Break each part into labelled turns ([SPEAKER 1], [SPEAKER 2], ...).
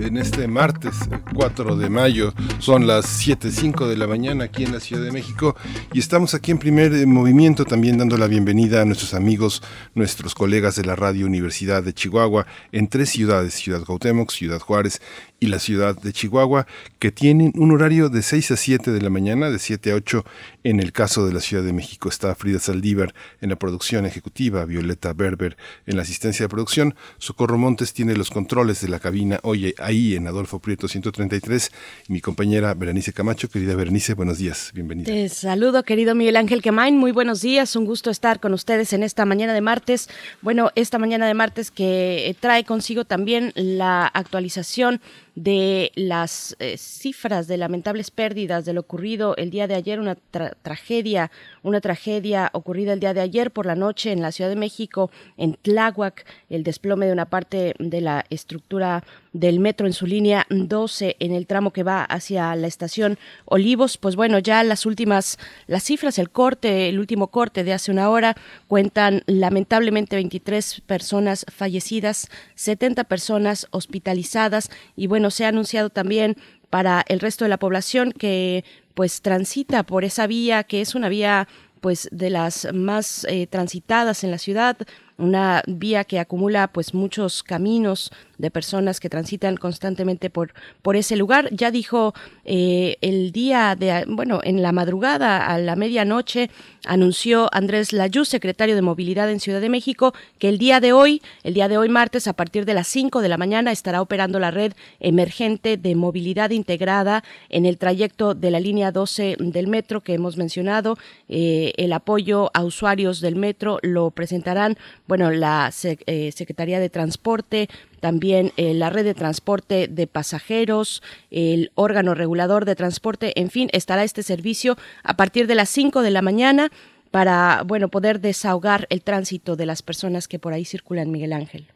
[SPEAKER 1] en este martes 4 de mayo. Son las 7.05 de la mañana aquí en la Ciudad de México y estamos aquí en primer eh, movimiento también dando la bienvenida a nuestros amigos, nuestros colegas de la Radio Universidad de Chihuahua en tres ciudades, Ciudad Cuauhtémoc, Ciudad Juárez y la ciudad de Chihuahua, que tienen un horario de 6 a 7 de la mañana, de 7 a 8 en el caso de la Ciudad de México. Está Frida Saldívar en la producción ejecutiva, Violeta Berber en la asistencia de producción, Socorro Montes tiene los controles de la cabina, oye, ahí en Adolfo Prieto 133, y mi compañera Berenice Camacho. Querida Berenice, buenos días, bienvenida.
[SPEAKER 2] Te saludo, querido Miguel Ángel Quemain, muy buenos días, un gusto estar con ustedes en esta mañana de martes. Bueno, esta mañana de martes que trae consigo también la actualización de las eh, cifras de lamentables pérdidas de lo ocurrido el día de ayer, una tragedia, una tragedia ocurrida el día de ayer por la noche en la Ciudad de México, en Tláhuac, el desplome de una parte de la estructura del metro en su línea 12 en el tramo que va hacia la estación Olivos. Pues bueno, ya las últimas, las cifras, el corte, el último corte de hace una hora cuentan lamentablemente 23 personas fallecidas, 70 personas hospitalizadas y bueno, se ha anunciado también para el resto de la población que pues transita por esa vía que es una vía pues de las más eh, transitadas en la ciudad, una vía que acumula pues muchos caminos de personas que transitan constantemente por, por ese lugar. Ya dijo eh, el día de, bueno, en la madrugada a la medianoche, anunció Andrés Layú, secretario de Movilidad en Ciudad de México, que el día de hoy, el día de hoy martes, a partir de las 5 de la mañana, estará operando la red emergente de movilidad integrada en el trayecto de la línea 12 del metro que hemos mencionado. Eh, el apoyo a usuarios del metro lo presentarán bueno, la eh, Secretaría de Transporte, también eh, la red de transporte de pasajeros, el órgano regulador de transporte, en fin, estará este servicio a partir de las 5 de la mañana para, bueno, poder desahogar el tránsito de las personas que por ahí circulan, Miguel Ángel.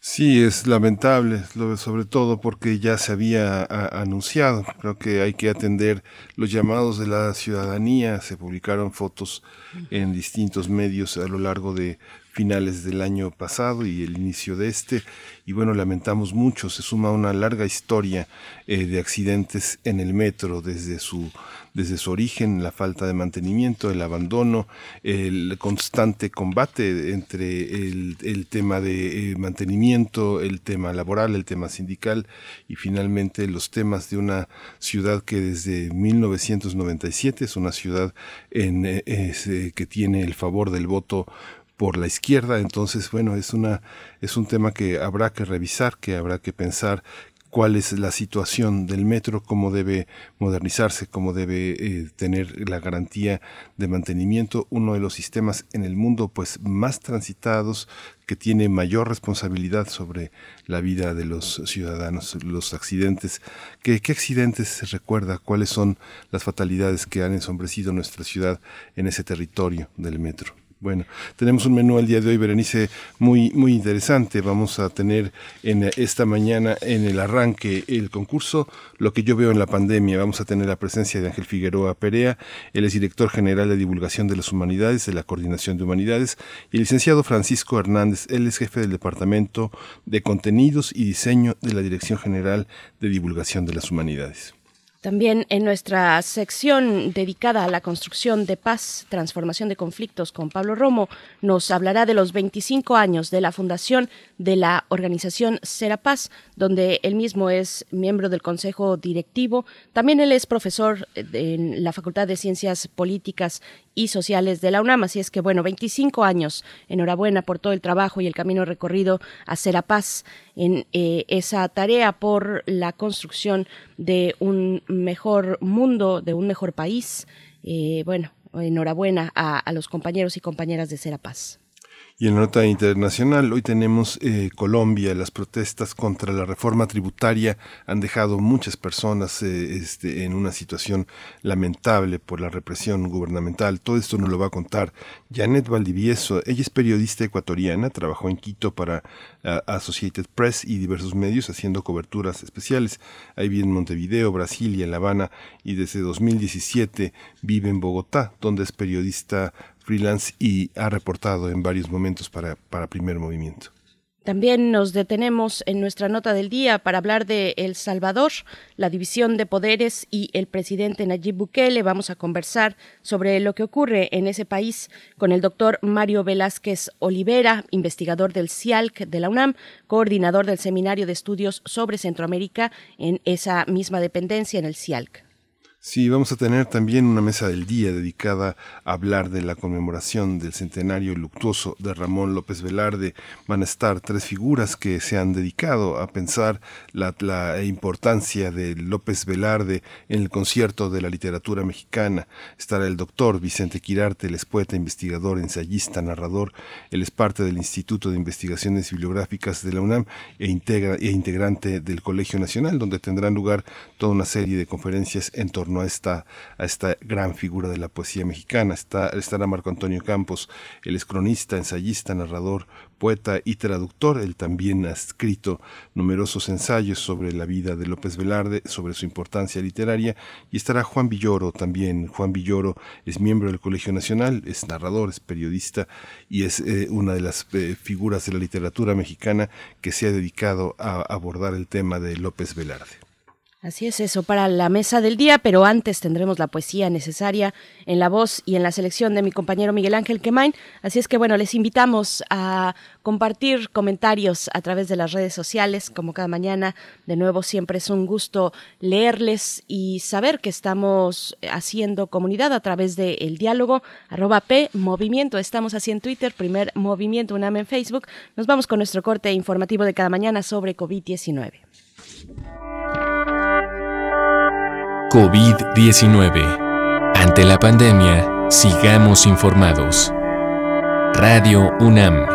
[SPEAKER 1] Sí, es lamentable, sobre todo porque ya se había anunciado. Creo que hay que atender los llamados de la ciudadanía. Se publicaron fotos en distintos medios a lo largo de finales del año pasado y el inicio de este. Y bueno, lamentamos mucho, se suma una larga historia eh, de accidentes en el metro desde su, desde su origen, la falta de mantenimiento, el abandono, el constante combate entre el, tema de eh, mantenimiento, el tema laboral, el tema sindical y finalmente los temas de una ciudad que desde 1997 es una ciudad en, eh, que tiene el favor del voto por la izquierda. Entonces, bueno, es una, es un tema que habrá que revisar, que habrá que pensar cuál es la situación del metro, cómo debe modernizarse, cómo debe eh, tener la garantía de mantenimiento, uno de los sistemas en el mundo pues más transitados que tiene mayor responsabilidad sobre la vida de los ciudadanos, los accidentes. ¿Qué, qué accidentes se recuerda? ¿Cuáles son las fatalidades que han ensombrecido nuestra ciudad en ese territorio del metro? Bueno, tenemos un menú al día de hoy, Berenice, muy, muy interesante. Vamos a tener en esta mañana en el arranque el concurso Lo que yo veo en la pandemia. Vamos a tener la presencia de Ángel Figueroa Perea, él es director general de divulgación de las humanidades, de la Coordinación de Humanidades, y el licenciado Francisco Hernández, él es jefe del Departamento de Contenidos y Diseño de la Dirección General de Divulgación de las Humanidades.
[SPEAKER 2] También en nuestra sección dedicada a la construcción de paz, transformación de conflictos con Pablo Romo, nos hablará de los 25 años de la fundación de la organización Serapaz, donde él mismo es miembro del consejo directivo. También él es profesor en la Facultad de Ciencias Políticas y Sociales de la UNAM. Así es que, bueno, 25 años. Enhorabuena por todo el trabajo y el camino recorrido a Serapaz en eh, esa tarea por la construcción de un mejor mundo, de un mejor país. Eh, bueno, enhorabuena a, los compañeros y compañeras de Serapaz.
[SPEAKER 1] Y en la nota internacional, hoy tenemos eh, Colombia, las protestas contra la reforma tributaria han dejado muchas personas eh, este, en una situación lamentable por la represión gubernamental. Todo esto nos lo va a contar Janet Valdivieso. Ella es periodista ecuatoriana, trabajó en Quito para Associated Press y diversos medios haciendo coberturas especiales. Ahí vive en Montevideo, Brasil y en La Habana y desde 2017 vive en Bogotá, donde es periodista freelance y ha reportado en varios momentos para, para primer movimiento.
[SPEAKER 2] También nos detenemos en nuestra nota del día para hablar de El Salvador, la división de poderes y el presidente Nayib Bukele. Vamos a conversar sobre lo que ocurre en ese país con el doctor Mario Velázquez Olivera, investigador del CIALC de la UNAM, coordinador del Seminario de Estudios sobre Centroamérica en esa misma dependencia en el CIALC.
[SPEAKER 1] Sí, vamos a tener también una mesa del día dedicada a hablar de la conmemoración del centenario luctuoso de Ramón López Velarde. Van a estar tres figuras que se han dedicado a pensar la, importancia de López Velarde en el concierto de la literatura mexicana. Estará el doctor Vicente Quirarte, él es poeta, investigador, ensayista, narrador. Él es parte del Instituto de Investigaciones Bibliográficas de la UNAM e, integra, e integrante del Colegio Nacional, donde tendrán lugar toda una serie de conferencias en torno a esta, a esta gran figura de la poesía mexicana. Está, estará Marco Antonio Campos, el es cronista, ensayista, narrador, poeta y traductor. Él también ha escrito numerosos ensayos sobre la vida de López Velarde, sobre su importancia literaria. Y estará Juan Villoro también. Juan Villoro es miembro del Colegio Nacional, es narrador, es periodista y es eh, una de las eh, figuras de la literatura mexicana que se ha dedicado a abordar el tema de López Velarde.
[SPEAKER 2] Así es eso para la mesa del día, pero antes tendremos la poesía necesaria en la voz y en la selección de mi compañero Miguel Ángel Quemain. Así es que bueno, les invitamos a compartir comentarios a través de las redes sociales, como cada mañana. De nuevo, siempre es un gusto leerles y saber que estamos haciendo comunidad a través del diálogo, arroba movimiento. Estamos así en Twitter, primer movimiento UNAM en Facebook. Nos vamos con nuestro corte informativo de cada mañana sobre COVID-19.
[SPEAKER 3] COVID-19. Ante la pandemia, sigamos informados. Radio UNAM.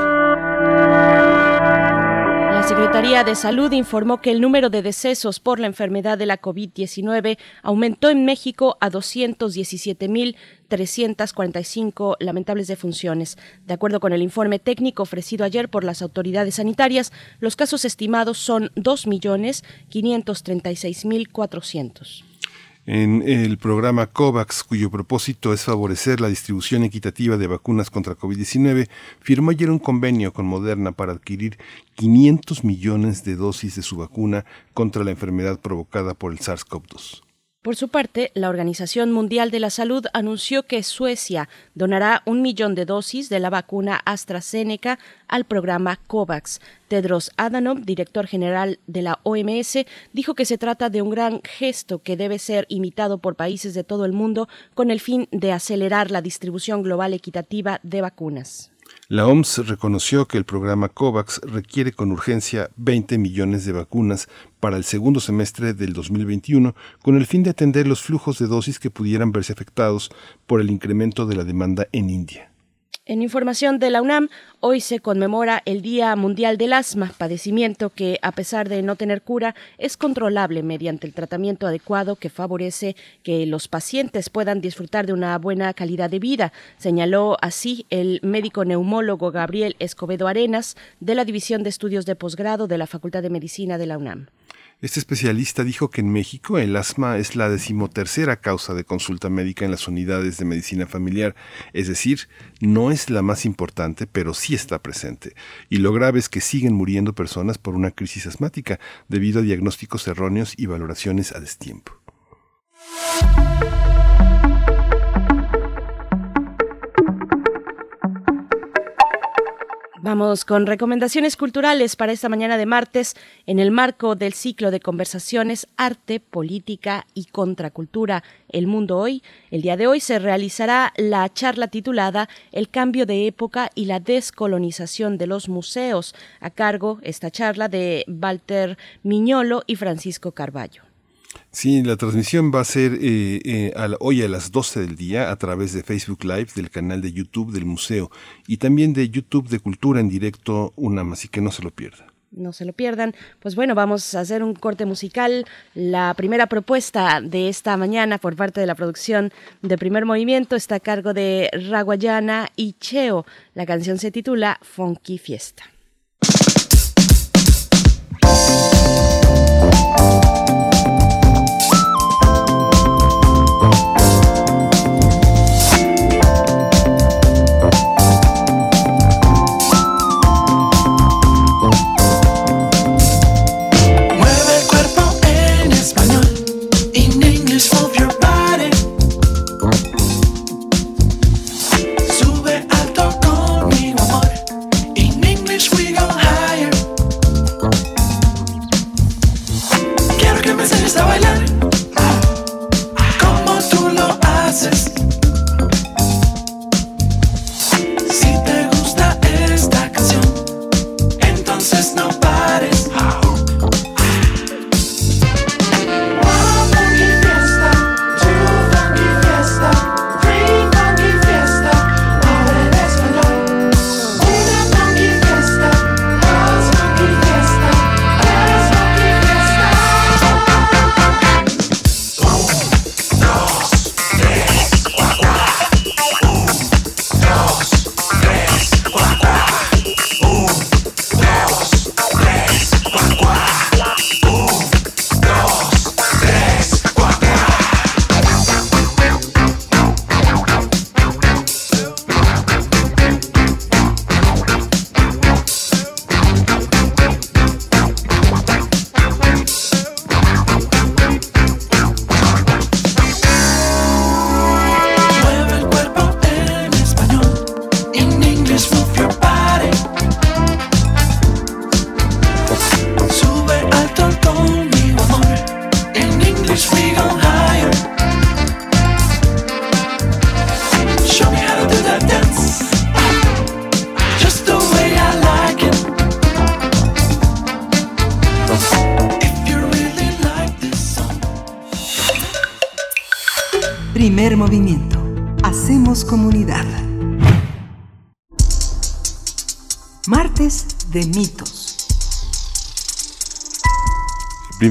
[SPEAKER 2] La Secretaría de Salud informó que el número de decesos por la enfermedad de la COVID-19 aumentó en México a 217.345 lamentables defunciones. De acuerdo con el informe técnico ofrecido ayer por las autoridades sanitarias, los casos estimados son 2.536.400
[SPEAKER 1] en el programa COVAX, cuyo propósito es favorecer la distribución equitativa de vacunas contra COVID-19, firmó ayer un convenio con Moderna para adquirir 500 millones de dosis de su vacuna contra la enfermedad provocada por el SARS-CoV-2.
[SPEAKER 2] Por su parte, la Organización Mundial de la Salud anunció que Suecia donará un millón de dosis de la vacuna AstraZeneca al programa COVAX. Tedros Adhanom, director general de la OMS, dijo que se trata de un gran gesto que debe ser imitado por países de todo el mundo con el fin de acelerar la distribución global equitativa de vacunas.
[SPEAKER 1] La OMS reconoció que el programa COVAX requiere con urgencia 20 millones de vacunas para el segundo semestre del 2021 con el fin de atender los flujos de dosis que pudieran verse afectados por el incremento de la demanda en India.
[SPEAKER 2] En información de la UNAM, hoy se conmemora el Día Mundial del Asma, padecimiento que, a pesar de no tener cura, es controlable mediante el tratamiento adecuado que favorece que los pacientes puedan disfrutar de una buena calidad de vida, señaló así el médico neumólogo Gabriel Escobedo Arenas de la División de Estudios de Posgrado de la Facultad de Medicina de la UNAM.
[SPEAKER 1] Este especialista dijo que en México el asma es la decimotercera causa de consulta médica en las unidades de medicina familiar, es decir, no es la más importante, pero sí está presente. Y lo grave es que siguen muriendo personas por una crisis asmática debido a diagnósticos erróneos y valoraciones a destiempo.
[SPEAKER 2] Vamos con recomendaciones culturales para esta mañana de martes en el marco del ciclo de conversaciones Arte, Política y Contracultura, El Mundo Hoy. El día de hoy se realizará la charla titulada El cambio de época y la descolonización de los museos, a cargo esta charla de Walter Miñolo y Francisco Carballo.
[SPEAKER 1] Sí, la transmisión va a ser eh, eh, hoy a las 12 del día a través de Facebook Live, del canal de YouTube del museo y también de YouTube de Cultura en directo UNAM, así que no se lo pierda
[SPEAKER 2] no se lo pierdan. Pues bueno, vamos a hacer un corte musical. La primera propuesta de esta mañana por parte de la producción de Primer Movimiento está a cargo de Raguayana y Cheo. La canción se titula Funky Fiesta.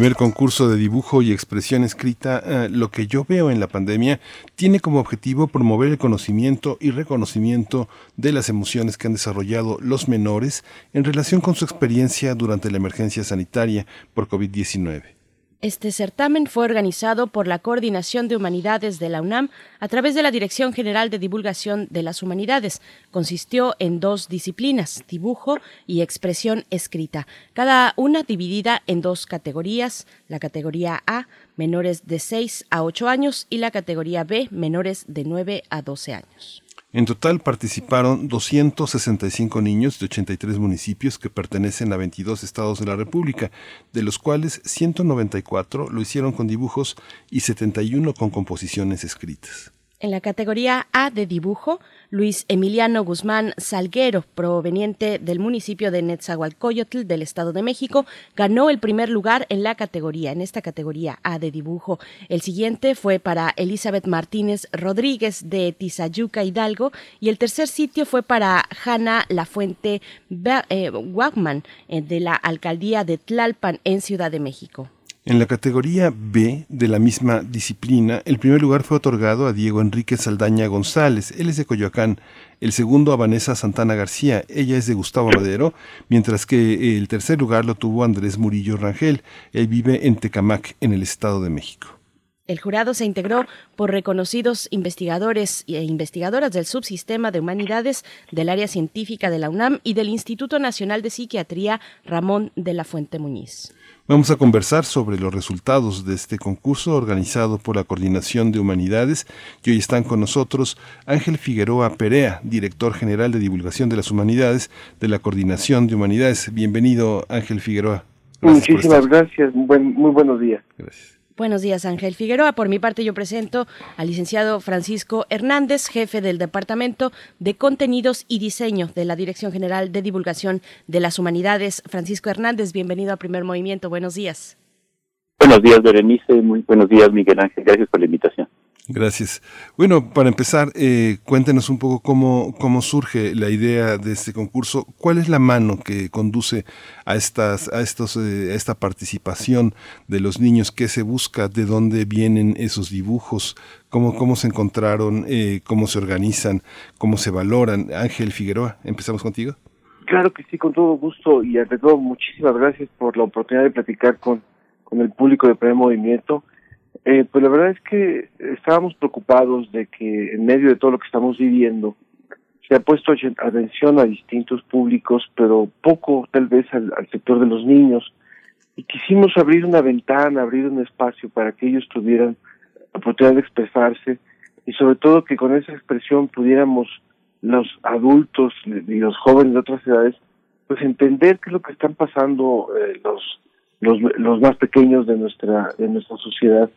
[SPEAKER 1] Primer concurso de dibujo y expresión escrita, eh, lo que yo veo en la pandemia, tiene como objetivo promover el conocimiento y reconocimiento de las emociones que han desarrollado los menores en relación con su experiencia durante la emergencia sanitaria por COVID-19.
[SPEAKER 2] Este certamen fue organizado por la Coordinación de Humanidades de la UNAM a través de la Dirección General de Divulgación de las Humanidades. Consistió en dos disciplinas, dibujo y expresión escrita, cada una dividida en dos categorías, la categoría A, menores de 6 a 8 años, y la categoría B, menores de 9 a 12 años.
[SPEAKER 1] En total participaron 265 niños de 83 municipios que pertenecen a 22 estados de la República, de los cuales 194 lo hicieron con dibujos y 71 con composiciones escritas.
[SPEAKER 2] En la categoría A de dibujo, Luis Emiliano Guzmán Salguero, proveniente del municipio de Netzahualcoyotl del Estado de México, ganó el primer lugar en la categoría, en esta categoría A de dibujo. El siguiente fue para Elizabeth Martínez Rodríguez de Tizayuca Hidalgo y el tercer sitio fue para Hanna Lafuente eh, Wagman eh, de la alcaldía de Tlalpan en Ciudad de México.
[SPEAKER 1] En la categoría B de la misma disciplina, el primer lugar fue otorgado a Diego Enrique Saldaña González, él es de Coyoacán, el segundo a Vanessa Santana García, ella es de Gustavo Madero, mientras que el tercer lugar lo tuvo Andrés Murillo Rangel, él vive en Tecamac, en el Estado de México.
[SPEAKER 2] El jurado se integró por reconocidos investigadores e investigadoras del subsistema de humanidades del área científica de la UNAM y del Instituto Nacional de Psiquiatría Ramón de la Fuente Muñiz.
[SPEAKER 1] Vamos a conversar sobre los resultados de este concurso organizado por la Coordinación de Humanidades y hoy están con nosotros Ángel Figueroa Perea, director general de divulgación de las humanidades de la Coordinación de Humanidades. Bienvenido Ángel Figueroa.
[SPEAKER 4] Muchísimas gracias, muy buenos días. Gracias.
[SPEAKER 2] Buenos días, Ángel Figueroa. Por mi parte, yo presento al licenciado Francisco Hernández, jefe del Departamento de Contenidos y Diseño de la Dirección General de Divulgación de las Humanidades. Francisco Hernández, bienvenido a Primer Movimiento. Buenos días.
[SPEAKER 5] Buenos días, Berenice. Muy buenos días, Miguel Ángel. Gracias por la invitación.
[SPEAKER 1] Gracias. Bueno, para empezar, eh, cuéntenos un poco cómo, cómo surge la idea de este concurso. ¿Cuál es la mano que conduce a, estas, a, estos, eh, a esta participación de los niños? ¿Qué se busca? ¿De dónde vienen esos dibujos? ¿Cómo, cómo se encontraron? Eh, ¿Cómo se organizan? ¿Cómo se valoran? Ángel Figueroa, empezamos contigo.
[SPEAKER 4] Claro que sí, con todo gusto y ante todo muchísimas gracias por la oportunidad de platicar con con el público de Primer Movimiento, eh, pues la verdad es que estábamos preocupados de que en medio de todo lo que estamos viviendo se ha puesto atención a distintos públicos, pero poco tal vez al, sector de los niños. Y quisimos abrir una ventana, abrir un espacio para que ellos tuvieran la oportunidad de expresarse y sobre todo que con esa expresión pudiéramos los adultos y los jóvenes de otras edades pues entender qué es lo que están pasando eh, los los, los más pequeños de nuestra, de nuestra sociedad.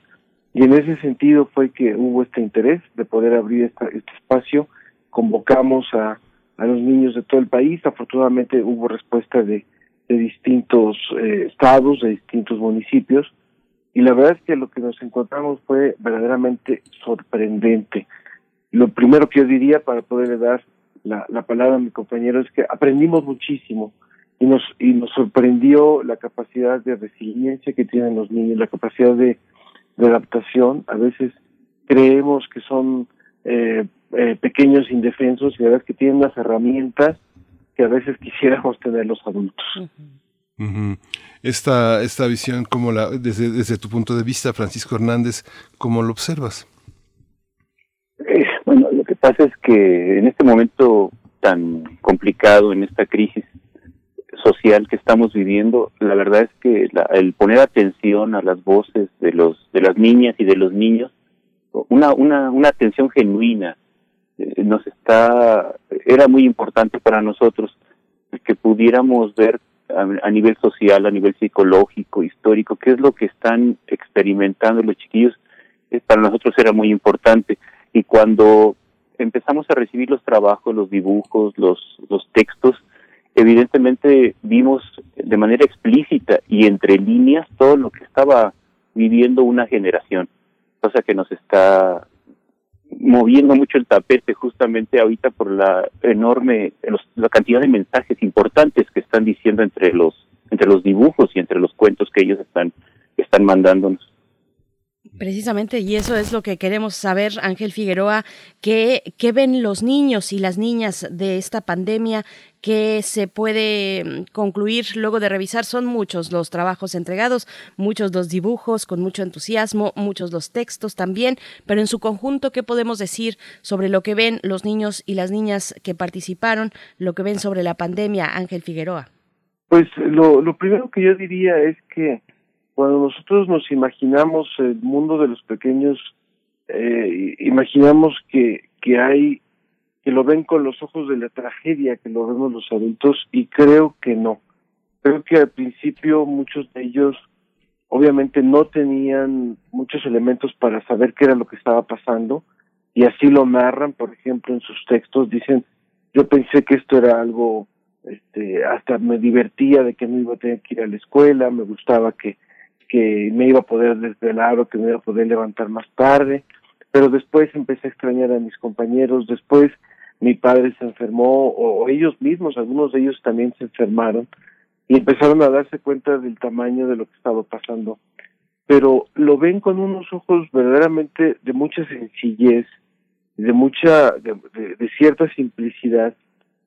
[SPEAKER 4] Y en ese sentido fue que hubo este interés de poder abrir esta, este espacio. Convocamos a, a los niños de todo el país. Afortunadamente hubo respuesta de, de distintos eh, estados, de distintos municipios. Y la verdad es que lo que nos encontramos fue verdaderamente sorprendente. Lo primero que yo diría para poderle dar la, la palabra a mi compañero es que aprendimos muchísimo y nos, y nos sorprendió la capacidad de resiliencia que tienen los niños, la capacidad de, adaptación. A veces creemos que son eh, eh, pequeños indefensos y a veces que tienen unas herramientas que a veces quisiéramos tener los adultos.
[SPEAKER 1] Esta, esta visión, como la, desde, desde tu punto de vista, Francisco Hernández, ¿cómo lo observas?
[SPEAKER 5] Eh, bueno, lo que pasa es que en este momento tan complicado, en esta crisis social que estamos viviendo, la verdad es que el poner atención a las voces de los de las niñas y de los niños, una una una atención genuina eh, nos está era muy importante para nosotros que pudiéramos ver a, nivel social, a nivel psicológico, histórico, qué es lo que están experimentando los chiquillos, eh, para nosotros era muy importante. Y cuando empezamos a recibir los trabajos, los dibujos, los los textos, evidentemente vimos de manera explícita y entre líneas todo lo que estaba viviendo una generación, cosa que nos está moviendo mucho el tapete justamente ahorita por la enorme la cantidad de mensajes importantes que están diciendo entre los entre los dibujos y entre los cuentos que ellos están están mandándonos.
[SPEAKER 2] Precisamente, y eso es lo que queremos saber, Ángel Figueroa, ¿qué, ¿qué, ven los niños y las niñas de esta pandemia? ¿Qué se puede mm, concluir luego de revisar? Son muchos los trabajos entregados, muchos los dibujos con mucho entusiasmo, muchos los textos también, pero en su conjunto, ¿qué podemos decir sobre lo que ven los niños y las niñas que participaron, lo que ven sobre la pandemia, Ángel Figueroa?
[SPEAKER 4] Pues lo, lo primero que yo diría es que cuando nosotros nos imaginamos el mundo de los pequeños, eh, imaginamos que, que hay, que lo ven con los ojos de la tragedia que lo vemos los adultos y creo que no. Creo que al principio muchos de ellos obviamente no tenían muchos elementos para saber qué era lo que estaba pasando y así lo narran, por ejemplo, en sus textos dicen, yo pensé que esto era algo, este, hasta me divertía de que no iba a tener que ir a la escuela, me gustaba que que me iba a poder desvelar o que me iba a poder levantar más tarde, pero después empecé a extrañar a mis compañeros, después mi padre se enfermó o, ellos mismos, algunos de ellos también se enfermaron y empezaron a darse cuenta del tamaño de lo que estaba pasando. Pero lo ven con unos ojos verdaderamente de mucha sencillez, de mucha, de, cierta simplicidad,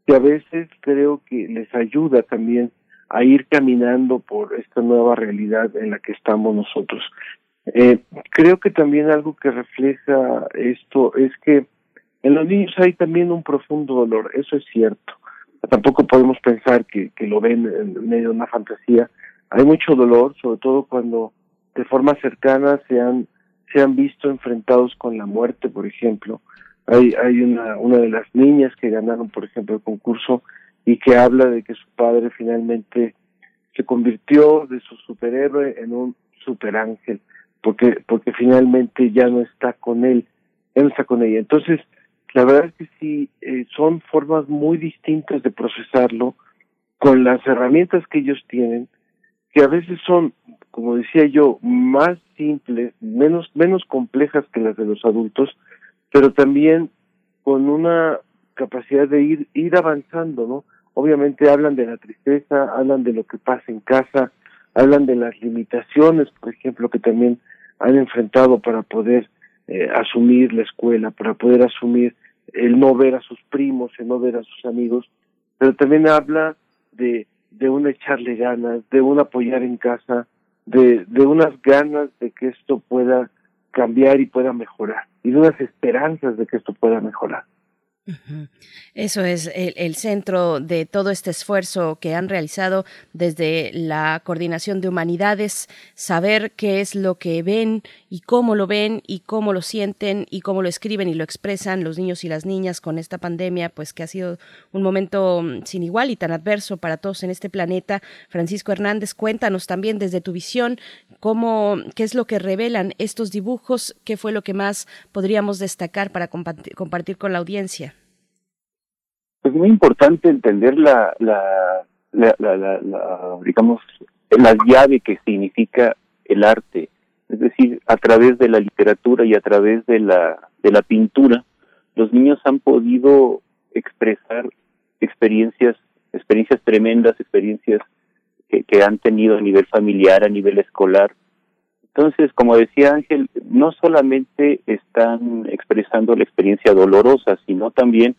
[SPEAKER 4] que a veces creo que les ayuda también a ir caminando por esta nueva realidad en la que estamos nosotros. Eh, creo que también algo que refleja esto es que en los niños hay también un profundo dolor, eso es cierto. Tampoco podemos pensar que, que lo ven en medio de una fantasía. Hay mucho dolor, sobre todo cuando de forma cercana se han, se han visto enfrentados con la muerte, por ejemplo. Hay, hay una, una de las niñas que ganaron, por ejemplo, el concurso, y que habla de que su padre finalmente se convirtió de su superhéroe en un superángel, porque, porque finalmente ya no está con él, él no está con ella. Entonces, la verdad es que sí, eh, son formas muy distintas de procesarlo con las herramientas que ellos tienen, que a veces son como decía yo, más simples, menos, menos complejas que las de los adultos, pero también con una capacidad de ir, ir avanzando, ¿no? Obviamente hablan de la tristeza, hablan de lo que pasa en casa, hablan de las limitaciones, por ejemplo, que también han enfrentado para poder eh, asumir la escuela, para poder asumir el no ver a sus primos, el no ver a sus amigos, pero también habla de, de un echarle ganas, de un apoyar en casa, de, de unas ganas de que esto pueda cambiar y pueda mejorar, y de unas esperanzas de que esto pueda mejorar.
[SPEAKER 2] Eso es el, centro de todo este esfuerzo que han realizado desde la coordinación de humanidades, saber qué es lo que ven y cómo lo ven y cómo lo sienten y cómo lo escriben y lo expresan los niños y las niñas con esta pandemia, pues que ha sido un momento mm, sin igual y tan adverso para todos en este planeta. Francisco Hernández, cuéntanos también desde tu visión cómo, qué es lo que revelan estos dibujos, qué fue lo que más podríamos destacar para compartir con la audiencia.
[SPEAKER 5] Es muy importante entender la, la, la, la, digamos, la llave que significa el arte, es decir, a través de la literatura y a través de la, de la pintura, los niños han podido expresar experiencias, experiencias tremendas, experiencias que, que han tenido a nivel familiar, a nivel escolar. Entonces, como decía Ángel, no solamente están expresando la experiencia dolorosa, sino también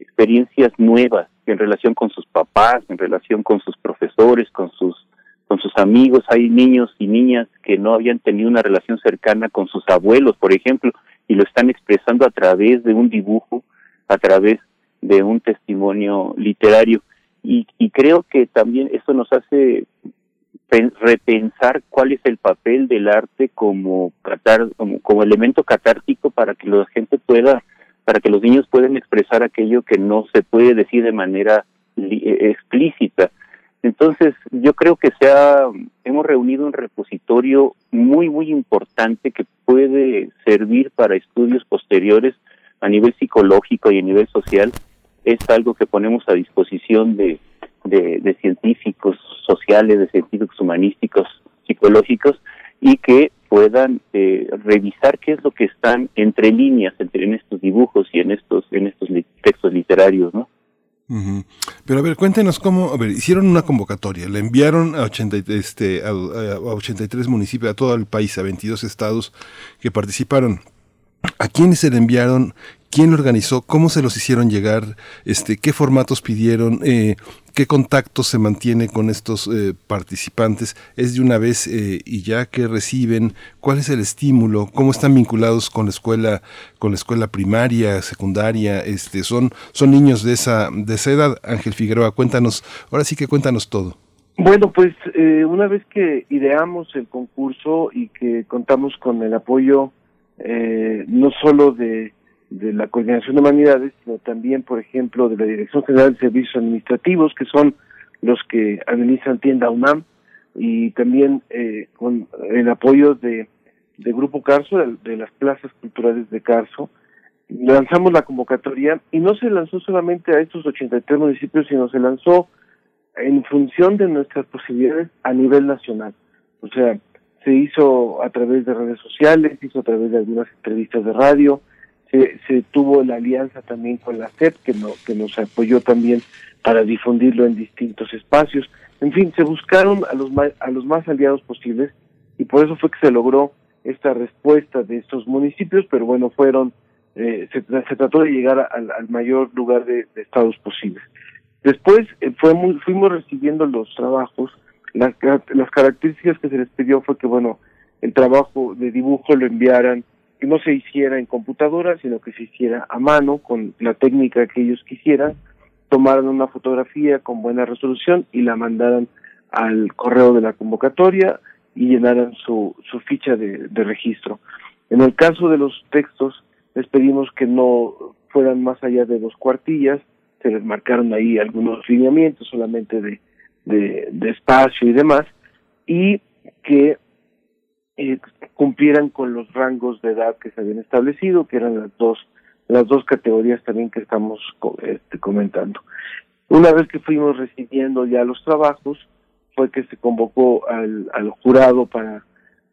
[SPEAKER 5] experiencias nuevas en relación con sus papás, en relación con sus profesores, con sus con sus amigos. Hay niños y niñas que no habían tenido una relación cercana con sus abuelos, por ejemplo, y lo están expresando a través de un dibujo, a través de un testimonio literario. Y, y creo que también eso nos hace repensar cuál es el papel del arte como, como, como elemento catártico para que la gente pueda para que los niños puedan expresar aquello que no se puede decir de manera eh, explícita. Entonces, yo creo que se ha, hemos reunido un repositorio muy, muy importante que puede servir para estudios posteriores a nivel psicológico y a nivel social. Es algo que ponemos a disposición de, científicos sociales, de científicos humanísticos, psicológicos, y que puedan eh, revisar qué es lo que están entre líneas entre en estos dibujos y en estos en estos textos literarios, ¿no?
[SPEAKER 1] Pero a ver, cuéntenos cómo, a ver, hicieron una convocatoria, la enviaron a, 80, este, a, a 83 municipios, a todo el país, a 22 estados que participaron. ¿A quiénes se le enviaron? ¿Quién lo organizó? ¿Cómo se los hicieron llegar? Este, ¿Qué formatos pidieron? Eh, ¿Qué contacto se mantiene con estos eh, participantes? ¿Es de una vez eh, y ya que reciben? ¿Cuál es el estímulo? ¿Cómo están vinculados con la escuela, con la escuela primaria, secundaria? Este, son, son niños de esa, de esa edad. Ángel Figueroa, cuéntanos, ahora sí que cuéntanos todo.
[SPEAKER 4] Bueno, pues una vez que ideamos el concurso y que contamos con el apoyo no solo de de la Coordinación de Humanidades, sino también, por ejemplo, de la Dirección General de Servicios Administrativos, que son los que administran Tienda UNAM, y también eh, con el apoyo de, de Grupo Carso, de, las plazas culturales de Carso, lanzamos la convocatoria y no se lanzó solamente a estos 83 municipios, sino se lanzó en función de nuestras posibilidades a nivel nacional. O sea, se hizo a través de redes sociales, se hizo a través de algunas entrevistas de radio, se, tuvo la alianza también con la SEP, que, no, que nos apoyó también para difundirlo en distintos espacios. En fin, se buscaron a los más, a los más aliados posibles y por eso fue que se logró esta respuesta de estos municipios, pero bueno, fueron, eh, se, trató de llegar al, mayor lugar de, estados posibles. Después eh, fuimos recibiendo los trabajos, las, las características que se les pidió fue que, bueno, el trabajo de dibujo lo enviaran que no se hiciera en computadora, sino que se hiciera a mano con la técnica que ellos quisieran, tomaran una fotografía con buena resolución y la mandaran al correo de la convocatoria y llenaran su, su ficha de, registro. En el caso de los textos, les pedimos que no fueran más allá de dos cuartillas, se les marcaron ahí algunos lineamientos solamente de, de espacio y demás, y que eh, cumplieran con los rangos de edad que se habían establecido, que eran las dos las dos categorías también que estamos este, comentando. Una vez que fuimos recibiendo ya los trabajos, fue que se convocó al, jurado para,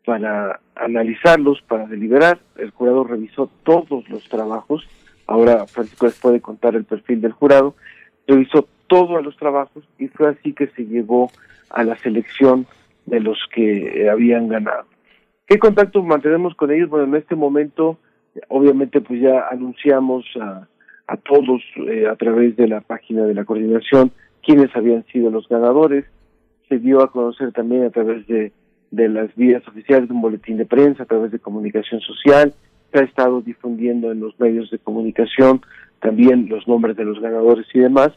[SPEAKER 4] para analizarlos, para deliberar. El jurado revisó todos los trabajos. Ahora Francisco les puede contar el perfil del jurado. Revisó todos los trabajos y fue así que se llegó a la selección de los que habían ganado. ¿Qué contacto mantenemos con ellos? Bueno, en este momento, obviamente, pues ya anunciamos a, a todos eh, a través de la página de la coordinación quiénes habían sido los ganadores. Se dio a conocer también a través de, de las vías oficiales de un boletín de prensa, a través de comunicación social. Se ha estado difundiendo en los medios de comunicación también los nombres de los ganadores y demás.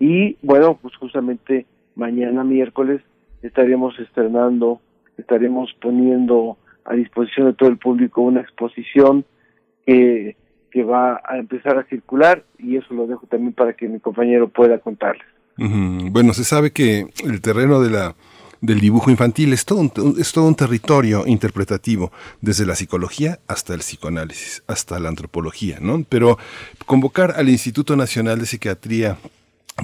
[SPEAKER 4] Y bueno, pues justamente mañana miércoles estaremos estrenando, estaremos poniendo a disposición de todo el público una exposición que, que va a empezar a circular y eso lo dejo también para que mi compañero pueda contarles.
[SPEAKER 1] Bueno, se sabe que el terreno de la del dibujo infantil es todo, un, es todo un territorio interpretativo, desde la psicología hasta el psicoanálisis, hasta la antropología, ¿no? Pero convocar al Instituto Nacional de Psiquiatría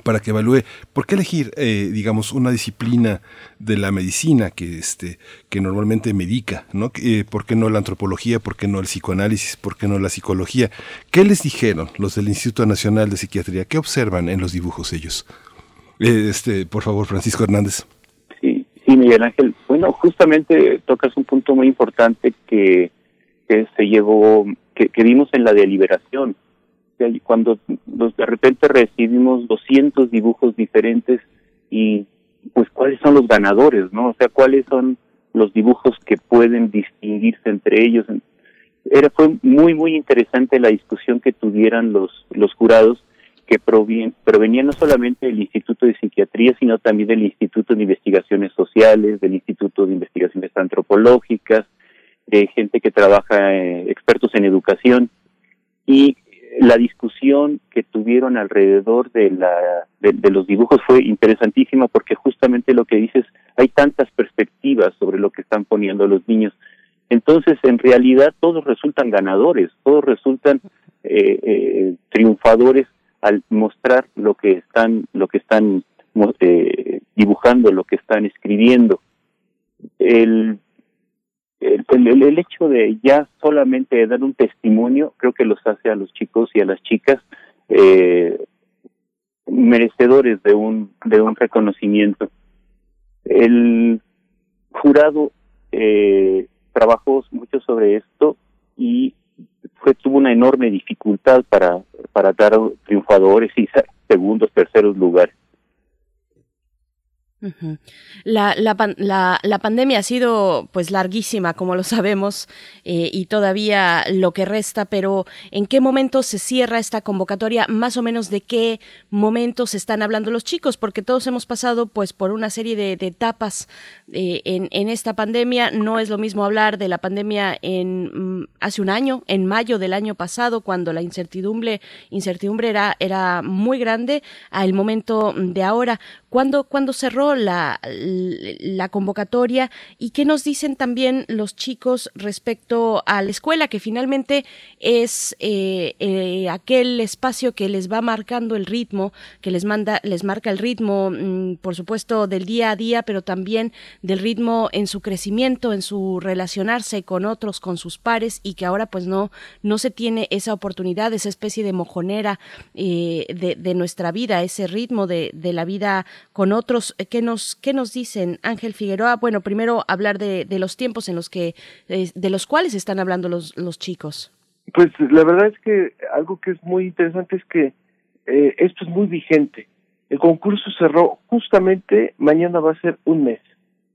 [SPEAKER 1] para que evalúe por qué elegir eh, digamos una disciplina de la medicina que este que normalmente medica no eh, por qué no la antropología por qué no el psicoanálisis por qué no la psicología qué les dijeron los del Instituto Nacional de Psiquiatría qué observan en los dibujos ellos eh, este por favor Francisco Hernández.
[SPEAKER 5] Sí sí Miguel Ángel. Bueno justamente tocas un punto muy importante que, que se llevó que, que vimos en la deliberación cuando de repente recibimos 200 dibujos diferentes y pues cuáles son los ganadores, ¿no? O sea, cuáles son los dibujos que pueden distinguirse entre ellos. Era fue muy muy interesante la discusión que tuvieran los los jurados que provenían no solamente del Instituto de Psiquiatría, sino también del Instituto de Investigaciones Sociales, del Instituto de Investigaciones Antropológicas, de gente que trabaja, eh, expertos en educación. Y la discusión que tuvieron alrededor de, la, de, los dibujos fue interesantísima porque justamente lo que dices, hay tantas perspectivas sobre lo que están poniendo los niños. Entonces, en realidad, todos resultan ganadores, todos resultan eh, eh, triunfadores al mostrar lo que están, lo que están eh, dibujando, lo que están escribiendo. El el, el, hecho de ya solamente dar un testimonio creo que los hace a los chicos y a las chicas eh, merecedores de un de un reconocimiento. El jurado eh, trabajó mucho sobre esto y tuvo una enorme dificultad para para dar triunfadores y segundos terceros lugares
[SPEAKER 2] la, la, la, pandemia ha sido pues larguísima, como lo sabemos, eh, y todavía lo que resta, pero ¿en qué momento se cierra esta convocatoria? Más o menos de qué momentos están hablando los chicos, porque todos hemos pasado pues por una serie de, etapas eh, en, en, esta pandemia. No es lo mismo hablar de la pandemia en mm, hace un año, en mayo del año pasado, cuando la incertidumbre, incertidumbre era, era muy grande, al momento de ahora. ¿Cuándo, ¿Cuándo cerró la, la convocatoria y qué nos dicen también los chicos respecto a la escuela, que finalmente es eh, eh, aquel espacio que les va marcando el ritmo, que les manda, les marca el ritmo, mm, por supuesto, del día a día, pero también del ritmo en su crecimiento, en su relacionarse con otros, con sus pares, y que ahora pues no, no se tiene esa oportunidad, esa especie de mojonera eh, de, de, nuestra vida, ese ritmo de, de la vida con otros, que nos, qué nos dicen, Ángel Figueroa? Bueno, primero hablar de, de los tiempos en los que, eh, de los cuales están hablando los, los chicos.
[SPEAKER 4] Pues la verdad es que algo que es muy interesante es que eh, esto es muy vigente. El concurso cerró justamente, mañana va a ser un mes.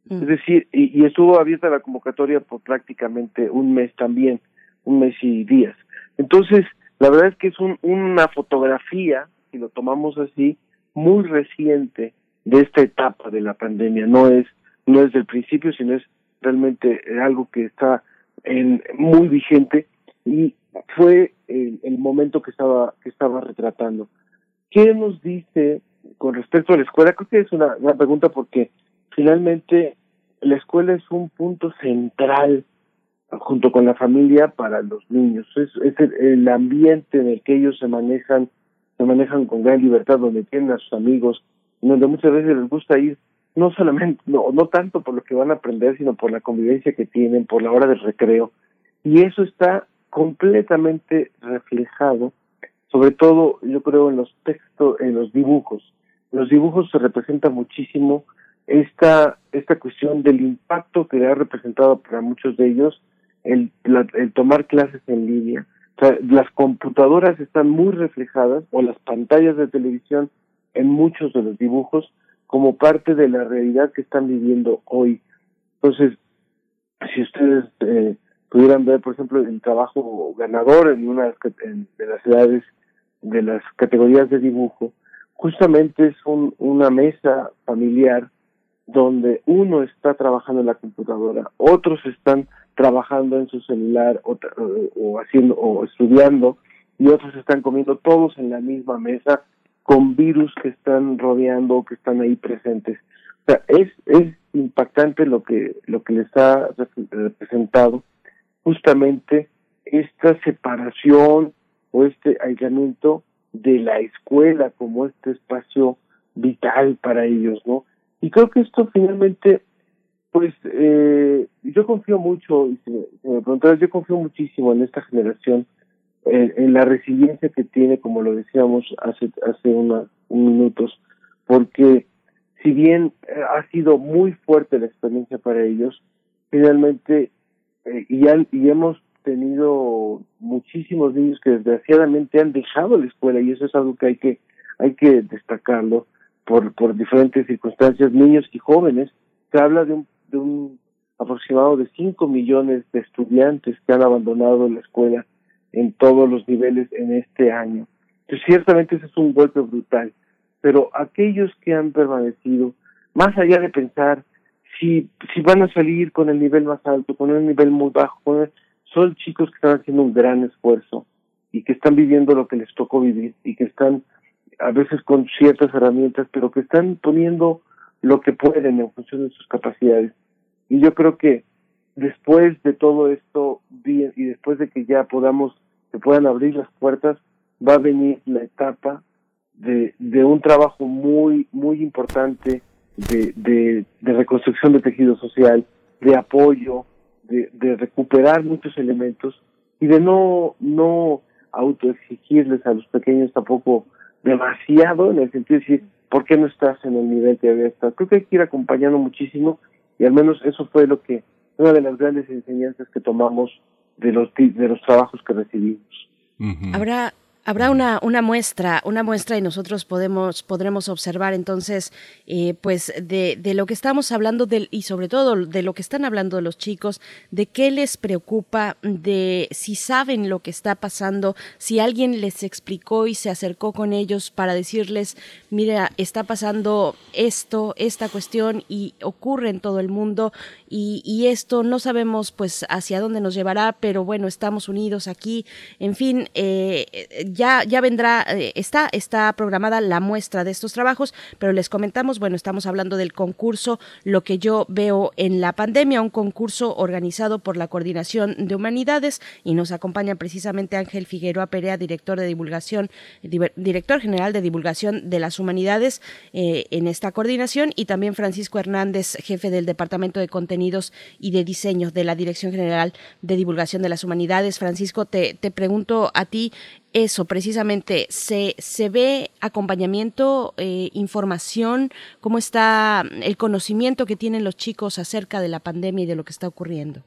[SPEAKER 4] Mm. Es decir, y, y, estuvo abierta la convocatoria por prácticamente un mes también, un mes y días. Entonces, la verdad es que es un, una fotografía, si lo tomamos así, muy reciente de esta etapa de la pandemia. No es, no es del principio, sino es realmente algo que está en, muy vigente y fue el, momento que estaba, que estaba retratando. ¿Qué nos dice con respecto a la escuela? Creo que es una, una pregunta porque finalmente la escuela es un punto central junto con la familia para los niños. Es, es el, ambiente en el que ellos se manejan, manejan con gran libertad, donde tienen a sus amigos, donde muchas veces les gusta ir no solamente, no, no tanto por lo que van a aprender, sino por la convivencia que tienen, por la hora del recreo. Y eso está completamente reflejado, sobre todo yo creo en los textos, en los dibujos. Los dibujos se representa muchísimo esta, esta cuestión del impacto que ha representado para muchos de ellos el, el tomar clases en línea. Las computadoras están muy reflejadas, o las pantallas de televisión en muchos de los dibujos, como parte de la realidad que están viviendo hoy. Entonces, si ustedes eh, pudieran ver, por ejemplo, el trabajo ganador en una de las edades de las categorías de dibujo, justamente es un, una mesa familiar donde uno está trabajando en la computadora, otros están trabajando en su celular o, o, haciendo o estudiando y otros están comiendo todos en la misma mesa con virus que están rodeando o que están ahí presentes. O sea, es, es impactante lo que, lo que les ha representado justamente esta separación o este aislamiento de la escuela como este espacio vital para ellos, ¿no? Y creo que esto finalmente, pues eh, yo confío mucho, y si me, si yo confío muchísimo en esta generación, en, la resiliencia que tiene, como lo decíamos hace, hace unos minutos, porque si bien eh, ha sido muy fuerte la experiencia para ellos, finalmente, eh, y, han, y hemos tenido muchísimos niños que desgraciadamente han dejado la escuela y eso es algo que hay que hay que destacarlo por, por diferentes circunstancias, niños y jóvenes, se habla de un, de un aproximado de 5 millones de estudiantes que han abandonado la escuela en todos los niveles en este año. Entonces, ciertamente ese es un golpe brutal, pero aquellos que han permanecido, más allá de pensar si, si van a salir con el nivel más alto, con el nivel muy bajo, son chicos que están haciendo un gran esfuerzo y que están viviendo lo que les tocó vivir y que están a veces con ciertas herramientas, pero que están poniendo lo que pueden en función de sus capacidades. Y yo creo que después de todo esto y después de que ya podamos, se puedan abrir las puertas, va a venir la etapa de, de un trabajo muy, muy importante de, de, reconstrucción de tejido social, de apoyo, de, de recuperar muchos elementos y de no, no autoexigirles a los pequeños tampoco demasiado en el sentido de decir, ¿por qué no estás en el nivel que debe estar? Creo que hay que ir acompañando muchísimo y al menos eso fue lo que, una de las grandes enseñanzas que tomamos de los, de los trabajos que recibimos.
[SPEAKER 2] Habrá Habrá una, una muestra, una muestra y nosotros podemos, podremos observar entonces, eh, pues, de, de, lo que estamos hablando del, y sobre todo de lo que están hablando los chicos, de qué les preocupa, de si saben lo que está pasando, si alguien les explicó y se acercó con ellos para decirles, mira, está pasando esto, esta cuestión y ocurre en todo el mundo y, y esto no sabemos pues hacia dónde nos llevará, pero bueno, estamos unidos aquí, en fin, eh, ya, ya vendrá, eh, está, está programada la muestra de estos trabajos, pero les comentamos, bueno, estamos hablando del concurso Lo que yo veo en la pandemia, un concurso organizado por la Coordinación de Humanidades y nos acompaña precisamente Ángel Figueroa Perea, director de divulgación, director general de divulgación de las humanidades eh, en esta coordinación y también Francisco Hernández, jefe del Departamento de Contenidos y de Diseño de la Dirección General de Divulgación de las Humanidades. Francisco, te, te pregunto a ti, eso precisamente, ¿se, se ve acompañamiento, eh, información? ¿Cómo está el conocimiento que tienen los chicos acerca de la pandemia y de lo que está ocurriendo?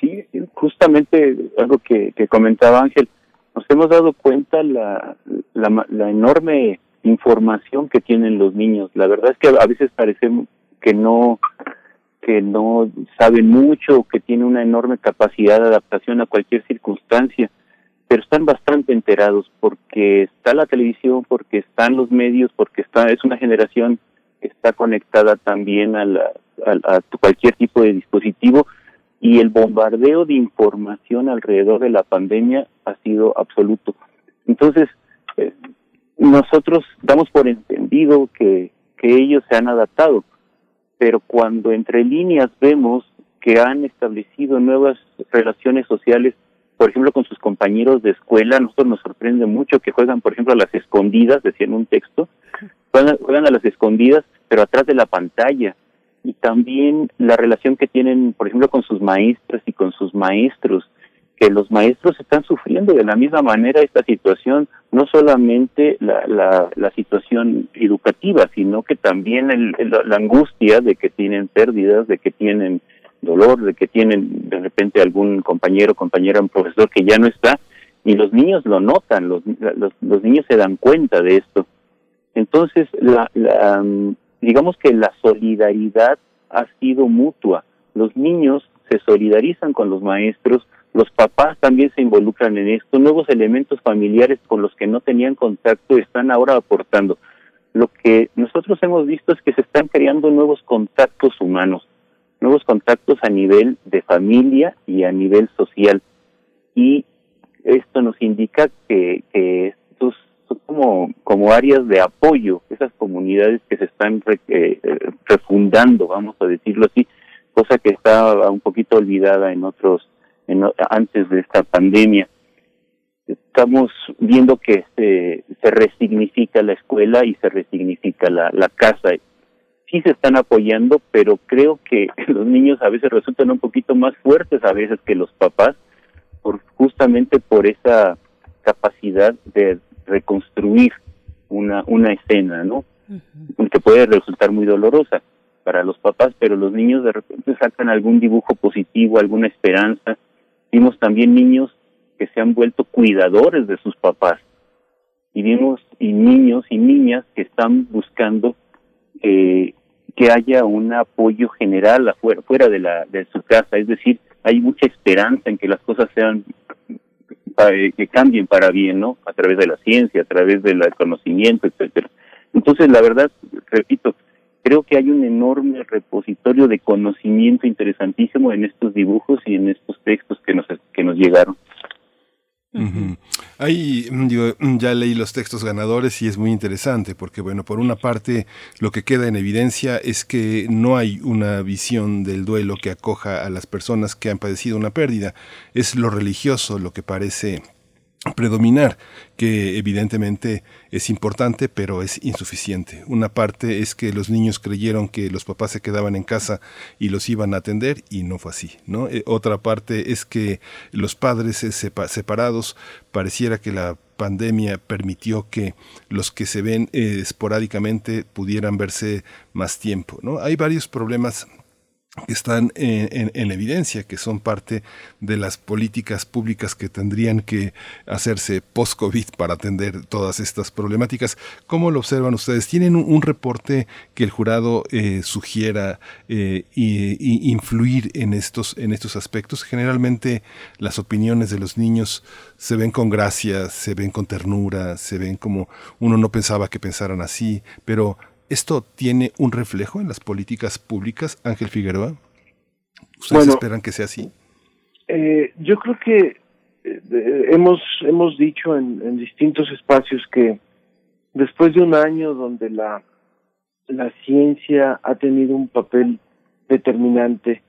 [SPEAKER 5] Sí, justamente algo que, que comentaba Ángel, nos hemos dado cuenta la, la, la enorme información que tienen los niños. La verdad es que a veces parece que no que no saben mucho, que tienen una enorme capacidad de adaptación a cualquier circunstancia pero están bastante enterados porque está la televisión, porque están los medios, porque está es una generación que está conectada también a, la, a, cualquier tipo de dispositivo y el bombardeo de información alrededor de la pandemia ha sido absoluto. Entonces, eh, nosotros damos por entendido que, que ellos se han adaptado, pero cuando entre líneas vemos que han establecido nuevas relaciones sociales por ejemplo, con sus compañeros de escuela, a nosotros nos sorprende mucho que juegan, por ejemplo, a las escondidas, decía en un texto, juegan, a las escondidas, pero atrás de la pantalla. Y también la relación que tienen, por ejemplo, con sus maestras y con sus maestros, que los maestros están sufriendo de la misma manera esta situación, no solamente la, la, la situación educativa, sino que también el, la angustia de que tienen pérdidas, de que tienen dolor, de que tienen de repente algún compañero, compañera, un profesor que ya no está, y los niños lo notan, los, los, los niños se dan cuenta de esto. Entonces, la, la, mm, digamos que la solidaridad ha sido mutua. Los niños se solidarizan con los maestros, los papás también se involucran en esto, nuevos elementos familiares con los que no tenían contacto están ahora aportando. Lo que nosotros hemos visto es que se están creando nuevos contactos humanos, nuevos contactos a nivel de familia y a nivel social. Y esto nos indica que, que estos son como, como áreas de apoyo, esas comunidades que se están eh, refundando, vamos a decirlo así, cosa que estaba un poquito olvidada en otros antes de esta pandemia. Estamos viendo que se, se resignifica la escuela y se resignifica la, la casa. Sí se están apoyando, pero creo que los niños a veces resultan un poquito más fuertes a veces que los papás, por, justamente por esa capacidad de reconstruir una, una escena, ¿no? Que puede resultar muy dolorosa para los papás, pero los niños de repente sacan algún dibujo positivo, alguna esperanza, Vimos también niños que se han vuelto cuidadores de sus papás. Y vimos y niños y niñas que están buscando eh, que haya un apoyo general afuera, fuera de, la, de su casa. Es decir, hay mucha esperanza en que las cosas sean eh, que cambien para bien, ¿no? A través de la ciencia, a través del conocimiento, etcétera. Entonces, la verdad, repito, creo que hay un enorme repositorio de conocimiento interesantísimo en estos dibujos y en estos textos que nos, que nos llegaron.
[SPEAKER 1] Ahí mm, ya leí los textos ganadores y es muy interesante porque, bueno, por una parte lo que queda en evidencia es que no hay una visión del duelo que acoja a las personas que han padecido una pérdida. Es lo religioso lo que parece predominar, que evidentemente es importante, pero es insuficiente. Una parte es que los niños creyeron que los papás se quedaban en casa y los iban a atender y no fue así, ¿no? Eh, otra parte es que los padres separados pareciera que la pandemia permitió que los que se ven eh, esporádicamente pudieran verse más tiempo, ¿no? Hay varios problemas que están en, evidencia, que son parte de las políticas públicas que tendrían que hacerse post-COVID para atender todas estas problemáticas. ¿Cómo lo observan ustedes? ¿Tienen un, reporte que el jurado eh, sugiera eh, y, influir en estos, en estos aspectos? Generalmente las opiniones de los niños se ven con gracia, se ven con ternura, se ven como uno no pensaba que pensaran así, pero ¿Esto tiene un reflejo en las políticas públicas, Ángel Figueroa? ¿Ustedes esperan que sea así?
[SPEAKER 4] Eh, yo creo que eh, hemos, hemos dicho en, distintos espacios que después de un año donde la, la ciencia ha tenido un papel determinante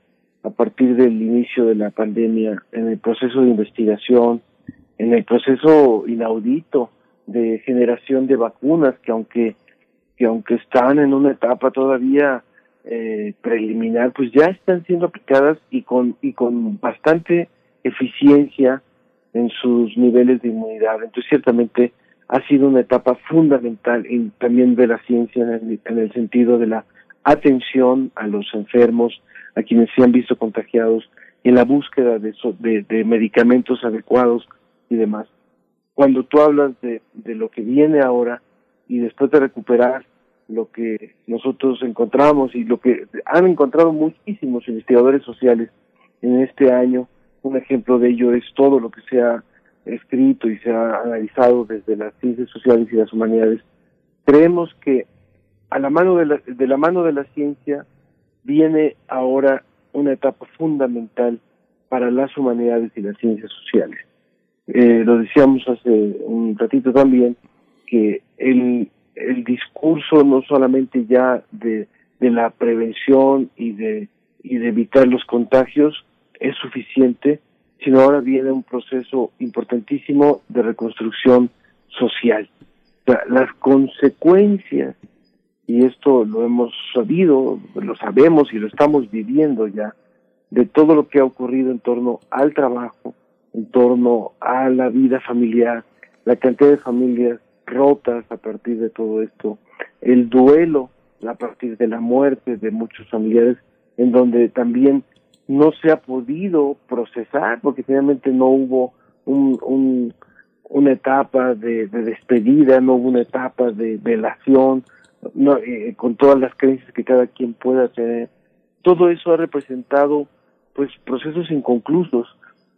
[SPEAKER 4] a partir del inicio de la pandemia en el proceso de investigación, en el proceso inaudito de generación de vacunas que aunque que aunque están en una etapa todavía eh, preliminar, pues ya están siendo aplicadas y con y con bastante eficiencia en sus niveles de inmunidad. Entonces, ciertamente ha sido una etapa fundamental en, también de la ciencia en el, sentido de la atención a los enfermos, a quienes se han visto contagiados, en la búsqueda de, de, de medicamentos adecuados y demás. Cuando tú hablas de, de lo que viene ahora, y después de recuperar lo que nosotros encontramos y lo que han encontrado muchísimos investigadores sociales en este año, un ejemplo de ello es todo lo que se ha escrito y se ha analizado desde las ciencias sociales y las humanidades. Creemos que a la mano de la, de la mano de la ciencia viene ahora una etapa fundamental para las humanidades y las ciencias sociales. Eh, lo decíamos hace un ratito también, que el, el discurso no solamente ya de, de la prevención y de, y de evitar los contagios es suficiente, sino ahora viene un proceso importantísimo de reconstrucción social. las consecuencias y esto lo hemos sabido, lo sabemos y lo estamos viviendo ya, de todo lo que ha ocurrido en torno al trabajo, en torno a la vida familiar, la cantidad de familias rotas a partir de todo esto, el duelo a partir de la muerte de muchos familiares, en donde también no se ha podido procesar, porque finalmente no hubo un, una etapa de, despedida, no hubo una etapa de velación, no, eh, con todas las creencias que cada quien pueda tener. Todo eso ha representado pues procesos inconclusos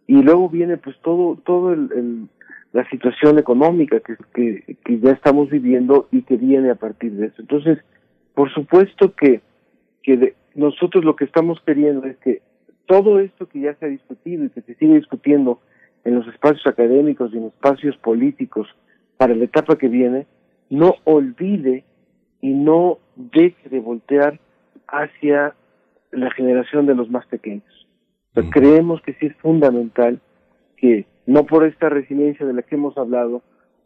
[SPEAKER 4] y luego viene pues todo todo el, la situación económica que, que, que, ya estamos viviendo y que viene a partir de eso. Entonces, por supuesto que, que nosotros lo que estamos queriendo es que todo esto que ya se ha discutido y que se sigue discutiendo en los espacios académicos y en los espacios políticos para la etapa que viene, no olvide y no deje de voltear hacia la generación de los más pequeños. Creemos que sí es fundamental que no por esta resiliencia de la que hemos hablado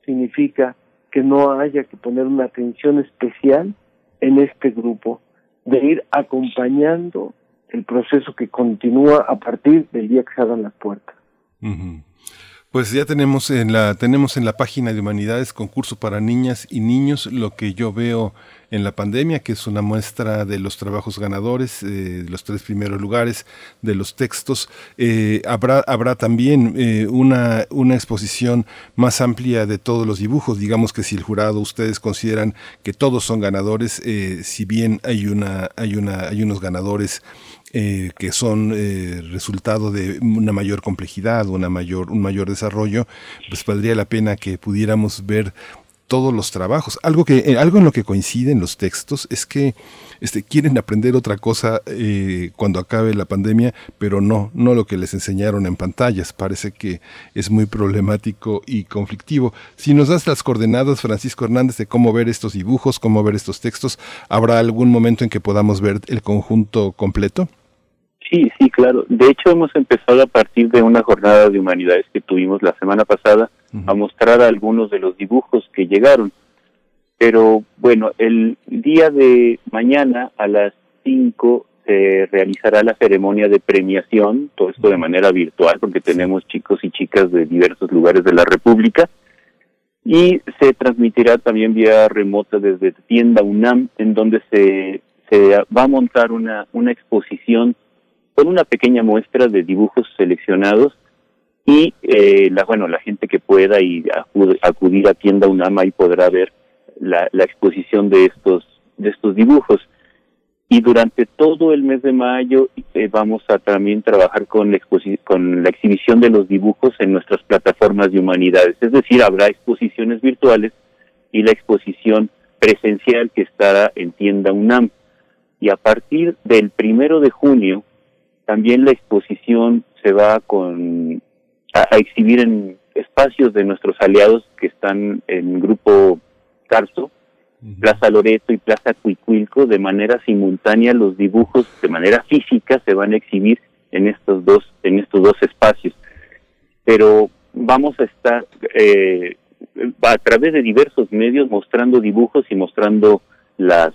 [SPEAKER 4] significa que no haya que poner una atención especial en este grupo, de ir acompañando el proceso que continúa a partir del día que se abran las puertas.
[SPEAKER 1] Pues ya tenemos en la tenemos en la página de Humanidades concurso para niñas y niños lo que yo veo en la pandemia, que es una muestra de los trabajos ganadores, eh, los tres primeros lugares de los textos. Eh, habrá habrá también eh, una una exposición más amplia de todos los dibujos. Digamos que si el jurado ustedes consideran que todos son ganadores, si bien hay una hay una hay unos ganadores eh, que son eh, resultado de una mayor complejidad, una mayor, un mayor desarrollo, pues valdría la pena que pudiéramos ver todos los trabajos. Algo que eh, algo en lo que coinciden los textos es que este, quieren aprender otra cosa cuando acabe la pandemia, pero no no lo que les enseñaron en pantallas. Parece que es muy problemático y conflictivo. Si nos das las coordenadas, Francisco Hernández, de cómo ver estos dibujos, cómo ver estos textos, ¿habrá algún momento en que podamos ver el conjunto completo?
[SPEAKER 5] Sí, sí, claro. De hecho, hemos empezado a partir de una jornada de humanidades que tuvimos la semana pasada a mostrar algunos de los dibujos que llegaron. Pero bueno, el día de mañana a las 5 se realizará la ceremonia de premiación, todo esto de manera virtual porque tenemos chicos y chicas de diversos lugares de la República y se transmitirá también vía remota desde tienda UNAM en donde se, se va a montar una, una exposición con una pequeña muestra de dibujos seleccionados y eh, la bueno la gente que pueda y acudir a tienda UNAMA y podrá ver la, exposición de estos de estos dibujos. Y durante todo el mes de mayo eh, vamos a también trabajar con la, con la exhibición de los dibujos en nuestras plataformas de humanidades. Es decir habrá exposiciones virtuales y la exposición presencial que estará en tienda UNAM. Y a partir del primero de junio también la exposición se va con, a, exhibir en espacios de nuestros aliados que están en Grupo Carso, Plaza Loreto y Plaza Cuicuilco, de manera simultánea los dibujos de manera física se van a exhibir en estos dos, en estos dos espacios. Pero vamos a estar eh, a través de diversos medios mostrando dibujos y mostrando las,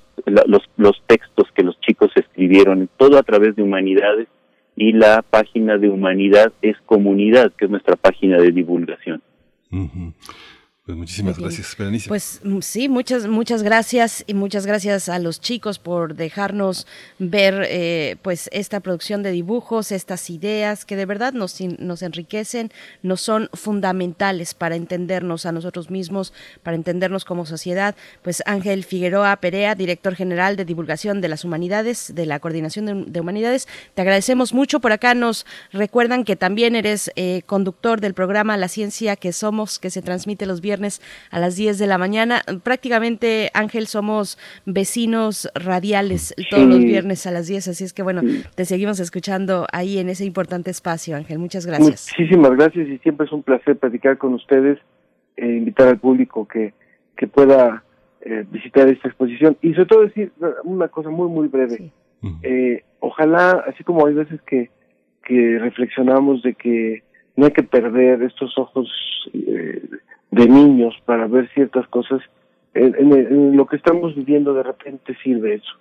[SPEAKER 5] los, los textos que los chicos escribieron, todo a través de humanidades y la página de Humanidad es Comunidad, que es nuestra página de divulgación.
[SPEAKER 1] Pues muchísimas gracias, Berenice.
[SPEAKER 2] Pues mm, sí, muchas, muchas gracias y muchas gracias a los chicos por dejarnos ver eh, pues esta producción de dibujos, estas ideas que de verdad nos, nos enriquecen, nos son fundamentales para entendernos a nosotros mismos, para entendernos como sociedad. Pues Ángel Figueroa Perea, director general de divulgación de las humanidades, de la coordinación de, humanidades, te agradecemos mucho. Por acá nos recuerdan que también eres eh, conductor del programa La Ciencia que Somos, que se transmite los viernes a las 10 de la mañana. Prácticamente, Ángel, somos vecinos radiales todos los viernes a las 10, así es que bueno, te seguimos escuchando ahí en ese importante espacio, Ángel. Muchas gracias.
[SPEAKER 4] Muchísimas gracias y siempre es un placer platicar con ustedes e invitar al público que, que pueda eh, visitar esta exposición y sobre todo decir una cosa muy, muy breve. Eh, ojalá, así como hay veces que, que reflexionamos de que no hay que perder estos ojos eh, de niños para ver ciertas cosas, en, lo que estamos viviendo de repente sirve eso,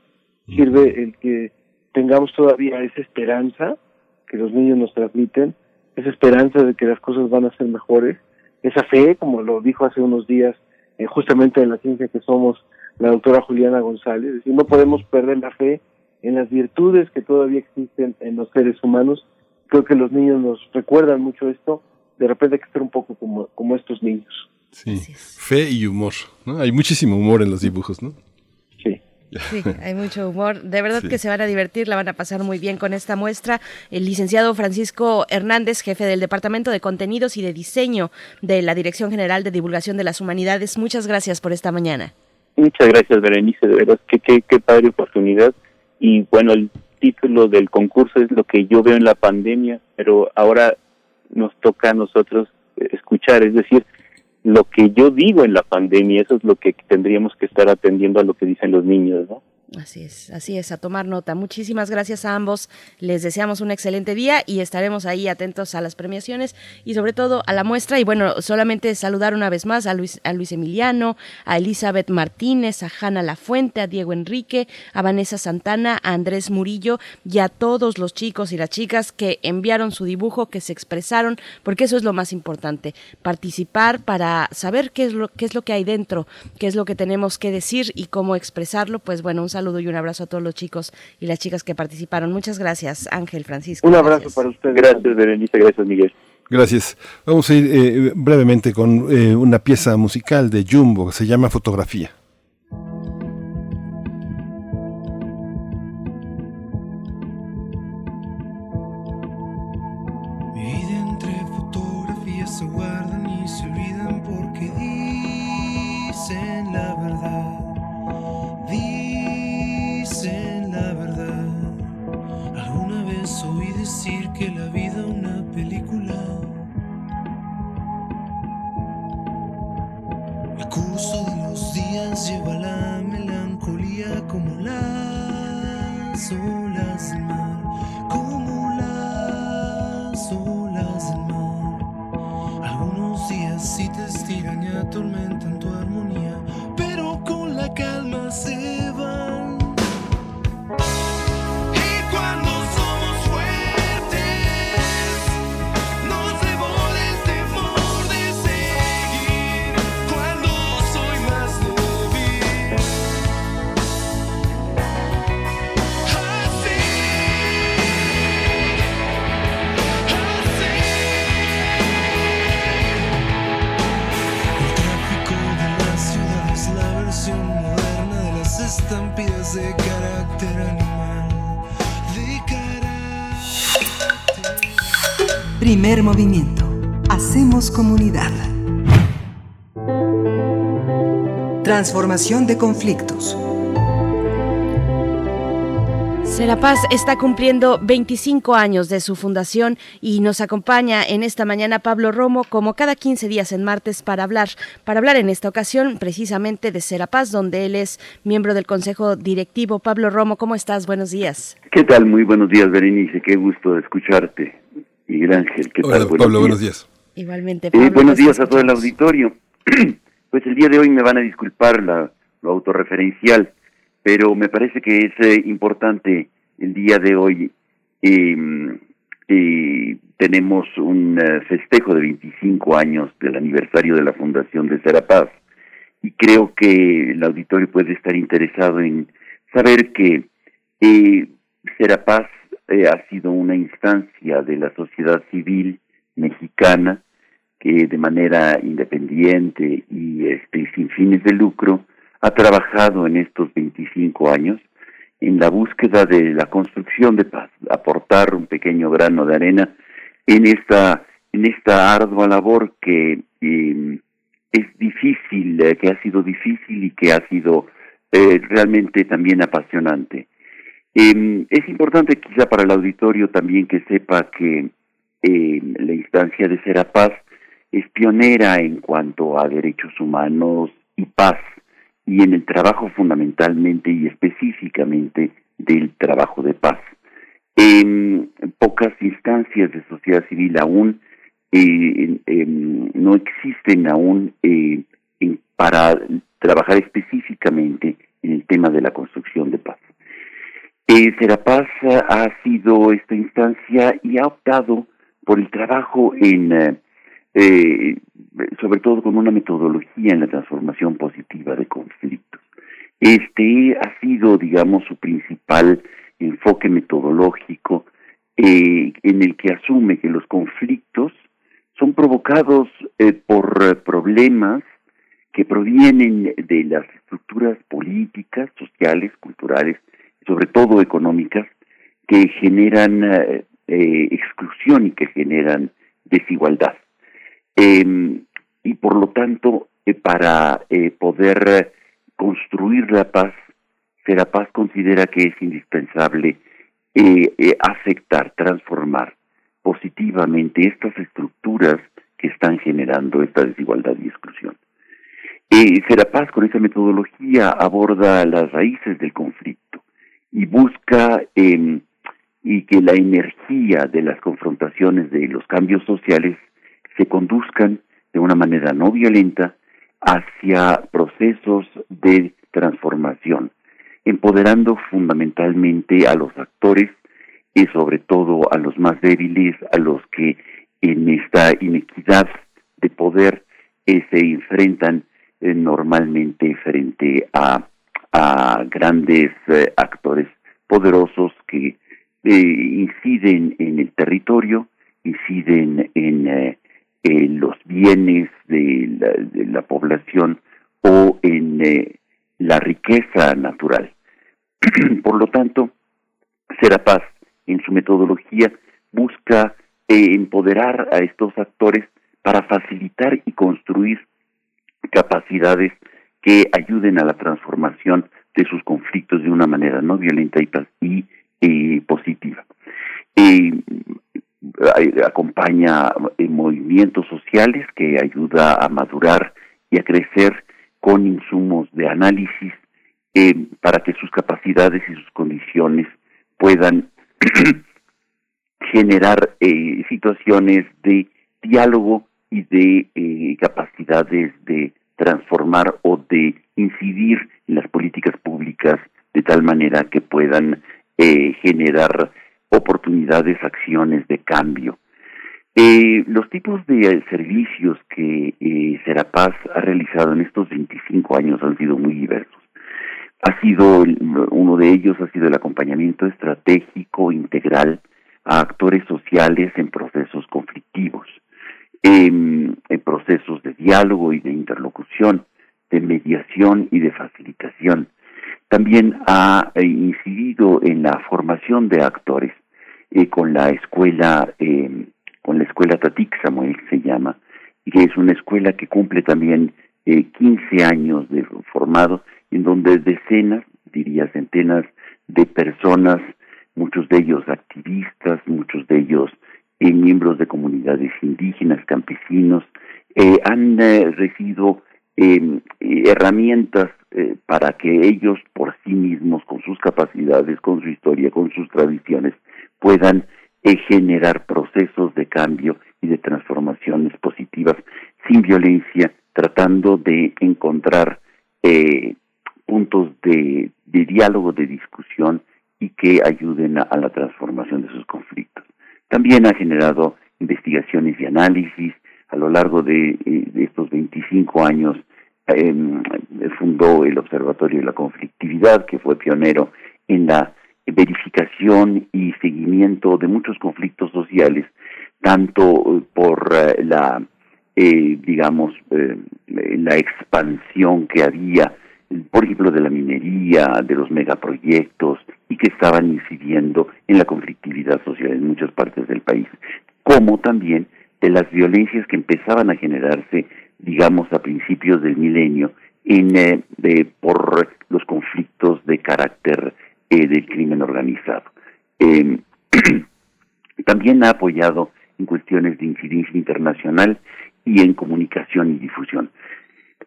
[SPEAKER 4] sirve el que tengamos todavía esa esperanza que los niños nos transmiten, esa esperanza de que las cosas van a ser mejores, esa fe, como lo dijo hace unos días eh, justamente en la ciencia que somos la doctora Juliana González, es decir, no podemos perder la fe en las virtudes que todavía existen en los seres humanos. Creo que los niños nos recuerdan mucho esto, de repente hay que ser un poco como, como estos niños.
[SPEAKER 1] Sí, fe y humor, ¿no? Hay muchísimo humor en los dibujos, ¿no?
[SPEAKER 4] Sí.
[SPEAKER 2] Sí, hay mucho humor. De verdad que se van a divertir, la van a pasar muy bien con esta muestra. El licenciado Francisco Hernández, jefe del Departamento de Contenidos y de Diseño de la Dirección General de Divulgación de las Humanidades, muchas gracias por esta mañana.
[SPEAKER 5] Muchas gracias, Berenice. De verdad, qué, qué, qué padre oportunidad. Y bueno, el título del concurso es lo que yo veo en la pandemia, pero ahora nos toca a nosotros escuchar, es decir, lo que yo digo en la pandemia, eso es lo que tendríamos que estar atendiendo a lo que dicen los niños, ¿no?
[SPEAKER 2] Así es, así es, a tomar nota. Muchísimas gracias a ambos. Les deseamos un excelente día y estaremos ahí atentos a las premiaciones y sobre todo a la muestra. Y bueno, solamente saludar una vez más a Luis, a Luis Emiliano, a Elizabeth Martínez, a Hanna Lafuente, a Diego Enrique, a Vanessa Santana, a Andrés Murillo y a todos los chicos y las chicas que enviaron su dibujo, que se expresaron, porque eso es lo más importante, participar para saber qué es lo, qué es lo que hay dentro, qué es lo que tenemos que decir y cómo expresarlo. Pues bueno, un saludo saludo y un abrazo a todos los chicos y las chicas que participaron. Muchas gracias, Ángel Francisco.
[SPEAKER 4] Un abrazo para ustedes.
[SPEAKER 5] Gracias, Berenice. Gracias, Miguel.
[SPEAKER 1] Gracias. Vamos a ir eh, brevemente con eh, una pieza musical de Jumbo que se llama Fotografía.
[SPEAKER 6] Lleva la melancolía como las olas del mar, como las olas del mar. Algunos días sí te estiran y atormentan tu armonía, pero con la calma se
[SPEAKER 7] Primer movimiento. Hacemos comunidad. Transformación de conflictos.
[SPEAKER 2] Serapaz está cumpliendo 25 años de su fundación y nos acompaña en esta mañana Pablo Romo como cada 15 días en martes para hablar, para hablar en esta ocasión precisamente de Serapaz, donde él es miembro del Consejo Directivo. Pablo Romo, ¿cómo estás? Buenos días.
[SPEAKER 8] ¿Qué tal? Muy buenos días, Berenice. Qué gusto escucharte. Miguel Ángel, ¿qué
[SPEAKER 1] Hola,
[SPEAKER 8] tal?
[SPEAKER 1] Pablo, buenos días.
[SPEAKER 2] Igualmente,
[SPEAKER 8] Eh,
[SPEAKER 2] Pablo.
[SPEAKER 8] buenos días a todo el auditorio. pues el día de hoy me van a disculpar la, lo autorreferencial, pero me parece que es eh, importante el día de hoy. eh, eh, tenemos un eh, festejo de 25 años del aniversario de la fundación de Serapaz y creo que el auditorio puede estar interesado en saber que eh, Serapaz eh, ha sido una instancia de la sociedad civil mexicana que de manera independiente y este, sin fines de lucro ha trabajado en estos 25 años en la búsqueda de la construcción de paz, aportar un pequeño grano de arena en esta en esta ardua labor que eh, es difícil, eh, que ha sido difícil y que ha sido eh, realmente también apasionante. Eh, es importante quizá para el auditorio también que sepa que eh, la instancia de Serapaz es pionera en cuanto a derechos humanos y paz y en el trabajo fundamentalmente y específicamente del trabajo de paz. En pocas instancias de sociedad civil aún eh, em, no existen aún eh, para trabajar específicamente en el tema de la construcción. Eh, Serapaz ha sido esta instancia y ha optado por el trabajo en, eh, eh, sobre todo con una metodología en la transformación positiva de conflictos. Este ha sido, digamos, su principal enfoque metodológico eh, en el que asume que los conflictos son provocados eh, por problemas que provienen de las estructuras políticas, sociales, culturales, sobre todo económicas, que generan eh, eh, exclusión y que generan desigualdad. Eh, y por lo tanto, eh, para poder construir la paz, Serapaz considera que es indispensable aceptar, transformar positivamente estas estructuras que están generando esta desigualdad y exclusión. Eh, Serapaz con esa metodología aborda las raíces del conflicto y busca eh, y que la energía de las confrontaciones de los cambios sociales se conduzcan de una manera no violenta hacia procesos de transformación, empoderando fundamentalmente a los actores y sobre todo a los más débiles, a los que en esta inequidad de poder eh, se enfrentan eh, normalmente frente a, a grandes eh, actores poderosos que eh, inciden en el territorio, inciden en, eh, los bienes de la, población o en la riqueza natural. Por lo tanto, Serapaz, en su metodología, busca empoderar a estos actores para facilitar y construir capacidades que ayuden a la transformación de sus conflictos de una manera no violenta y, eh, positiva. Eh, eh, acompaña movimientos sociales que ayuda a madurar y a crecer con insumos de análisis para que sus capacidades y sus condiciones puedan generar situaciones de diálogo y de capacidades de transformar o de incidir en las políticas públicas de tal manera que puedan eh, generar oportunidades, acciones de cambio. Eh, los tipos de eh, servicios que eh, Serapaz ha realizado en estos 25 años han sido muy diversos. Ha sido, uno de ellos ha sido el acompañamiento estratégico integral a actores sociales en procesos conflictivos, en, procesos de diálogo y de interlocución, de mediación y de facilitación. También ha eh, incidido en la formación de actores eh, con la escuela, eh, con la escuela Tatik Samuel se llama, que es una escuela que cumple también eh, 15 años de formado, en donde decenas, diría centenas de personas, muchos de ellos activistas, muchos de ellos eh, miembros de comunidades indígenas, campesinos, eh, han eh, recibido eh, herramientas para que ellos por sí mismos, con sus capacidades, con su historia, con sus tradiciones, puedan generar procesos de cambio y de transformaciones positivas sin violencia, tratando de encontrar puntos de, diálogo, de discusión y que ayuden a la transformación de sus conflictos. También ha generado investigaciones y análisis a lo largo de, eh, estos 25 años. eh, fundó el Observatorio de la Conflictividad, que fue pionero en la verificación y seguimiento de muchos conflictos sociales, tanto eh, por eh, la, eh, digamos, la expansión que había, por ejemplo, de la minería, de los megaproyectos, y que estaban incidiendo en la conflictividad social en muchas partes del país, como también de las violencias que empezaban a generarse, digamos, a principios del milenio, en, eh, de, por los conflictos de carácter eh, del crimen organizado. Eh, también ha apoyado en cuestiones de incidencia internacional y en comunicación y difusión.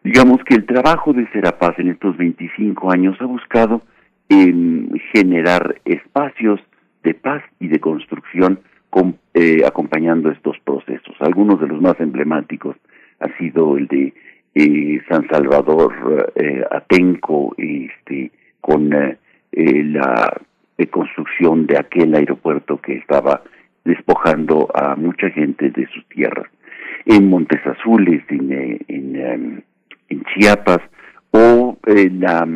[SPEAKER 8] Digamos que el trabajo de Serapaz en estos 25 años ha buscado em, generar espacios de paz y de construcción con- eh, acompañando estos procesos. Algunos de los más emblemáticos ha sido el de eh, San Salvador eh, Atenco, este, con eh, eh, la construcción de aquel aeropuerto que estaba despojando a mucha gente de sus tierras. En Montes Azules, en, eh, en, em, en Chiapas, o eh, la,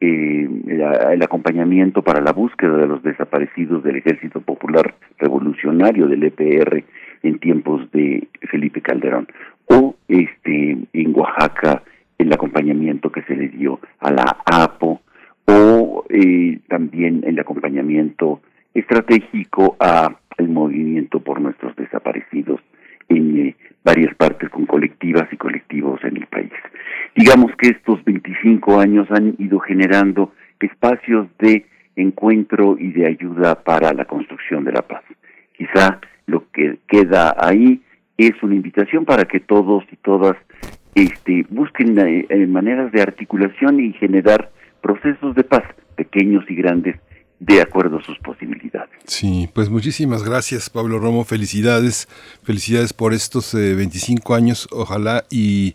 [SPEAKER 8] eh, la- el acompañamiento para la búsqueda de los desaparecidos del Ejército Popular Revolucionario del EPR en tiempos de Felipe Calderón, o este en Oaxaca el acompañamiento que se le dio a la APO, o eh, también el acompañamiento estratégico a el movimiento por nuestros desaparecidos en eh, varias partes con colectivas y colectivos en el país. Digamos que estos 25 años han ido generando espacios de encuentro y de ayuda para la construcción de la paz. Quizá lo que queda ahí es una invitación para que todos y todas este, busquen eh, eh, maneras de articulación y generar procesos de paz, pequeños y grandes, de acuerdo a sus posibilidades.
[SPEAKER 1] Sí, pues muchísimas gracias Pablo Romo, felicidades, felicidades por estos eh, 25 años, ojalá y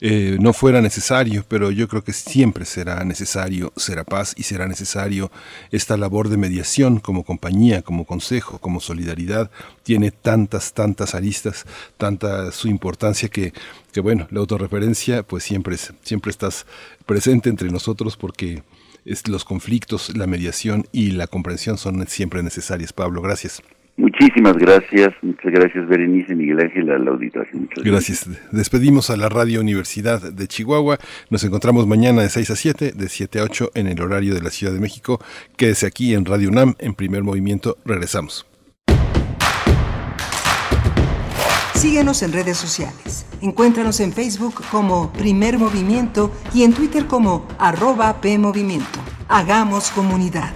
[SPEAKER 1] eh, no fuera necesario, pero yo creo que siempre será necesario, será paz y será necesario esta labor de mediación como compañía, como consejo, como solidaridad, tiene tantas, tantas aristas, tanta su importancia que, que bueno, la autorreferencia pues siempre, siempre estás presente entre nosotros porque es, los conflictos, la mediación y la comprensión son siempre necesarias. Pablo, gracias.
[SPEAKER 8] Muchísimas gracias, muchas gracias Berenice, Miguel Ángel, al auditorio. Muchas
[SPEAKER 1] Gracias. Despedimos a la Radio Universidad de Chihuahua. Nos encontramos mañana de 6 a 7, de 7 a 8 en el horario de la Ciudad de México. Quédese aquí en Radio UNAM, en primer movimiento. Regresamos.
[SPEAKER 7] Síguenos en redes sociales. Encuéntranos en Facebook como Primer Movimiento y en Twitter como arroba PMovimiento. Hagamos comunidad.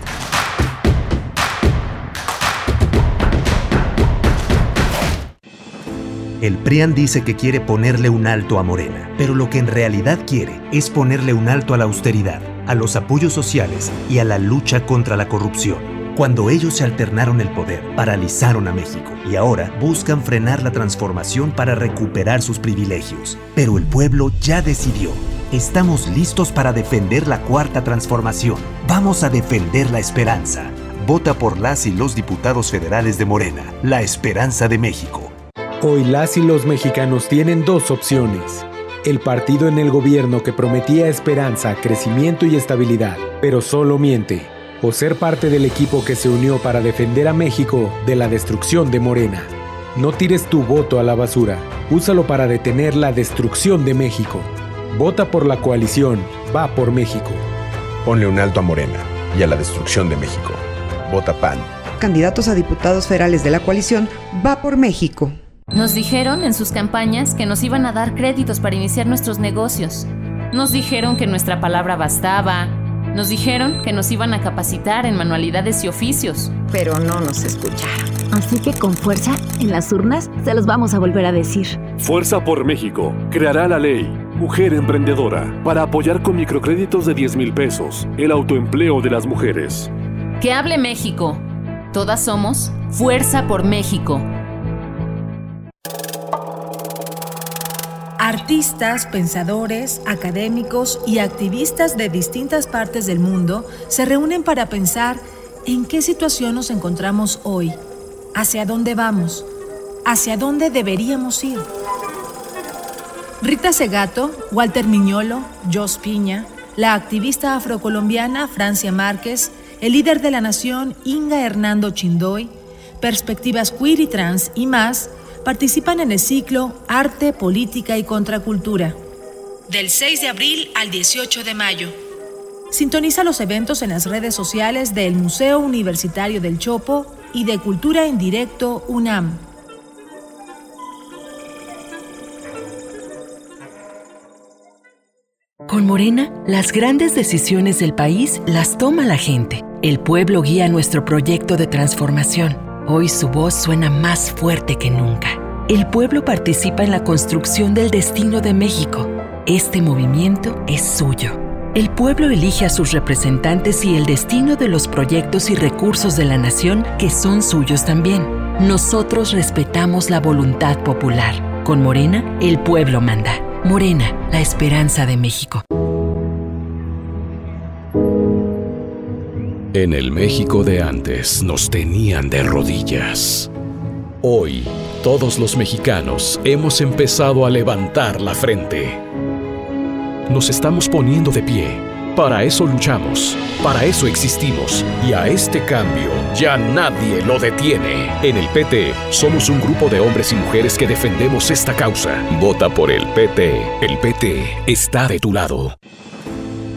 [SPEAKER 9] El PRIAN dice que quiere ponerle un alto a Morena, pero lo que en realidad quiere es ponerle un alto a la austeridad, a los apoyos sociales y a la lucha contra la corrupción. Cuando ellos se alternaron el poder, paralizaron a México y ahora buscan frenar la transformación para recuperar sus privilegios. Pero el pueblo ya decidió. Estamos listos para defender la cuarta transformación. Vamos a defender la esperanza. Vota por las y los diputados federales de Morena, la esperanza de México.
[SPEAKER 10] Hoy las y los mexicanos tienen dos opciones. El partido en el gobierno que prometía esperanza, crecimiento y estabilidad, pero solo miente. O ser parte del equipo que se unió para defender a México de la destrucción de Morena. No tires tu voto a la basura. Úsalo para detener la destrucción de México. Vota por la coalición. Va por México.
[SPEAKER 11] Ponle un alto a Morena y a la destrucción de México. Vota PAN.
[SPEAKER 12] Candidatos a diputados federales de la coalición Va por México.
[SPEAKER 13] Nos dijeron en sus campañas que nos iban a dar créditos para iniciar nuestros negocios. Nos dijeron que nuestra palabra bastaba. Nos dijeron que nos iban a capacitar en manualidades y oficios.
[SPEAKER 14] Pero no nos escucharon. Así que con fuerza, en las urnas, se los vamos a volver a decir.
[SPEAKER 15] Fuerza por México creará la ley Mujer Emprendedora para apoyar con microcréditos de 10 mil pesos el autoempleo de las mujeres.
[SPEAKER 13] Que hable México. Todas somos Fuerza por México.
[SPEAKER 16] Artistas, pensadores, académicos y activistas de distintas partes del mundo se reúnen para pensar en qué situación nos encontramos hoy, hacia dónde vamos, hacia dónde deberíamos ir. Rita Segato, Walter Miñolo, Jos Piña, la activista afrocolombiana Francia Márquez, el líder de la nación Inga Hernando Chindoy, perspectivas queer y trans y más participan en el ciclo Arte, Política y Contracultura. Del 6 de abril al 18 de mayo. Sintoniza los eventos en las redes sociales del Museo Universitario del Chopo y de Cultura en Directo UNAM.
[SPEAKER 17] Con Morena, las grandes decisiones del país las toma la gente. El pueblo guía nuestro proyecto de transformación. Hoy su voz suena más fuerte que nunca. El pueblo participa en la construcción del destino de México. Este movimiento es suyo. El pueblo elige a sus representantes y el destino de los proyectos y recursos de la nación que son suyos también. Nosotros respetamos la voluntad popular. Con Morena, el pueblo manda. Morena, la esperanza de México.
[SPEAKER 18] En el México de antes nos tenían de rodillas. Hoy, todos los mexicanos hemos empezado a levantar la frente. Nos estamos poniendo de pie. Para eso luchamos, para eso existimos y a este cambio ya nadie lo detiene. En el PT somos un grupo de hombres y mujeres que defendemos esta causa. Vota por el PT. El PT está de tu lado.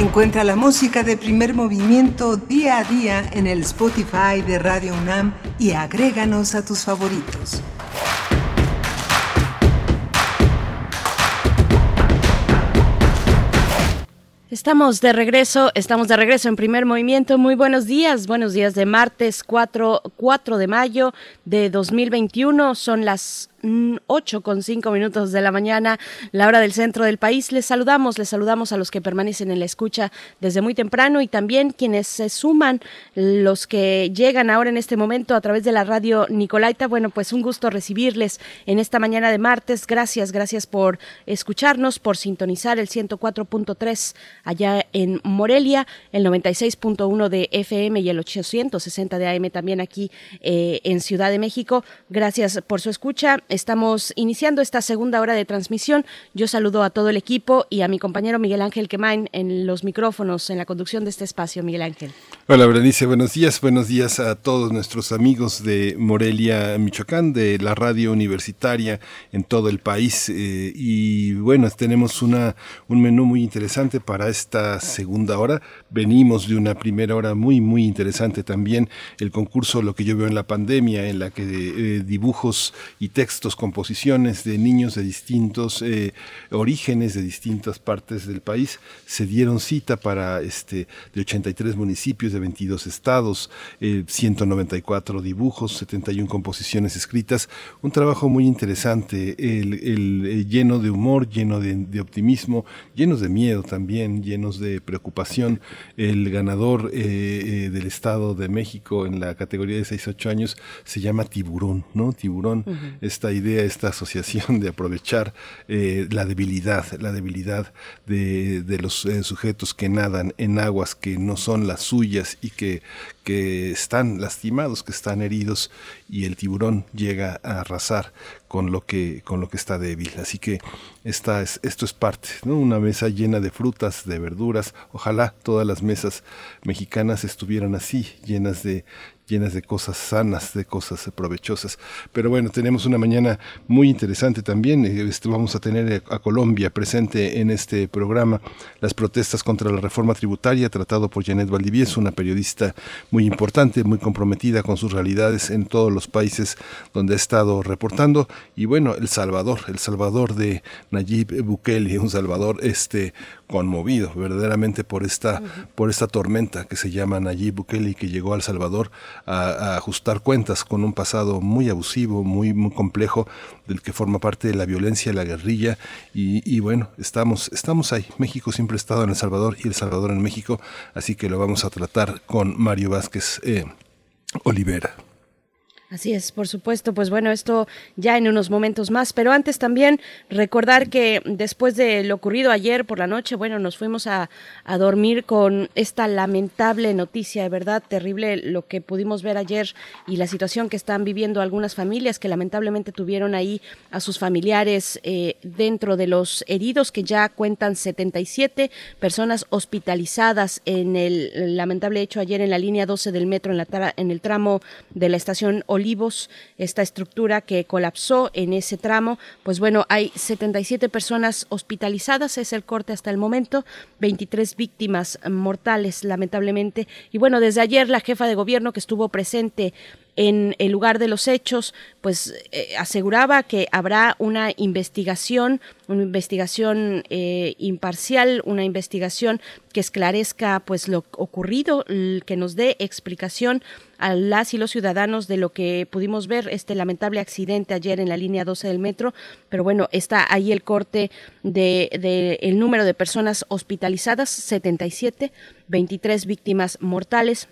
[SPEAKER 7] Encuentra la música de primer movimiento día a día en el Spotify de Radio UNAM y agréganos a tus favoritos.
[SPEAKER 2] Estamos de regreso, estamos de regreso en primer movimiento. Muy buenos días, buenos días de martes 4, 4 de mayo de 2021. Son las 8 con 5 minutos de la mañana, la hora del centro del país. Les saludamos, les saludamos a los que permanecen en la escucha desde muy temprano y también quienes se suman, los que llegan ahora en este momento a través de la radio Nicolaita. Bueno, pues un gusto recibirles en esta mañana de martes. Gracias, gracias por escucharnos, por sintonizar el 104.3 allá en Morelia, el 96.1 de FM y el 860 de AM también aquí eh, en Ciudad de México. Gracias por su escucha. Estamos iniciando esta segunda hora de transmisión. Yo saludo a todo el equipo y a mi compañero Miguel Ángel Quemain en los micrófonos, en la conducción de este espacio. Miguel Ángel.
[SPEAKER 1] Hola, Berenice. Buenos días. Buenos días a todos nuestros amigos de Morelia, Michoacán, de la radio universitaria en todo el país. Eh, y bueno, tenemos una, un menú muy interesante para esta segunda hora. Venimos de una primera hora muy, muy interesante también. El concurso Lo que yo veo en la pandemia, en la que eh, dibujos y textos composiciones de niños de distintos eh, orígenes, de distintas partes del país, se dieron cita para este de 83 municipios de 22 estados, 194 eh, dibujos, 71 composiciones escritas, un trabajo muy interesante, el, eh, lleno de humor, lleno de, optimismo, llenos de miedo también, llenos de preocupación. El ganador del Estado de México en la categoría de 6-8 años se llama Tiburón, ¿no? Tiburón, esta idea, esta asociación de aprovechar eh, la debilidad, la debilidad de, los eh, sujetos que nadan en aguas que no son las suyas y que, que están lastimados, que están heridos y el tiburón llega a arrasar con lo que con lo que está débil. Así que esta es, esto es parte, ¿no? Una mesa llena de frutas, de verduras. Ojalá todas las mesas mexicanas estuvieran así, llenas de llenas de cosas sanas, de cosas provechosas. Pero bueno, tenemos una mañana muy interesante también. Este, vamos a tener a Colombia presente en este programa. Las protestas contra la reforma tributaria, tratado por Janet Valdivieso, una periodista muy importante, muy comprometida con sus realidades en todos los países donde ha estado reportando. Y bueno, El Salvador, El Salvador de Nayib Bukele, un Salvador este, conmovido verdaderamente por esta, por esta tormenta que se llama Nayib Bukele y que llegó al Salvador a, ajustar cuentas con un pasado muy abusivo, muy, muy complejo, del que forma parte de la violencia, la guerrilla, y, bueno, estamos, estamos ahí. México siempre ha estado en El Salvador y El Salvador en México, así que lo vamos a tratar con Mario Vázquez eh, Olivera.
[SPEAKER 2] Así es, por supuesto. Pues bueno, esto ya en unos momentos más. Pero antes también recordar que después de lo ocurrido ayer por la noche, bueno, nos fuimos a, dormir con esta lamentable noticia, de verdad terrible lo que pudimos ver ayer y la situación que están viviendo algunas familias que lamentablemente tuvieron ahí a sus familiares eh, dentro de los heridos, que ya cuentan 77 personas hospitalizadas en el lamentable hecho ayer en la línea 12 del metro, en, la, en el tramo de la estación Olivos, esta estructura que colapsó en ese tramo. Pues bueno, hay 77 personas hospitalizadas, es el corte hasta el momento, 23 víctimas mortales, lamentablemente. Y bueno, desde ayer la jefa de gobierno que estuvo presente en el lugar de los hechos, pues eh, aseguraba que habrá una investigación, una investigación eh, imparcial, una investigación que esclarezca pues lo ocurrido, que nos dé explicación a las y los ciudadanos de lo que pudimos ver este lamentable accidente ayer en la línea 12 del metro, pero bueno, está ahí el corte de, de el número de personas hospitalizadas, 77, 23 víctimas mortales,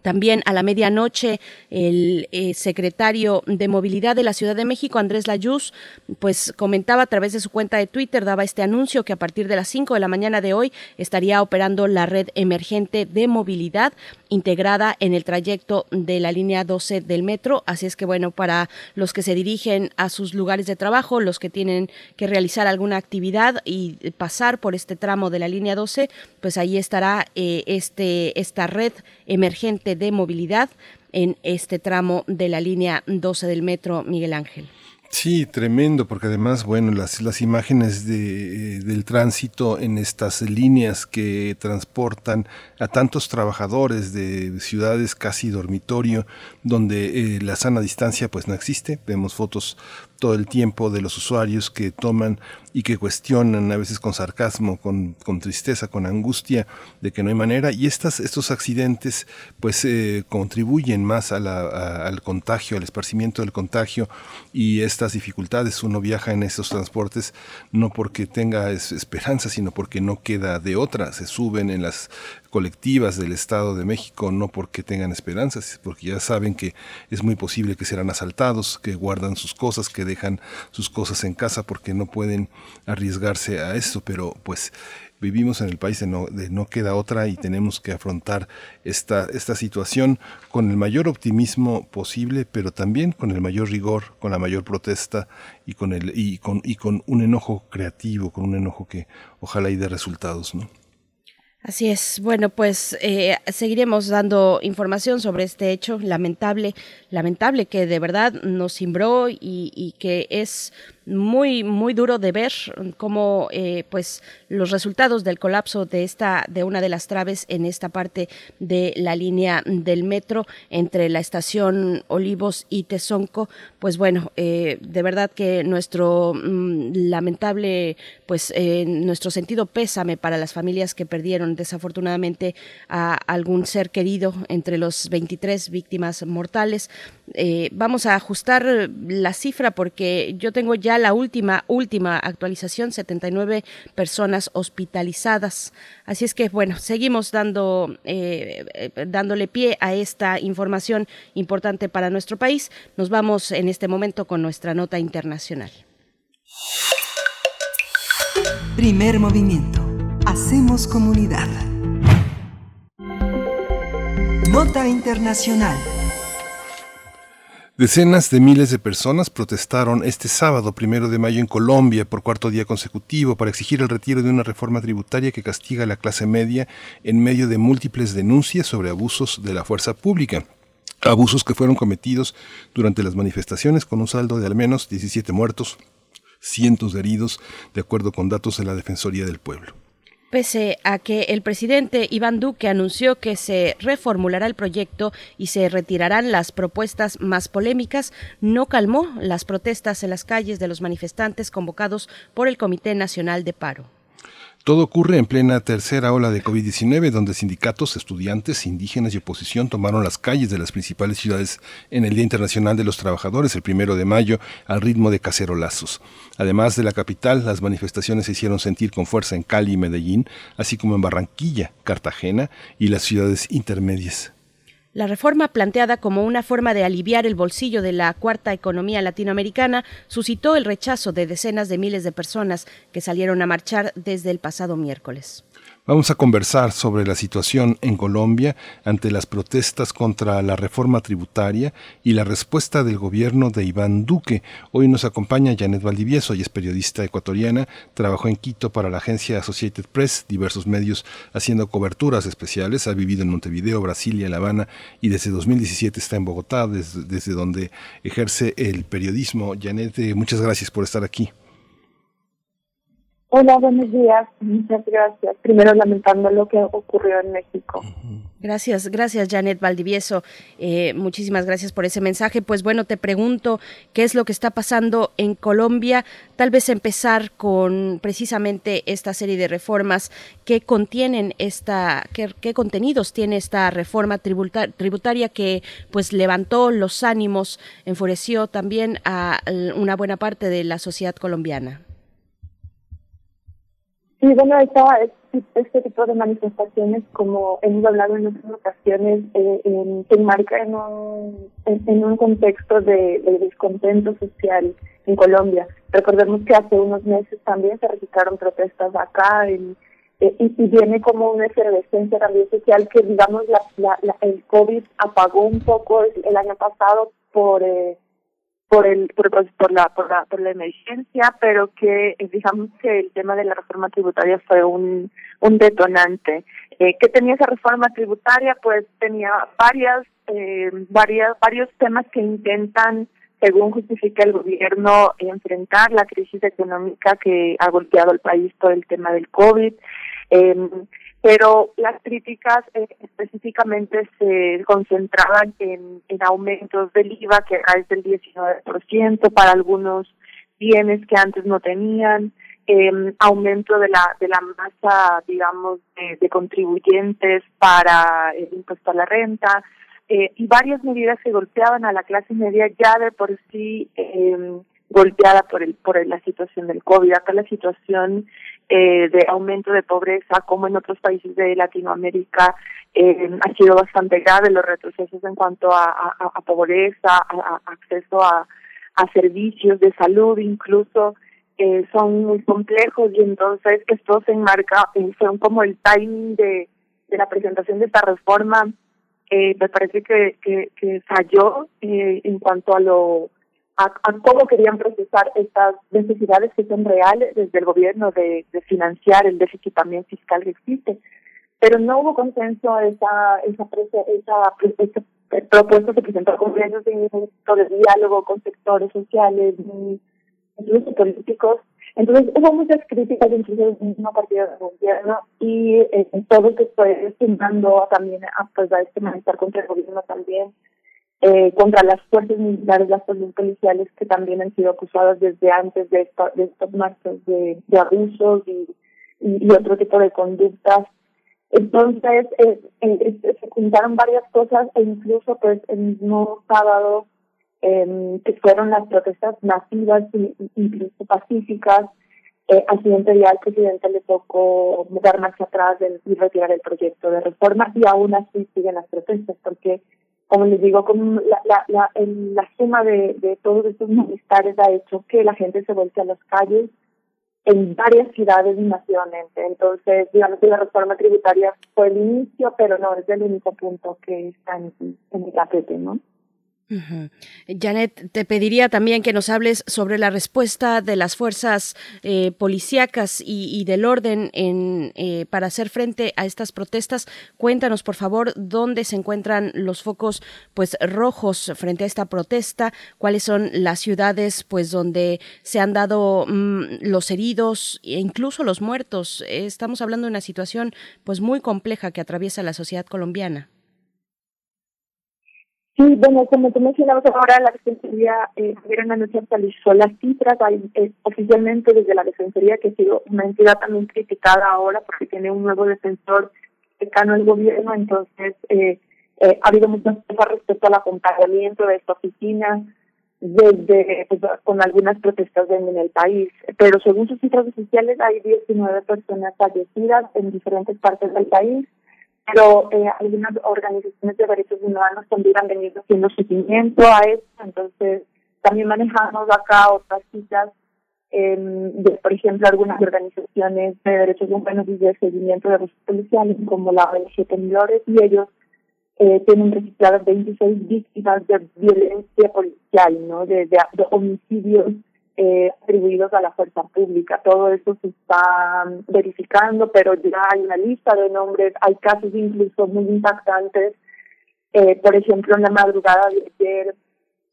[SPEAKER 2] también a la medianoche el eh, secretario de Movilidad de la Ciudad de México, Andrés Layuz, pues comentaba a través de su cuenta de Twitter, daba este anuncio que a partir de las 5 de la mañana de hoy estaría operando la red emergente de movilidad integrada en el trayecto de la línea 12 del metro. Así es que bueno, para los que se dirigen a sus lugares de trabajo, los que tienen que realizar alguna actividad y pasar por este tramo de la línea 12, pues ahí estará eh, este, esta red emergente de movilidad en este tramo de la línea 12 del metro Miguel Ángel.
[SPEAKER 1] Sí, tremendo, porque además, bueno, las, las imágenes de, del tránsito en estas líneas que transportan a tantos trabajadores de ciudades casi dormitorio, donde eh, la sana distancia pues no existe. Vemos fotos todo el tiempo de los usuarios que toman y que cuestionan a veces con sarcasmo, con, con tristeza, con angustia de que no hay manera. Y estas, estos accidentes pues eh, contribuyen más al contagio, al esparcimiento del contagio y estas dificultades. Uno viaja en estos transportes no porque tenga esperanza, sino porque no queda de otra. Se suben en las colectivas del Estado de México, no porque tengan esperanzas, porque ya saben que es muy posible que serán asaltados, que guardan sus cosas, que dejan sus cosas en casa porque no pueden arriesgarse a esto, pero pues vivimos en el país de no, de no queda otra y tenemos que afrontar esta, esta situación con el mayor optimismo posible, pero también con el mayor rigor, con la mayor protesta y con, el, y con, y con un enojo creativo, con un enojo que ojalá y dé resultados, ¿no?
[SPEAKER 2] Así es. Bueno, pues eh, seguiremos dando información sobre este hecho lamentable, lamentable que de verdad nos cimbró y, y que es muy muy duro de ver cómo eh, pues los resultados del colapso de esta de una de las traves en esta parte de la línea del metro entre la estación Olivos y Tezonco. Pues bueno eh, de verdad que nuestro mm, lamentable pues eh, nuestro sentido pésame para las familias que perdieron desafortunadamente a algún ser querido entre los 23 víctimas mortales. Eh, vamos a ajustar la cifra porque yo tengo ya la última, última actualización, 79 personas hospitalizadas. Así es que, bueno, seguimos dando, eh, eh, dándole pie a esta información importante para nuestro país. Nos vamos en este momento con nuestra nota internacional.
[SPEAKER 7] Primer movimiento. Hacemos comunidad. Nota internacional.
[SPEAKER 1] Decenas de miles de personas protestaron este sábado, primero de mayo, en Colombia por cuarto día consecutivo para exigir el retiro de una reforma tributaria que castiga a la clase media en medio de múltiples denuncias sobre abusos de la fuerza pública. Abusos que fueron cometidos durante las manifestaciones con un saldo de al menos 17 muertos, cientos de heridos, de acuerdo con datos de la Defensoría del Pueblo
[SPEAKER 2] pese a que el presidente Iván Duque anunció que se reformulará el proyecto y se retirarán las propuestas más polémicas, no calmó las protestas en las calles de los manifestantes convocados por el Comité Nacional de Paro.
[SPEAKER 1] Todo ocurre en plena tercera ola de COVID-19, donde sindicatos, estudiantes, indígenas y oposición tomaron las calles de las principales ciudades en el Día Internacional de los Trabajadores, el primero de mayo, al ritmo de cacerolazos. Además de la capital, las manifestaciones se hicieron sentir con fuerza en Cali y Medellín, así como en Barranquilla, Cartagena y las ciudades intermedias.
[SPEAKER 2] La reforma planteada como una forma de aliviar el bolsillo de la cuarta economía latinoamericana suscitó el rechazo de decenas de miles de personas que salieron a marchar desde el pasado miércoles.
[SPEAKER 1] Vamos a conversar sobre la situación en Colombia ante las protestas contra la reforma tributaria y la respuesta del gobierno de Iván Duque. Hoy nos acompaña Janet Valdivieso, y es periodista ecuatoriana, trabajó en Quito para la agencia Associated Press, diversos medios haciendo coberturas especiales, ha vivido en Montevideo, Brasilia, La Habana y desde 2017 está en Bogotá, desde, desde donde ejerce el periodismo. Janet, eh, muchas gracias por estar aquí.
[SPEAKER 19] Hola, buenos días. Muchas gracias. Primero lamentando lo que ocurrió en México.
[SPEAKER 2] Gracias, gracias Janet Valdivieso. Eh, muchísimas gracias por ese mensaje. Pues bueno, te pregunto qué es lo que está pasando en Colombia. Tal vez empezar con precisamente esta serie de reformas que contienen esta, qué, qué contenidos tiene esta reforma tributa- tributaria que pues levantó los ánimos, enfureció también a una buena parte de la sociedad colombiana.
[SPEAKER 19] Sí, bueno, esta, este tipo de manifestaciones, como hemos hablado en otras ocasiones, eh, en- se enmarca en un, en, un contexto de, de descontento social en Colombia. Recordemos que hace unos meses también se registraron protestas acá eh, y, y viene como una efervescencia también social que, digamos, la, la, la- el COVID apagó un poco el, el año pasado por... Eh, por el por, por- la por la por la emergencia pero que eh, digamos que el tema de la reforma tributaria fue un un detonante. Eh, qué tenía esa reforma tributaria pues tenía varias eh, varias varios temas que intentan según justifica el gobierno enfrentar la crisis económica que ha golpeado al país por el tema del covid. Eh, pero las críticas eh, específicamente se concentraban en, en aumentos del IVA que es del 19% para algunos bienes que antes no tenían, eh, aumento de la de la masa, digamos, de, de contribuyentes para el impuesto a la renta eh, y varias medidas que golpeaban a la clase media ya de por sí eh, golpeada por el por la situación del COVID. Acá la situación eh, de aumento de pobreza, como en otros países de Latinoamérica, eh, ha sido bastante grave los retrocesos en cuanto a, a, pobreza, a, a acceso a, servicios de salud, incluso eh, son muy complejos y entonces esto se enmarca, son como el timing de, de la presentación de esta reforma, eh, me parece que, que, que falló eh, en cuanto a lo a, a cómo querían procesar estas necesidades que son reales desde el gobierno de, de financiar el déficit también fiscal que existe. Pero no hubo consenso, esa esa esa, esa propuesta se presentó con medios de, de diálogo con sectores sociales, incluso políticos. Entonces hubo muchas críticas incluso del mismo partido de gobierno y eh, todo que fue sumando también a, pues, a este malestar contra el gobierno también eh, contra las fuerzas militares, las fuerzas policiales que también han sido acusadas desde antes de, esta- de estos marchas de, de abusos y, y, y otro tipo de conductas. Entonces, eh, eh, eh, se juntaron varias cosas e incluso pues el mismo sábado eh, que fueron las protestas masivas y incluso pacíficas, eh, al siguiente día al presidente le tocó dar marcha atrás y retirar el proyecto de reforma y aún así siguen las protestas porque como les digo, como la, la, la, el- la suma de, de todos estos malestares ha hecho que la gente se vuelque a las calles en varias ciudades naciones. Entonces, digamos que la reforma tributaria fue el inicio, pero no es el único punto que está en, en el tapete, ¿no?
[SPEAKER 2] Janet, te pediría también que nos hables sobre la respuesta de las fuerzas eh, policíacas y, del orden en, eh, para hacer frente a estas protestas. Cuéntanos, por favor, dónde se encuentran los focos pues rojos frente a esta protesta, cuáles son las ciudades pues donde se han dado mm, los heridos e incluso los muertos. Estamos hablando de una situación pues muy compleja que atraviesa la sociedad colombiana.
[SPEAKER 19] Sí, bueno, como tú mencionabas ahora, la Defensoría eh, ayer la noche actualizó las cifras hay, eh, oficialmente desde la Defensoría, que ha sido una entidad también criticada ahora porque tiene un nuevo defensor cercano al gobierno, entonces eh, eh, ha habido muchas cosas respecto al acompañamiento de esta oficina desde pues, con algunas protestas en el país, pero según sus cifras oficiales hay 19 personas fallecidas en diferentes partes del país pero eh, algunas organizaciones de derechos humanos también han venido haciendo seguimiento a esto, entonces también manejamos acá otras citas, de, por ejemplo, algunas organizaciones de derechos humanos y de seguimiento de los policiales, como la ONG Temblores, y ellos eh, tienen registradas 26 víctimas de violencia policial, ¿no? de homicidios eh, atribuidos a la fuerza pública. Todo eso se está verificando, pero ya hay una lista de nombres, hay casos incluso muy impactantes. Eh, por ejemplo, en la madrugada de ayer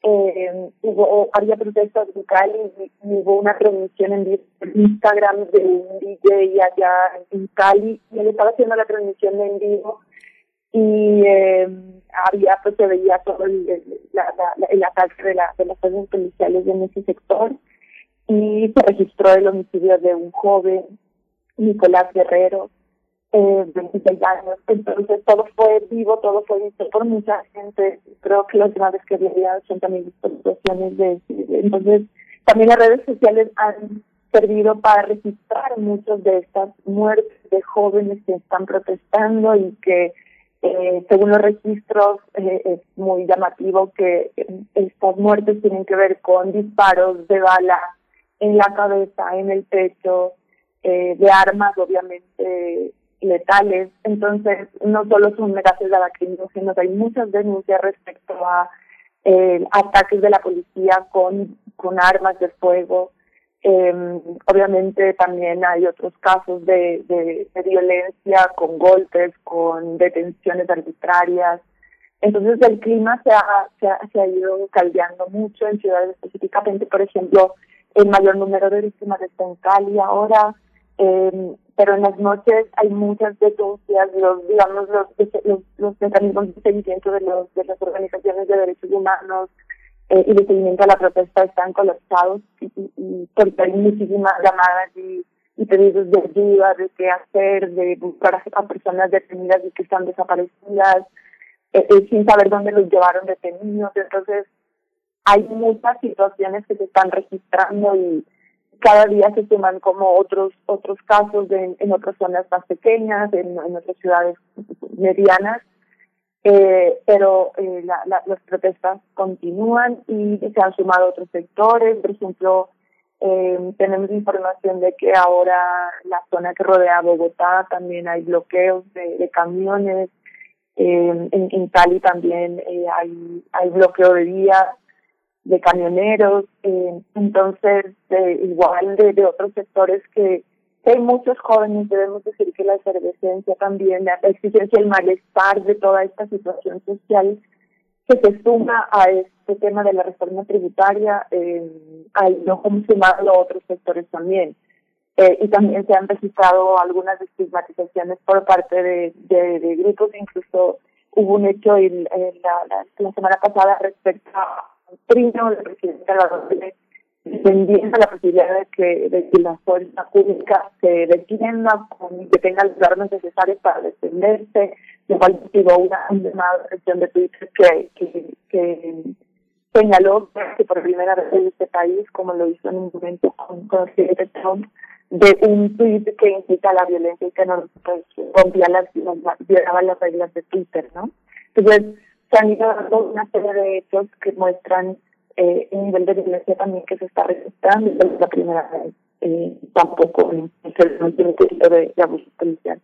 [SPEAKER 19] eh, hubo, había protestas locales y, hubo una transmisión en Instagram de un DJ allá en Cali y él estaba haciendo la transmisión en vivo y eh, había pues se veía todo el, la, la, el ataque de, la, de las fuerzas policiales en ese sector y se registró el homicidio de un joven Nicolás Guerrero eh, 26 años. Entonces todo fue vivo, todo fue visto por mucha gente. Creo que las última vez que había 80 mil situaciones de, Entonces también las redes sociales han servido para registrar muchas de estas muertes de jóvenes que están protestando y que eh, según los registros eh, es muy llamativo que estas muertes tienen que ver con disparos de bala en la cabeza, en el pecho, eh, de armas obviamente letales. Entonces, no solo son gases de lacrimógenos, hay muchas denuncias respecto a eh, ataques de la policía con, con armas de fuego. Eh, obviamente también hay otros casos de, de, violencia con golpes, con detenciones arbitrarias. Entonces el clima se ha, se ha, se ha ido caldeando mucho en ciudades específicamente, por ejemplo, el mayor número de víctimas está en Cali ahora, eh, pero en las noches hay muchas denuncias, los, digamos, los, los, los mecanismos de seguimiento de, los, de las organizaciones de derechos humanos eh, y de seguimiento a la protesta están colapsados y, y, porque hay muchísimas llamadas y, y, pedidos de ayuda, de qué hacer, de buscar a, personas detenidas y que están desaparecidas, eh, eh, sin saber dónde los llevaron detenidos. Entonces, hay muchas situaciones que se están registrando y cada día se suman como otros otros casos en otras zonas más pequeñas, en, en otras ciudades medianas, eh, pero eh, la, la, las protestas continúan y se han sumado otros sectores, por ejemplo, eh, tenemos información de que ahora la zona que rodea Bogotá también hay bloqueos de, de camiones, eh, en, Cali también hay, hay bloqueo de vías, de camioneros, eh, entonces igual de, de otros sectores que, hay muchos jóvenes, debemos decir que la efervescencia también, la exigencia, el malestar de toda esta situación social que se suma a este tema de la reforma tributaria, eh, no como sumado a otros sectores también. Eh, y también se han registrado algunas estigmatizaciones por parte de, de, de grupos, incluso hubo un hecho en, la, la, la semana pasada respecto a primo del presidente Salvador defendiendo la posibilidad de que, de que la fuerza pública se defienda y que tenga los armas necesarios para defenderse. De cual tuvo una, una versión de Twitter que, que, que señaló que por primera vez en este país, como lo hizo en un momento con, con el presidente Trump, de un tweet que incita a la violencia y que no pues, rompía las, violaba las reglas de Twitter, ¿no? Entonces, se han ido dando una serie de hechos que muestran eh, el nivel de violencia también que se está registrando desde la primera vez, eh, tampoco en el último de, de abuso policial.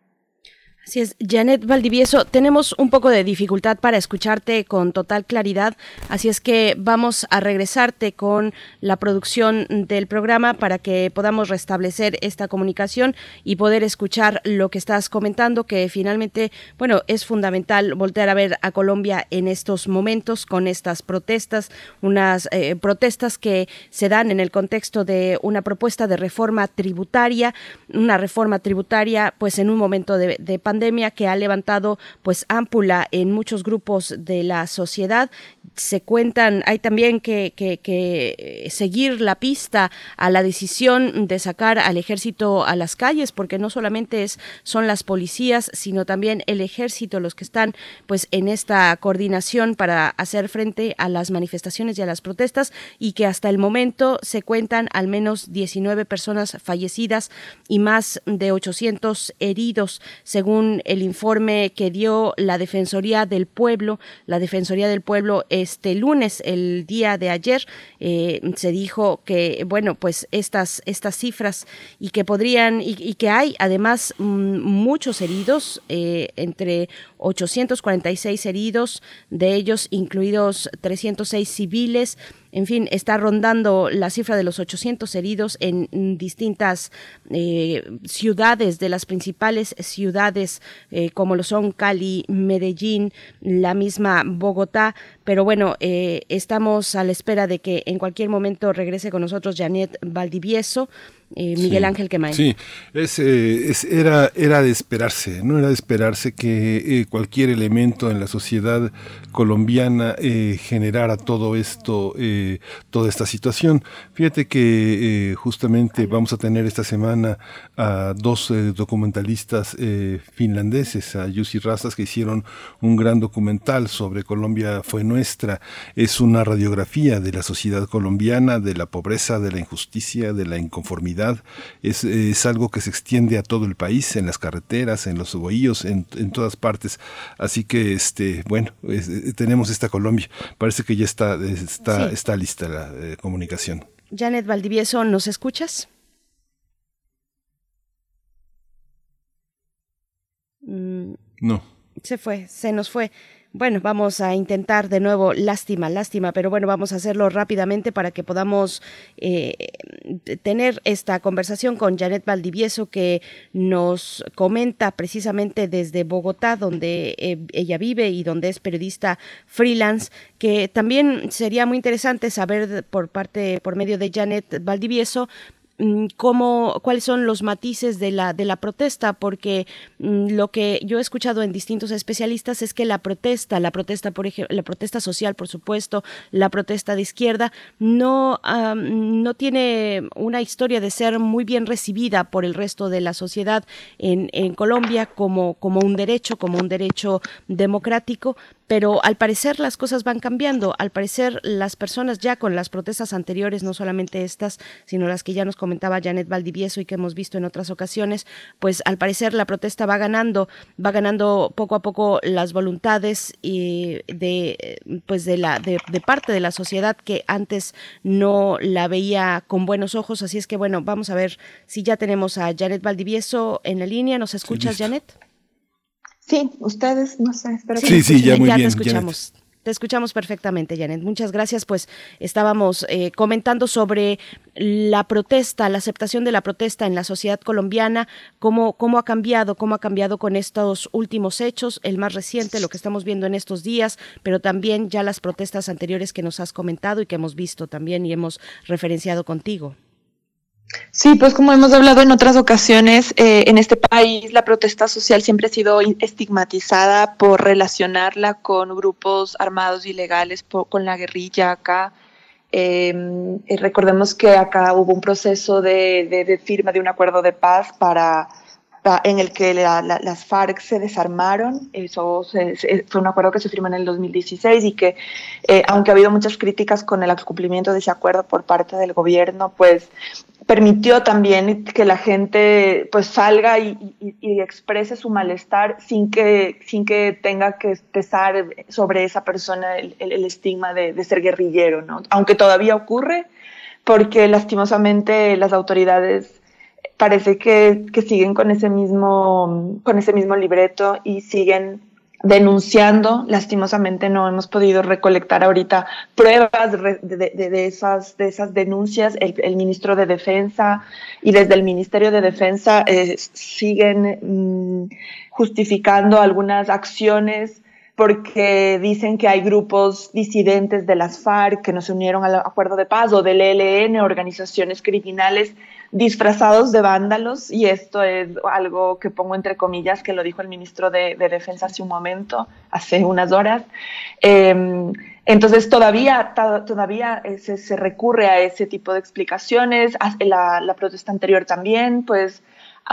[SPEAKER 2] Así es, Janet Valdivieso, tenemos un poco de dificultad para escucharte con total claridad, así es que vamos a regresarte con la producción del programa para que podamos restablecer esta comunicación y poder escuchar lo que estás comentando, que finalmente, bueno, es fundamental voltear a ver a Colombia en estos momentos con estas protestas, unas eh, protestas que se dan en el contexto de una propuesta de reforma tributaria, una reforma tributaria, pues en un momento de, de pandemia pandemia que ha levantado pues ámpula en muchos grupos de la sociedad. Se cuentan, hay también que, que, que seguir la pista a la decisión de sacar al ejército a las calles, porque no solamente es, son las policías, sino también el ejército los que están pues en esta coordinación para hacer frente a las manifestaciones y a las protestas y que hasta el momento se cuentan al menos 19 personas fallecidas y más de 800 heridos según el informe que dio la Defensoría del Pueblo. La Defensoría del Pueblo este lunes, el día de ayer, eh, se dijo que, bueno, pues estas, estas cifras y que podrían, y, que hay además mm, muchos heridos, eh, entre 846 heridos, de ellos incluidos 306 civiles, en fin, está rondando la cifra de los 800 heridos en distintas eh, ciudades de las principales ciudades eh, como lo son Cali, Medellín, la misma Bogotá, pero bueno, eh, estamos a la espera de que en cualquier momento regrese con nosotros Janet Valdivieso. Eh, Miguel Ángel Quemain.
[SPEAKER 1] Sí, es, eh, es, era, era de esperarse, no era de esperarse que cualquier elemento en la sociedad colombiana generara todo esto, toda esta situación. Fíjate que justamente vamos a tener esta semana a dos documentalistas finlandeses, a Jussi Razas, que hicieron un gran documental sobre Colombia fue nuestra, es una radiografía de la sociedad colombiana, de la pobreza, de la injusticia, de la inconformidad. Es, es algo que se extiende a todo el país, en las carreteras, en los bohíos, en, en todas partes. Así que, este, bueno, es, tenemos esta Colombia. Parece que ya está, está, sí. está lista la eh, comunicación.
[SPEAKER 2] Janet Valdivieso, ¿nos escuchas?
[SPEAKER 1] Mm. No.
[SPEAKER 2] Se fue, se nos fue. Bueno, vamos a intentar de nuevo, lástima, lástima, pero bueno, vamos a hacerlo rápidamente para que podamos eh, tener esta conversación con Janet Valdivieso que nos comenta precisamente desde Bogotá, donde eh, ella vive y donde es periodista freelance, que también sería muy interesante saber por parte, por medio de Janet Valdivieso, cómo, cuáles son los matices de la, de la protesta, porque mm, lo que yo he escuchado en distintos especialistas es que la protesta, la protesta, por ejemplo, la protesta social, por supuesto, la protesta de izquierda, no, no tiene una historia de ser muy bien recibida por el resto de la sociedad en, en Colombia como, como un derecho, como un derecho democrático, pero al parecer las cosas van cambiando, al parecer las personas ya con las protestas anteriores, no solamente estas, sino las que ya nos comentaba Janet Valdivieso y que hemos visto en otras ocasiones, pues al parecer la protesta va ganando, va ganando poco a poco las voluntades y de pues de la de, de parte de la sociedad que antes no la veía con buenos ojos, así es que bueno, vamos a ver si ya tenemos a Janet Valdivieso en la línea, ¿nos escuchas
[SPEAKER 1] Sí,
[SPEAKER 2] Janet?
[SPEAKER 20] Sí, ustedes, no sé, espero que
[SPEAKER 1] Sí, sí, ya muy
[SPEAKER 2] ya
[SPEAKER 1] bien.
[SPEAKER 2] te escuchamos. Te escuchamos perfectamente, Janet. Muchas gracias. Pues estábamos eh, comentando sobre la protesta, la aceptación de la protesta en la sociedad colombiana, cómo, cómo ha cambiado, cómo ha cambiado con estos últimos hechos, el más reciente, lo que estamos viendo en estos días, pero también ya las protestas anteriores que nos has comentado y que hemos visto también y hemos referenciado contigo.
[SPEAKER 20] Sí, pues como hemos hablado en otras ocasiones, eh, en este país la protesta social siempre ha sido estigmatizada por relacionarla con grupos armados ilegales, con la guerrilla acá. Eh, recordemos que acá hubo un proceso de, de, firma de un acuerdo de paz para en el que la, la, las FARC se desarmaron. Eso se, se, fue un acuerdo que se firmó en el 2016 y que, eh, aunque ha habido muchas críticas con el cumplimiento de ese acuerdo por parte del gobierno, pues permitió también que la gente pues salga y, y, y, exprese su malestar sin que, sin que tenga que pesar sobre esa persona el, el, el estigma de, de, ser guerrillero, ¿no? Aunque todavía ocurre, porque lastimosamente las autoridades parece que, que siguen con ese mismo, con ese mismo libreto y siguen denunciando. Lastimosamente no hemos podido recolectar ahorita pruebas de, de, de esas, de esas denuncias. El, ministro de Defensa y desde el Ministerio de Defensa eh, siguen mmm, justificando algunas acciones porque dicen que hay grupos disidentes de las FARC que no se unieron al acuerdo de paz o del ELN, organizaciones criminales disfrazados de vándalos, y esto es algo que pongo entre comillas, que lo dijo el ministro de, de Defensa hace un momento, hace unas horas. Eh, entonces todavía, todavía se, recurre a ese tipo de explicaciones. La, la protesta anterior también, pues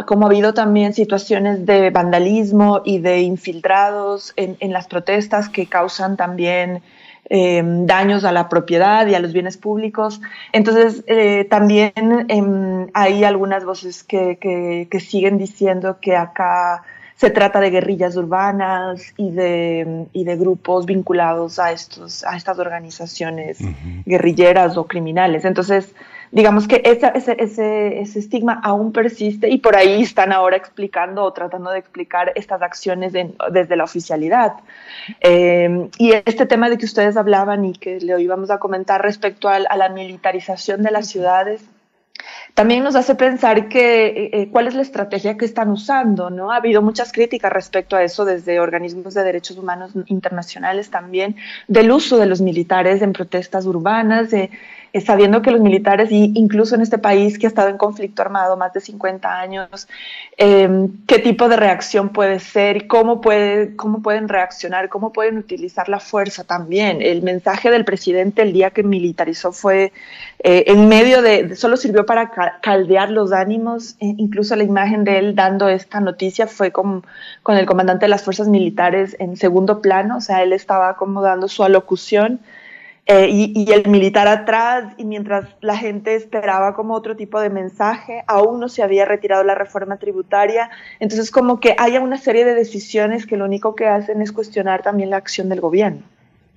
[SPEAKER 20] como ha habido también situaciones de vandalismo y de infiltrados en las protestas que causan también eh, daños a la propiedad y a los bienes públicos. Entonces, eh, también eh, hay algunas voces que, que, que, siguen diciendo que acá se trata de guerrillas urbanas y de, y de grupos vinculados a, estos, a estas organizaciones uh -huh. guerrilleras o criminales. Entonces, digamos que ese, ese, ese, ese, estigma aún persiste y por ahí están ahora explicando o tratando de explicar estas acciones desde la oficialidad. Eh, y este tema de que ustedes hablaban y que le íbamos a comentar respecto a, a la militarización de las ciudades, también nos hace pensar que eh, eh, cuál es la estrategia que están usando, ¿no? Ha habido muchas críticas respecto a eso desde organismos de derechos humanos internacionales también, del uso de los militares en protestas urbanas, de eh, sabiendo que los militares, y incluso en este país que ha estado en conflicto armado más de 50 años, eh, qué tipo de reacción puede ser y cómo, puede, cómo pueden reaccionar, cómo pueden utilizar la fuerza también. El mensaje del presidente el día que militarizó fue eh, en medio de, solo sirvió para caldear los ánimos, incluso la imagen de él dando esta noticia fue con, con el comandante de las fuerzas militares en segundo plano, o sea, él estaba como dando su alocución eh, y, el militar atrás, y mientras la gente esperaba como otro tipo de mensaje, aún no se había retirado la reforma tributaria. Entonces, como que haya una serie de decisiones que lo único que hacen es cuestionar también la acción del gobierno.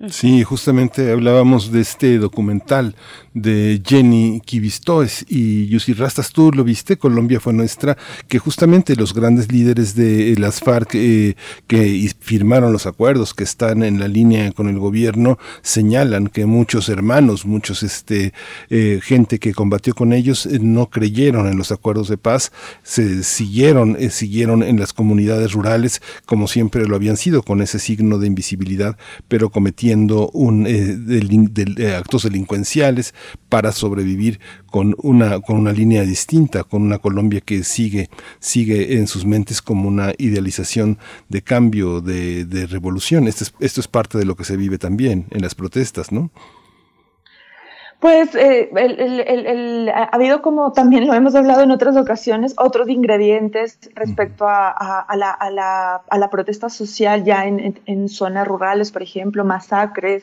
[SPEAKER 1] Sí, justamente hablábamos de este documental de Jenny Kivistoes y Yussi Rastas, tú lo viste, Colombia fue nuestra, que justamente los grandes líderes de las FARC eh, que firmaron los acuerdos, que están en la línea con el gobierno, señalan que muchos hermanos, muchos este eh, gente que combatió con ellos eh, no creyeron en los acuerdos de paz, se siguieron, siguieron en las comunidades rurales como siempre lo habían sido, con ese signo de invisibilidad, pero cometiendo un, actos delincuenciales, para sobrevivir con una, con una línea distinta, con una Colombia que sigue, sigue en sus mentes como una idealización de cambio, de, de revolución. Esto es, esto es parte de lo que se vive también en las protestas, ¿no?
[SPEAKER 20] Pues eh, el, el, el, ha habido como también lo hemos hablado en otras ocasiones, otros ingredientes respecto a, a, la, a, la, a la, protesta social ya en, en, en, zonas rurales, por ejemplo, masacres,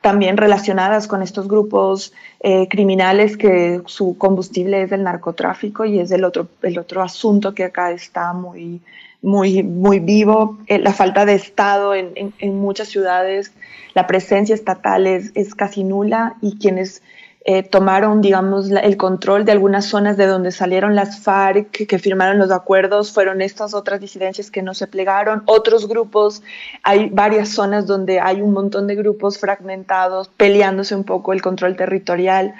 [SPEAKER 20] también relacionadas con estos grupos eh, criminales que su combustible es el narcotráfico y es el otro, el otro asunto que acá está muy, muy, muy vivo, eh, la falta de Estado en, en, en, muchas ciudades, la presencia estatal es, es casi nula y quienes eh, tomaron, digamos, el control de algunas zonas de donde salieron las FARC, que, firmaron los acuerdos, fueron estas otras disidencias que no se plegaron, otros grupos, hay varias zonas donde hay un montón de grupos fragmentados, peleándose un poco el control territorial.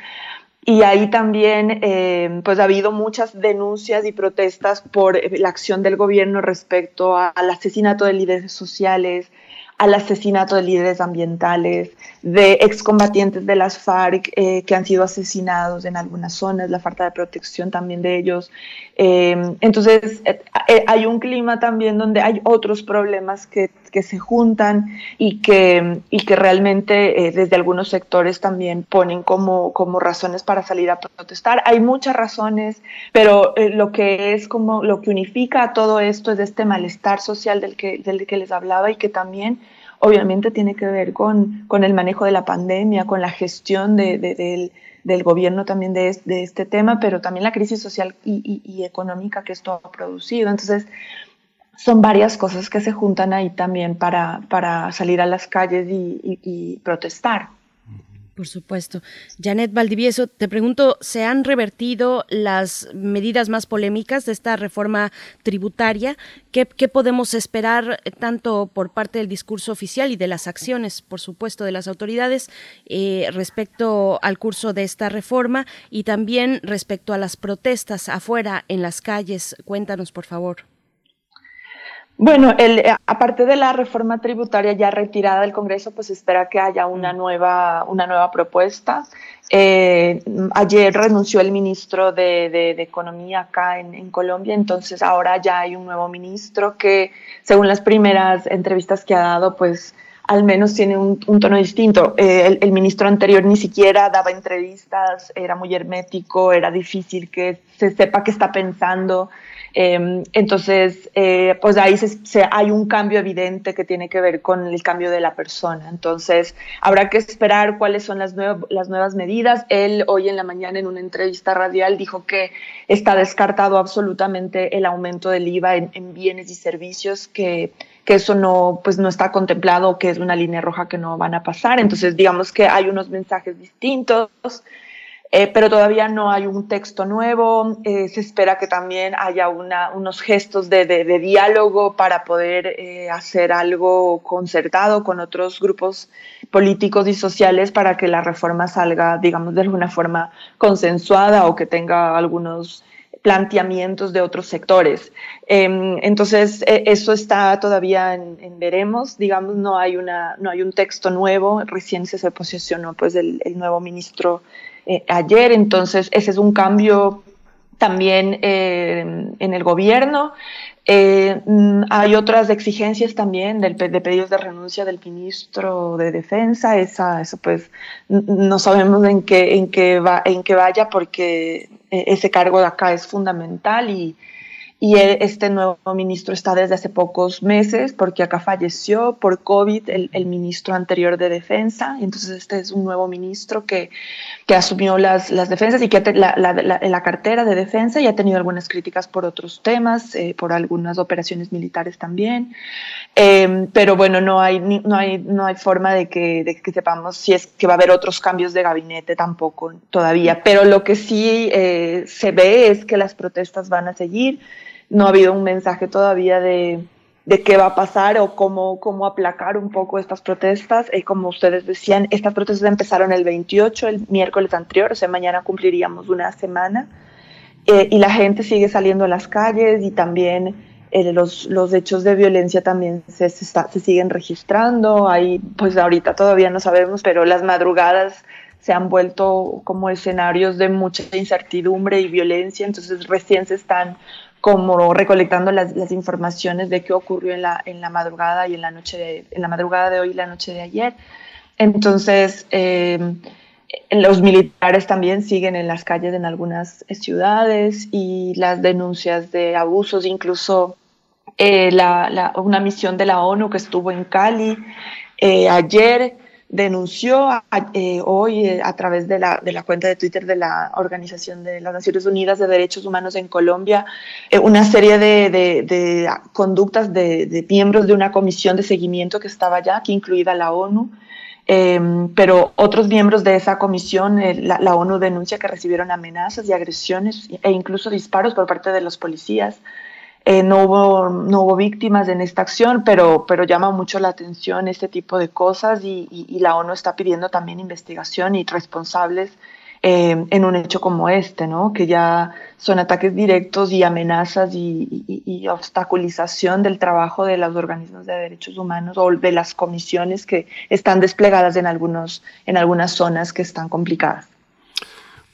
[SPEAKER 20] Y ahí también eh, pues ha habido muchas denuncias y protestas por la acción del gobierno respecto al asesinato de líderes sociales, al asesinato de líderes ambientales, de excombatientes de las FARC eh, que han sido asesinados en algunas zonas, la falta de protección también de ellos. Eh, entonces, eh, eh, hay un clima también donde hay otros problemas que, que se juntan y que, y que realmente eh, desde algunos sectores también ponen como, como razones para salir a protestar. Hay muchas razones, pero lo que es como lo que unifica todo esto es este malestar social del que, del que les hablaba y que también obviamente tiene que ver con, con el manejo de la pandemia, con la gestión de, de, del, del, gobierno también de, de, este tema, pero también la crisis social y, y, económica que esto ha producido. Entonces, son varias cosas que se juntan ahí también para, para salir a las calles y protestar.
[SPEAKER 2] Por supuesto. Janet Valdivieso, te pregunto, ¿se han revertido las medidas más polémicas de esta reforma tributaria? ¿Qué, podemos esperar eh, tanto por parte del discurso oficial y de las acciones, por supuesto, de las autoridades eh, respecto al curso de esta reforma y también respecto a las protestas afuera en las calles? Cuéntanos, por favor.
[SPEAKER 20] Bueno, el, eh, aparte de la reforma tributaria ya retirada del Congreso, pues espera que haya una nueva, una nueva propuesta. Eh, ayer renunció el ministro de, de, de Economía acá en, en, Colombia, entonces ahora ya hay un nuevo ministro que, según las primeras entrevistas que ha dado, pues al menos tiene un, un tono distinto. Eh, el, el, ministro anterior ni siquiera daba entrevistas, era muy hermético, era difícil que se sepa qué está pensando. Eh, entonces, eh, pues ahí se, se, hay un cambio evidente que tiene que ver con el cambio de la persona. Entonces, habrá que esperar cuáles son las, nuev las nuevas medidas. Él hoy en la mañana en una entrevista radial dijo que está descartado absolutamente el aumento del IVA en, en bienes y servicios, que, que eso no, pues no está contemplado, que es una línea roja que no van a pasar. Entonces, digamos que hay unos mensajes distintos. Eh, pero todavía no hay un texto nuevo. Eh, se espera que también haya una, unos gestos de, de, de diálogo para poder eh, hacer algo concertado con otros grupos políticos y sociales para que la reforma salga, digamos, de alguna forma consensuada o que tenga algunos planteamientos de otros sectores. Eh, entonces, eh, eso está todavía en, en, veremos, digamos, no hay, una, no hay un texto nuevo, recién se posicionó pues el, el nuevo ministro eh, ayer, entonces ese es un cambio también eh, en el gobierno. Eh, hay otras exigencias también del, de pedidos de renuncia del ministro de Defensa. Esa, eso pues no sabemos en qué, en qué, va, en qué vaya porque ese cargo de acá es fundamental y, y este nuevo ministro está desde hace pocos meses porque acá falleció por COVID el, el ministro anterior de defensa, y entonces este es un nuevo ministro que, que asumió las, las defensas y que la, la, la, la, cartera de defensa y ha tenido algunas críticas por otros temas, eh, por algunas operaciones militares también, eh, pero bueno, no hay, no, hay, no hay forma de que, de que sepamos si es que va a haber otros cambios de gabinete tampoco todavía, pero lo que sí eh, se ve es que las protestas van a seguir, no ha habido un mensaje todavía de, de qué va a pasar o cómo, cómo aplacar un poco estas protestas. Eh, como ustedes decían, estas protestas empezaron el 28, el miércoles anterior, o sea, mañana cumpliríamos una semana. Eh, y la gente sigue saliendo a las calles y también eh, los, los hechos de violencia también se, está, se siguen registrando. Hay, pues ahorita todavía no sabemos, pero las madrugadas se han vuelto como escenarios de mucha incertidumbre y violencia, entonces recién se están como recolectando las, las, informaciones de qué ocurrió en la, en la madrugada y en la noche de, en la madrugada de hoy y la noche de ayer. Entonces, eh, los militares también siguen en las calles en algunas ciudades y las denuncias de abusos, incluso eh, la, la, una misión de la ONU que estuvo en Cali eh, ayer denunció eh, hoy eh, a través de la, de la, cuenta de Twitter de la Organización de las Naciones Unidas de Derechos Humanos en Colombia eh, una serie de, de, de conductas de, de, miembros de una comisión de seguimiento que estaba allá, que incluida la ONU. pero otros miembros de esa comisión, la, la ONU denuncia que recibieron amenazas y agresiones e incluso disparos por parte de los policías. Eh, no, hubo, no hubo víctimas en esta acción, pero, pero llama mucho la atención este tipo de cosas y, y, la ONU está pidiendo también investigación y responsables eh, en un hecho como este, ¿no? que ya son ataques directos y amenazas y, y, obstaculización del trabajo de los organismos de derechos humanos o de las comisiones que están desplegadas en, algunos, en algunas zonas que están complicadas.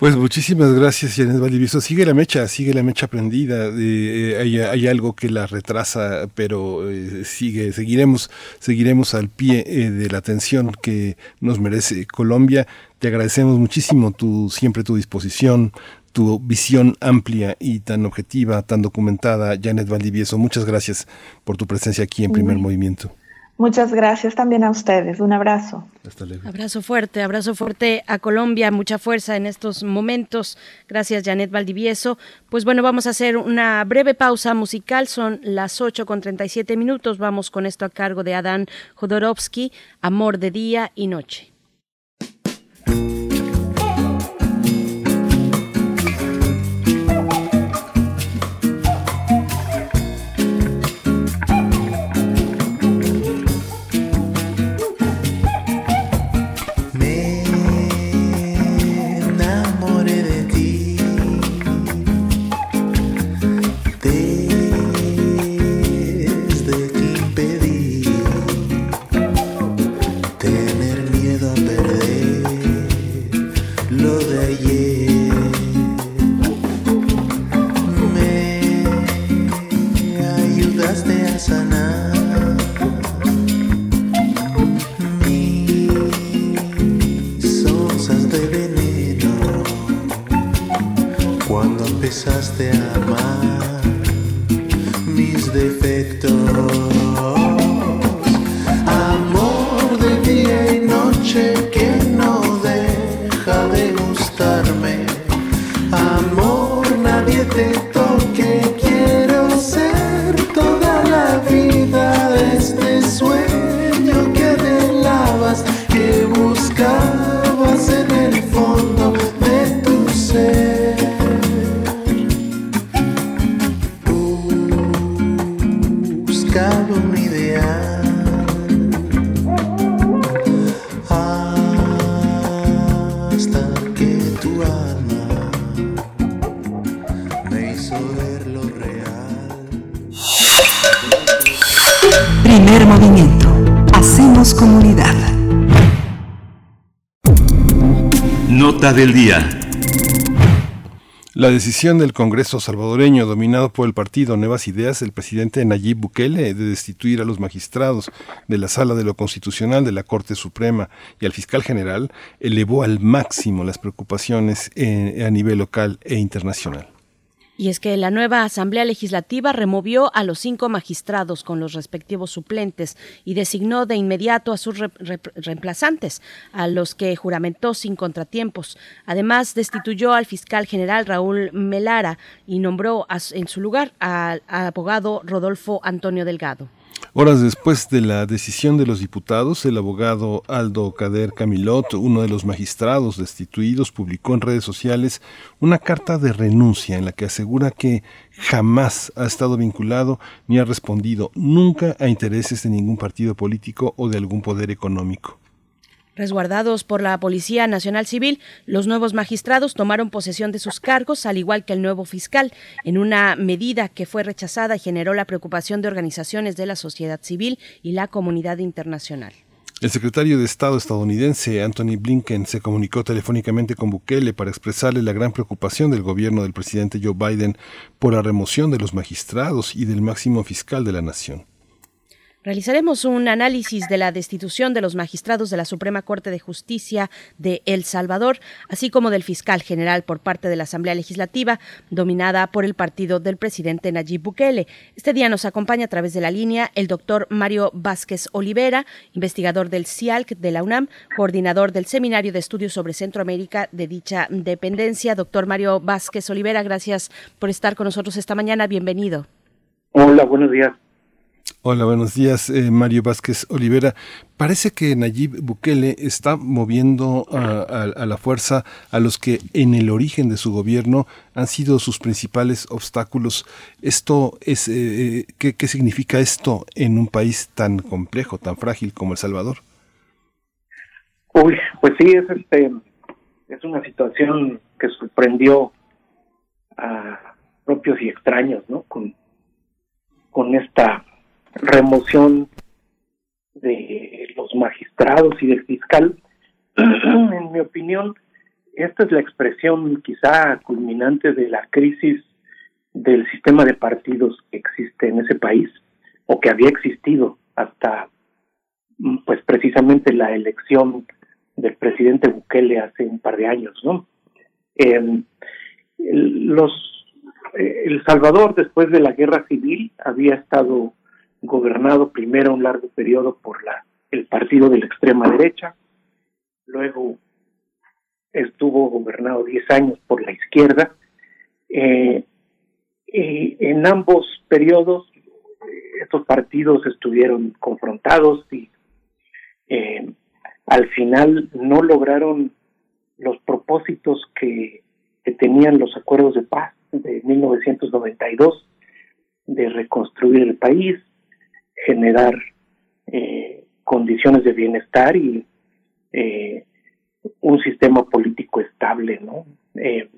[SPEAKER 1] Pues muchísimas gracias, Janet Valdivieso. Sigue la mecha, sigue la mecha prendida. Eh, hay, hay, algo que la retrasa, pero eh, sigue, seguiremos, seguiremos al pie eh, de la atención que nos merece Colombia. Te agradecemos muchísimo tu, siempre tu disposición, tu visión amplia y tan objetiva, tan documentada, Janet Valdivieso. Muchas gracias por tu presencia aquí en Primer Movimiento.
[SPEAKER 20] Muchas gracias también a ustedes. Un abrazo.
[SPEAKER 1] Hasta luego.
[SPEAKER 2] Abrazo fuerte, abrazo fuerte a Colombia. Mucha fuerza en estos momentos. Gracias, Janet Valdivieso. Pues bueno, vamos a hacer una breve pausa musical. Son las 8 con 37 minutos. Vamos con esto a cargo de Adán Jodorowsky, Amor de día y noche.
[SPEAKER 6] Amor de día y noche que no deja de gustarme. Amor, nadie te La
[SPEAKER 1] decisión del Congreso salvadoreño, dominado por el partido Nuevas Ideas, del presidente Nayib Bukele, de destituir a los magistrados de la Sala de lo Constitucional de la Corte Suprema y al fiscal general, elevó al máximo las preocupaciones eh, a nivel local e internacional.
[SPEAKER 2] Y es que la nueva Asamblea Legislativa removió a los cinco magistrados con los respectivos suplentes y designó de inmediato a sus re re reemplazantes, a los que juramentó sin contratiempos. Además, destituyó al fiscal general Raúl Melara y nombró en su lugar al abogado Rodolfo Antonio Delgado.
[SPEAKER 1] Horas después de la decisión de los diputados, el abogado Aldo Cader Camilot, uno de los magistrados destituidos, publicó en redes sociales una carta de renuncia en la que asegura que jamás ha estado vinculado ni ha respondido nunca a intereses de ningún partido político o de algún poder económico.
[SPEAKER 2] Resguardados por la Policía Nacional Civil, los nuevos magistrados tomaron posesión de sus cargos, al igual que el nuevo fiscal, en una medida que fue rechazada y generó la preocupación de organizaciones de la sociedad civil y la comunidad internacional.
[SPEAKER 1] El secretario de Estado estadounidense Anthony Blinken se comunicó telefónicamente con Bukele para expresarle la gran preocupación del gobierno del presidente Joe Biden por la remoción de los magistrados y del máximo fiscal de la nación.
[SPEAKER 2] Realizaremos un análisis de la destitución de los magistrados de la Suprema Corte de Justicia de El Salvador, así como del fiscal general por parte de la Asamblea Legislativa, dominada por el partido del presidente Nayib Bukele. Este día nos acompaña a través de la línea el doctor Mario Vázquez Olivera, investigador del CIALC de la UNAM, coordinador del Seminario de Estudios sobre Centroamérica de dicha dependencia. Doctor Mario Vázquez Olivera, gracias por estar con nosotros esta mañana. Bienvenido.
[SPEAKER 21] Hola, buenos días.
[SPEAKER 1] Hola, buenos días, eh, Mario Vázquez Olivera. Parece que Nayib Bukele está moviendo a, a, la fuerza a los que en el origen de su gobierno han sido sus principales obstáculos. Esto es, eh, ¿qué, ¿qué, significa esto en un país tan complejo, tan frágil como El Salvador?
[SPEAKER 21] Uy, pues sí, es este, es una situación que sorprendió a propios y extraños, ¿no? Con, con esta remoción de los magistrados y del fiscal. en mi opinión, esta es la expresión quizá culminante de la crisis del sistema de partidos que existe en ese país o que había existido hasta pues precisamente la elección del presidente Bukele hace un par de años, ¿no? Eh, los El Salvador después de la guerra civil había estado gobernado primero un largo periodo por la el partido de la extrema derecha, luego estuvo gobernado 10 años por la izquierda. Eh, y en ambos periodos estos partidos estuvieron confrontados y eh, al final no lograron los propósitos que, que tenían los acuerdos de paz de 1992 de reconstruir el país, generar eh, condiciones de bienestar y eh, un sistema político estable, ¿no? Eh,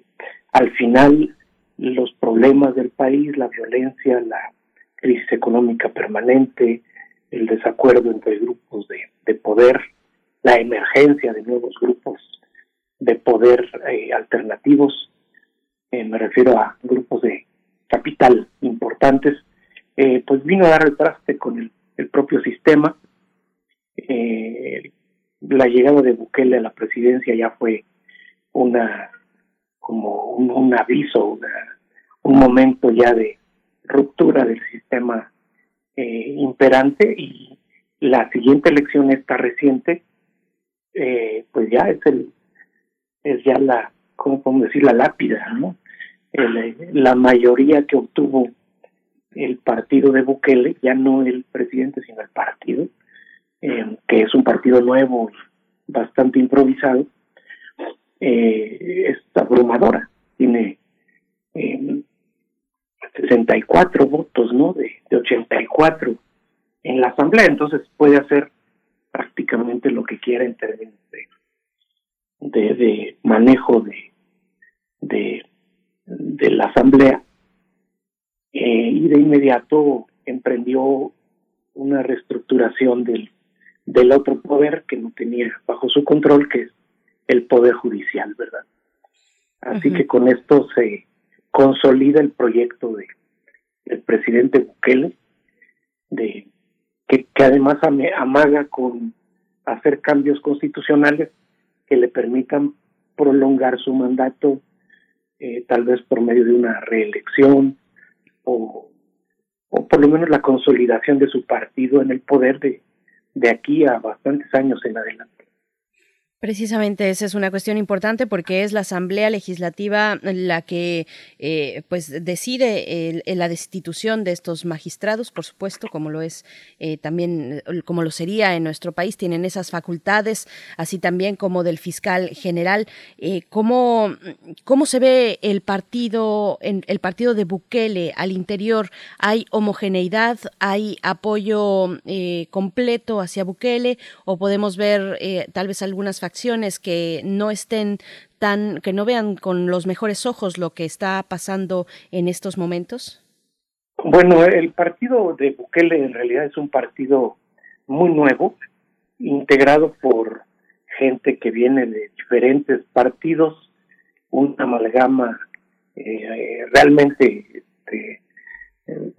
[SPEAKER 21] al final, los problemas del país, la violencia, la crisis económica permanente, el desacuerdo entre grupos de, de poder, la emergencia de nuevos grupos de poder eh, alternativos, me refiero a grupos de capital importantes, eh, pues vino a dar el traste con el, el propio sistema. Eh, la llegada de Bukele a la presidencia ya fue una como un, aviso, una, un momento ya de ruptura del sistema eh, imperante. Y la siguiente elección esta reciente eh, pues ya es el es ya la cómo podemos decir la lápida no la mayoría que obtuvo el partido de Bukele, ya no el presidente, sino el partido, eh, que es un partido nuevo, bastante improvisado, eh, es abrumadora. Tiene eh, 64 votos, ¿no? De, de 84 en la asamblea, entonces puede hacer prácticamente lo que quiera en términos de, de, de manejo de, de, de la asamblea y de inmediato emprendió una reestructuración del, del otro poder que no tenía bajo su control, que es el poder judicial, ¿verdad? Así que con esto se consolida el proyecto de del presidente Bukele, de que, que además amaga con hacer cambios constitucionales que le permitan prolongar su mandato, eh, tal vez por medio de una reelección o, o por lo menos la consolidación de su partido en el poder de, de aquí a bastantes años en adelante.
[SPEAKER 2] Precisamente esa es una cuestión importante porque es la Asamblea Legislativa la que eh, pues decide la destitución de estos magistrados, por supuesto, como lo es eh, también, como lo sería en nuestro país, tienen esas facultades, así también como del fiscal general. Eh, ¿cómo, ¿Cómo se ve el partido, en, el partido de Bukele al interior? ¿Hay homogeneidad? ¿Hay apoyo completo hacia Bukele? ¿O podemos ver tal vez algunas facciones que no estén tan, que no vean con los mejores ojos lo que está pasando en estos momentos?
[SPEAKER 21] Bueno, el partido de Bukele en realidad es un partido muy nuevo, integrado por gente que viene de diferentes partidos, una amalgama eh, realmente este, eh,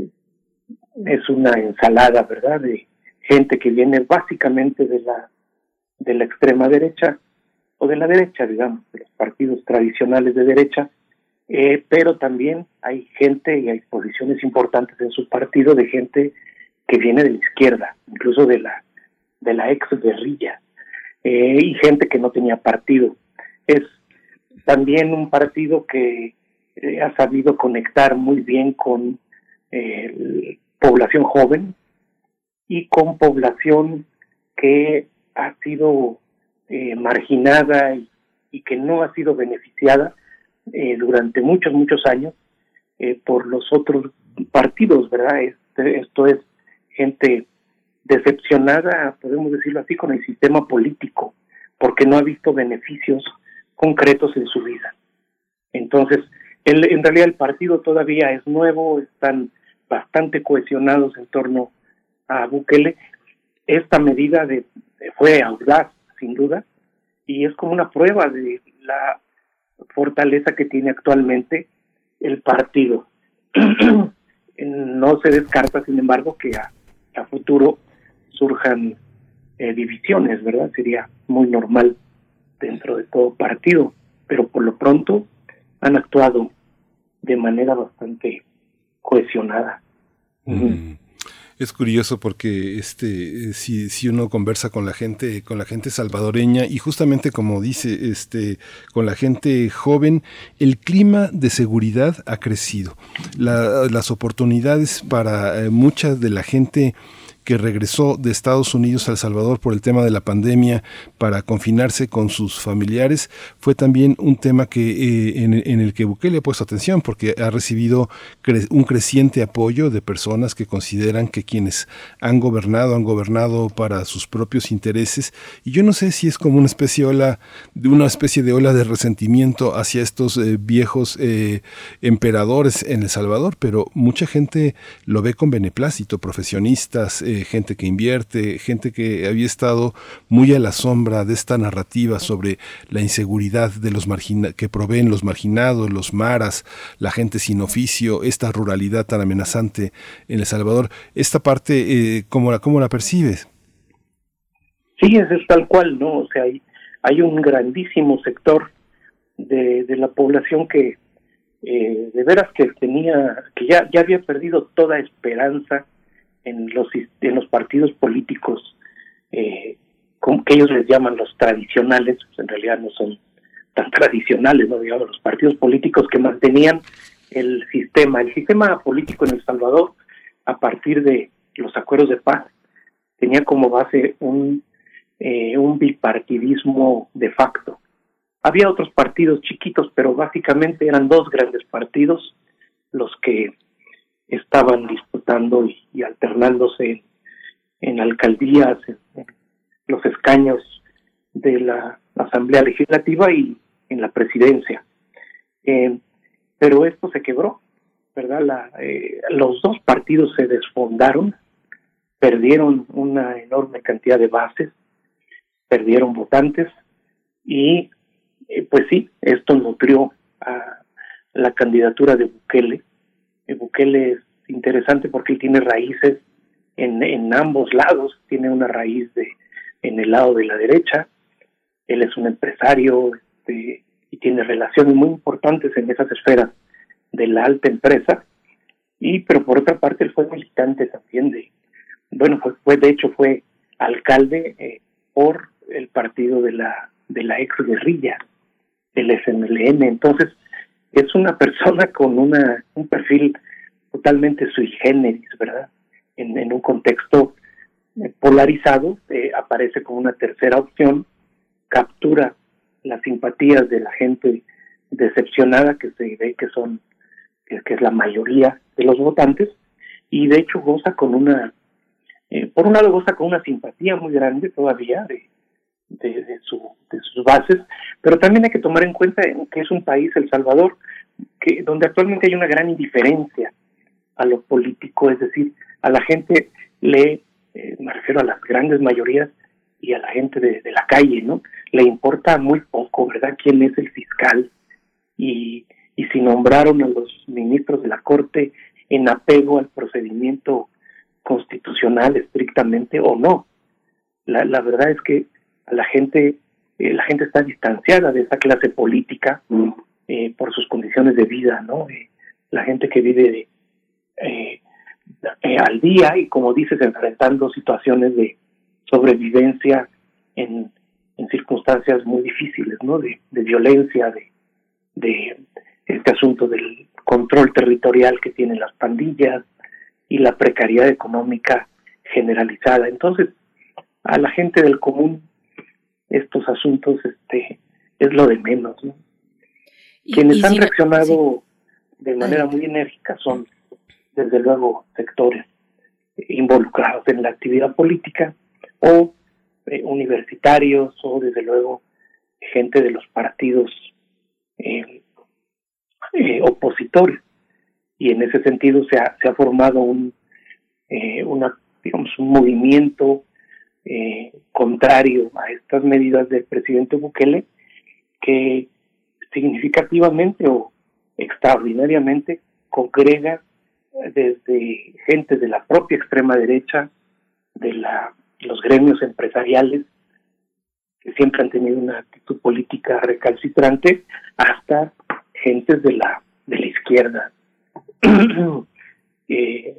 [SPEAKER 21] es una ensalada, ¿verdad? De gente que viene básicamente de la de la extrema derecha o de la derecha, digamos, de los partidos tradicionales de derecha, eh, pero también hay gente y hay posiciones importantes en su partido de gente que viene de la izquierda, incluso de la de la ex guerrilla, eh, y gente que no tenía partido. Es también un partido que eh, ha sabido conectar muy bien con población joven y con población que ha sido eh, marginada y, que no ha sido beneficiada eh, durante muchos, muchos años eh, por los otros partidos, ¿verdad? Este, esto es gente decepcionada, podemos decirlo así, con el sistema político, porque no ha visto beneficios concretos en su vida. Entonces, el, en realidad el partido todavía es nuevo, están bastante cohesionados en torno a Bukele. Esta medida de fue audaz, sin duda, y es como una prueba de la fortaleza que tiene actualmente el partido. no se descarta, sin embargo, que a, futuro surjan eh, divisiones, ¿verdad? Sería muy normal dentro de todo partido, pero por lo pronto han actuado de manera bastante cohesionada.
[SPEAKER 1] Es curioso porque este si, si uno conversa con la gente, con la gente salvadoreña, y justamente como dice, este, con la gente joven, el clima de seguridad ha crecido. las oportunidades para eh, mucha de la gente que regresó de Estados Unidos a El Salvador por el tema de la pandemia para confinarse con sus familiares, fue también un tema que eh, en, el que Bukele ha puesto atención porque ha recibido un creciente apoyo de personas que consideran que quienes han gobernado han gobernado para sus propios intereses. Y yo no sé si es como una especie de ola de una especie de ola de resentimiento hacia estos eh, viejos eh, emperadores en El Salvador, pero mucha gente lo ve con beneplácito, profesionistas, gente que invierte, gente que había estado muy a la sombra de esta narrativa sobre la inseguridad de los que proveen los marginados, los maras, la gente sin oficio, esta ruralidad tan amenazante en El Salvador. Esta parte, eh, ¿cómo, la, ¿cómo la percibes?
[SPEAKER 21] Sí, es, tal cual, ¿no? O sea, hay, hay un grandísimo sector de, de la población que eh, de veras que tenía, que ya, ya había perdido toda esperanza en los, en los partidos políticos eh, que ellos les llaman los tradicionales, pues en realidad no son tan tradicionales, no digamos, los partidos políticos que mantenían el sistema, el sistema político en El Salvador a partir de los acuerdos de paz tenía como base un eh, un bipartidismo de facto. Había otros partidos chiquitos, pero básicamente eran dos grandes partidos los que estaban y, y alternándose en, alcaldías, en, en los escaños de la Asamblea Legislativa y en la presidencia. Eh, pero esto se quebró, ¿verdad? La, eh, los dos partidos se desfondaron, perdieron una enorme cantidad de bases, perdieron votantes y eh, pues sí, esto nutrió a la candidatura de Bukele. Eh, Bukele es interesante porque él tiene raíces en, en ambos lados, tiene una raíz de en el lado de la derecha, él es un empresario este, y tiene relaciones muy importantes en esas esferas de la alta empresa, y pero por otra parte él fue militante también de, bueno, fue, de hecho fue alcalde eh, por el partido de la de la ex guerrilla, el SMLN, entonces es una persona con una un perfil totalmente sui generis, ¿verdad? En, un contexto eh, polarizado, eh, aparece como una tercera opción, captura las simpatías de la gente decepcionada que se ve que son que es la mayoría de los votantes y de hecho goza con una eh, por un lado goza con una simpatía muy grande todavía de, de, de, su, de sus bases, pero también hay que tomar en cuenta que es un país, El Salvador, que donde actualmente hay una gran indiferencia a lo político, es decir, a la gente le, eh, me refiero a las grandes mayorías y a la gente de, de, la calle, ¿no? Le importa muy poco, ¿verdad? ¿Quién es el fiscal? Y, y si nombraron a los ministros de la Corte en apego al procedimiento constitucional estrictamente o no. La, la verdad es que a la gente, eh, la gente está distanciada de esa clase política eh, por sus condiciones de vida, ¿no? Eh, la gente que vive eh, eh, al día y, como dices, enfrentando situaciones de sobrevivencia en, en circunstancias muy difíciles, ¿no? De, de violencia, de, de este asunto del control territorial que tienen las pandillas y la precariedad económica generalizada. Entonces, a la gente del común estos asuntos este es lo de menos, ¿no? Quienes han reaccionado de manera muy enérgica son, desde luego, sectores involucrados en la actividad política o eh, universitarios o, desde luego, gente de los partidos eh, eh, opositores. Y en ese sentido se ha, se ha formado un, una, digamos, un movimiento contrario a estas medidas del presidente Bukele que significativamente o extraordinariamente congrega desde gente de la propia extrema derecha, de la, los gremios empresariales, que siempre han tenido una actitud política recalcitrante, hasta gentes de la, de la izquierda. eh,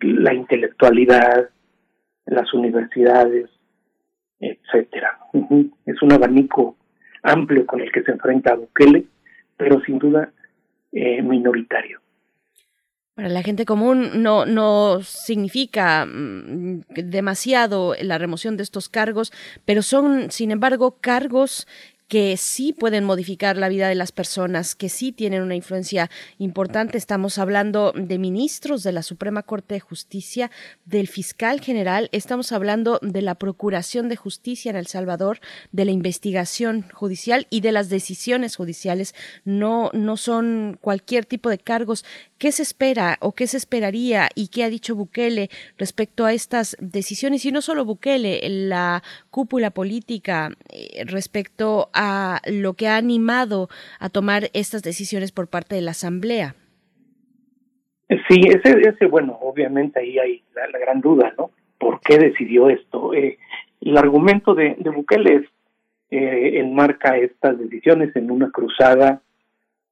[SPEAKER 21] la intelectualidad, las universidades, etcétera. Es un abanico amplio con el que se enfrenta Bukele, pero sin duda eh, minoritario.
[SPEAKER 2] Para la gente común no, no significa mm, demasiado la remoción de estos cargos, pero son, sin embargo, cargos que sí pueden modificar la vida de las personas, que sí tienen una influencia importante. Estamos hablando de ministros de la Suprema Corte de Justicia, del fiscal general, estamos hablando de la Procuración de Justicia en El Salvador, de la investigación judicial y de las decisiones judiciales. No, no son cualquier tipo de cargos. ¿Qué se espera o qué se esperaría y qué ha dicho Bukele respecto a estas decisiones? Y no solo Bukele, la cúpula política eh, respecto a lo que ha animado a tomar estas decisiones por parte de la Asamblea.
[SPEAKER 21] Sí, ese, ese bueno, obviamente ahí hay la, gran duda, ¿no? ¿Por qué decidió esto? Eh, el argumento de, de Bukele es, eh, enmarca estas decisiones en una cruzada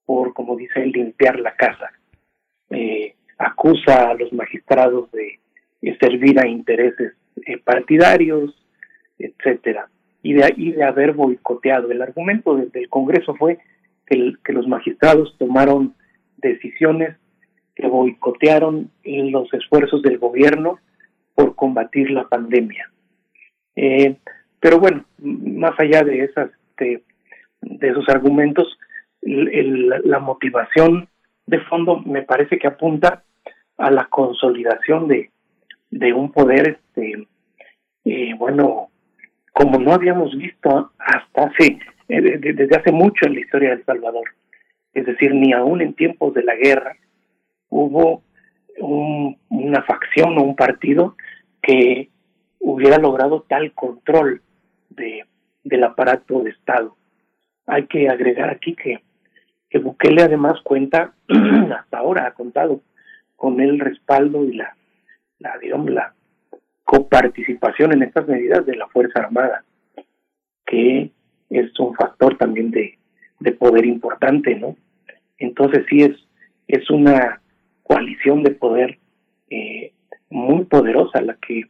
[SPEAKER 21] por, como dice limpiar la casa. Eh, acusa a los magistrados de, servir a intereses partidarios, etcétera y de, y de haber boicoteado. El argumento de, del Congreso fue que, los magistrados tomaron decisiones que boicotearon los esfuerzos del gobierno por combatir la pandemia. Eh, pero bueno, más allá de esas de, de esos argumentos, la motivación de fondo me parece que apunta a la consolidación de, de un poder, este, eh, bueno, como no habíamos visto hasta hace, eh, desde hace mucho en la historia de El Salvador. Es decir, ni aún en tiempos de la guerra hubo un, una facción o un partido que hubiera logrado tal control de, del aparato de Estado. Hay que agregar aquí que, que Bukele además cuenta, hasta ahora ha contado con el respaldo y la, la la coparticipación en estas medidas de la Fuerza Armada, que es un factor también de, de poder importante, ¿no? Entonces sí es, es una coalición de poder eh, muy poderosa la que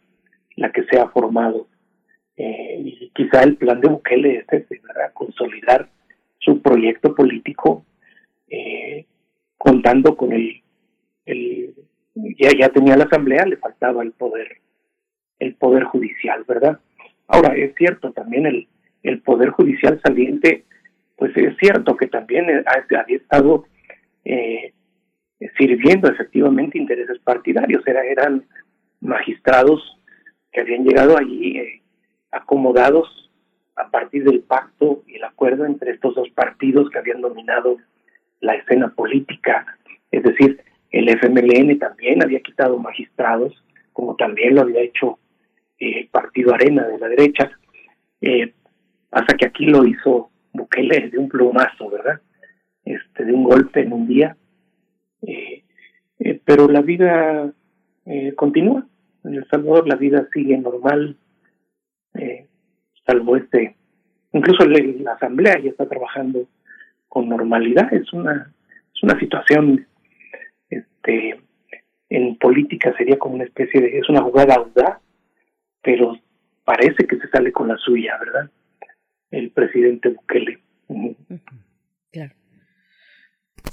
[SPEAKER 21] la que se ha formado eh, y quizá el plan de Bukele es ese, ¿verdad? consolidar su proyecto político eh, contando con el, el ya ya tenía la asamblea le faltaba el poder el poder judicial verdad ahora es cierto también el el poder judicial saliente pues es cierto que también había estado eh, sirviendo efectivamente intereses partidarios era, eran magistrados que habían llegado allí eh, acomodados a partir del pacto y el acuerdo entre estos dos partidos que habían dominado la escena política. Es decir, el FMLN también había quitado magistrados, como también lo había hecho eh, Partido Arena de la derecha. Eh, pasa que aquí lo hizo Bukele de un plumazo, ¿verdad? Este, de un golpe en un día. Eh, eh pero la vida continúa en El Salvador la vida sigue normal, salvo este, incluso la asamblea ya está trabajando con normalidad, es una, es una situación, este, en política sería como una especie de, es una jugada audaz, pero parece que se sale con la suya, ¿verdad? El presidente Bukele.
[SPEAKER 1] Claro.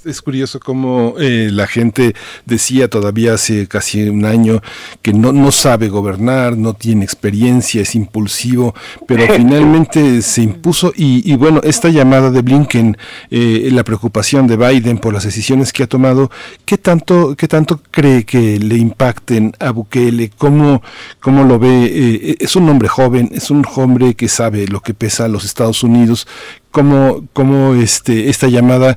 [SPEAKER 1] Es curioso cómo eh, la gente decía todavía hace casi un año que no, no sabe gobernar, no tiene experiencia, es impulsivo, pero finalmente se impuso y, y, bueno, esta llamada de Blinken, eh, la preocupación de Biden por las decisiones que ha tomado, ¿qué tanto, qué tanto cree que le impacten a Bukele? ¿Cómo, cómo lo ve? Eh, es un hombre joven, es un hombre que sabe lo que pesa los Estados Unidos. ¿Cómo, cómo este, esta llamada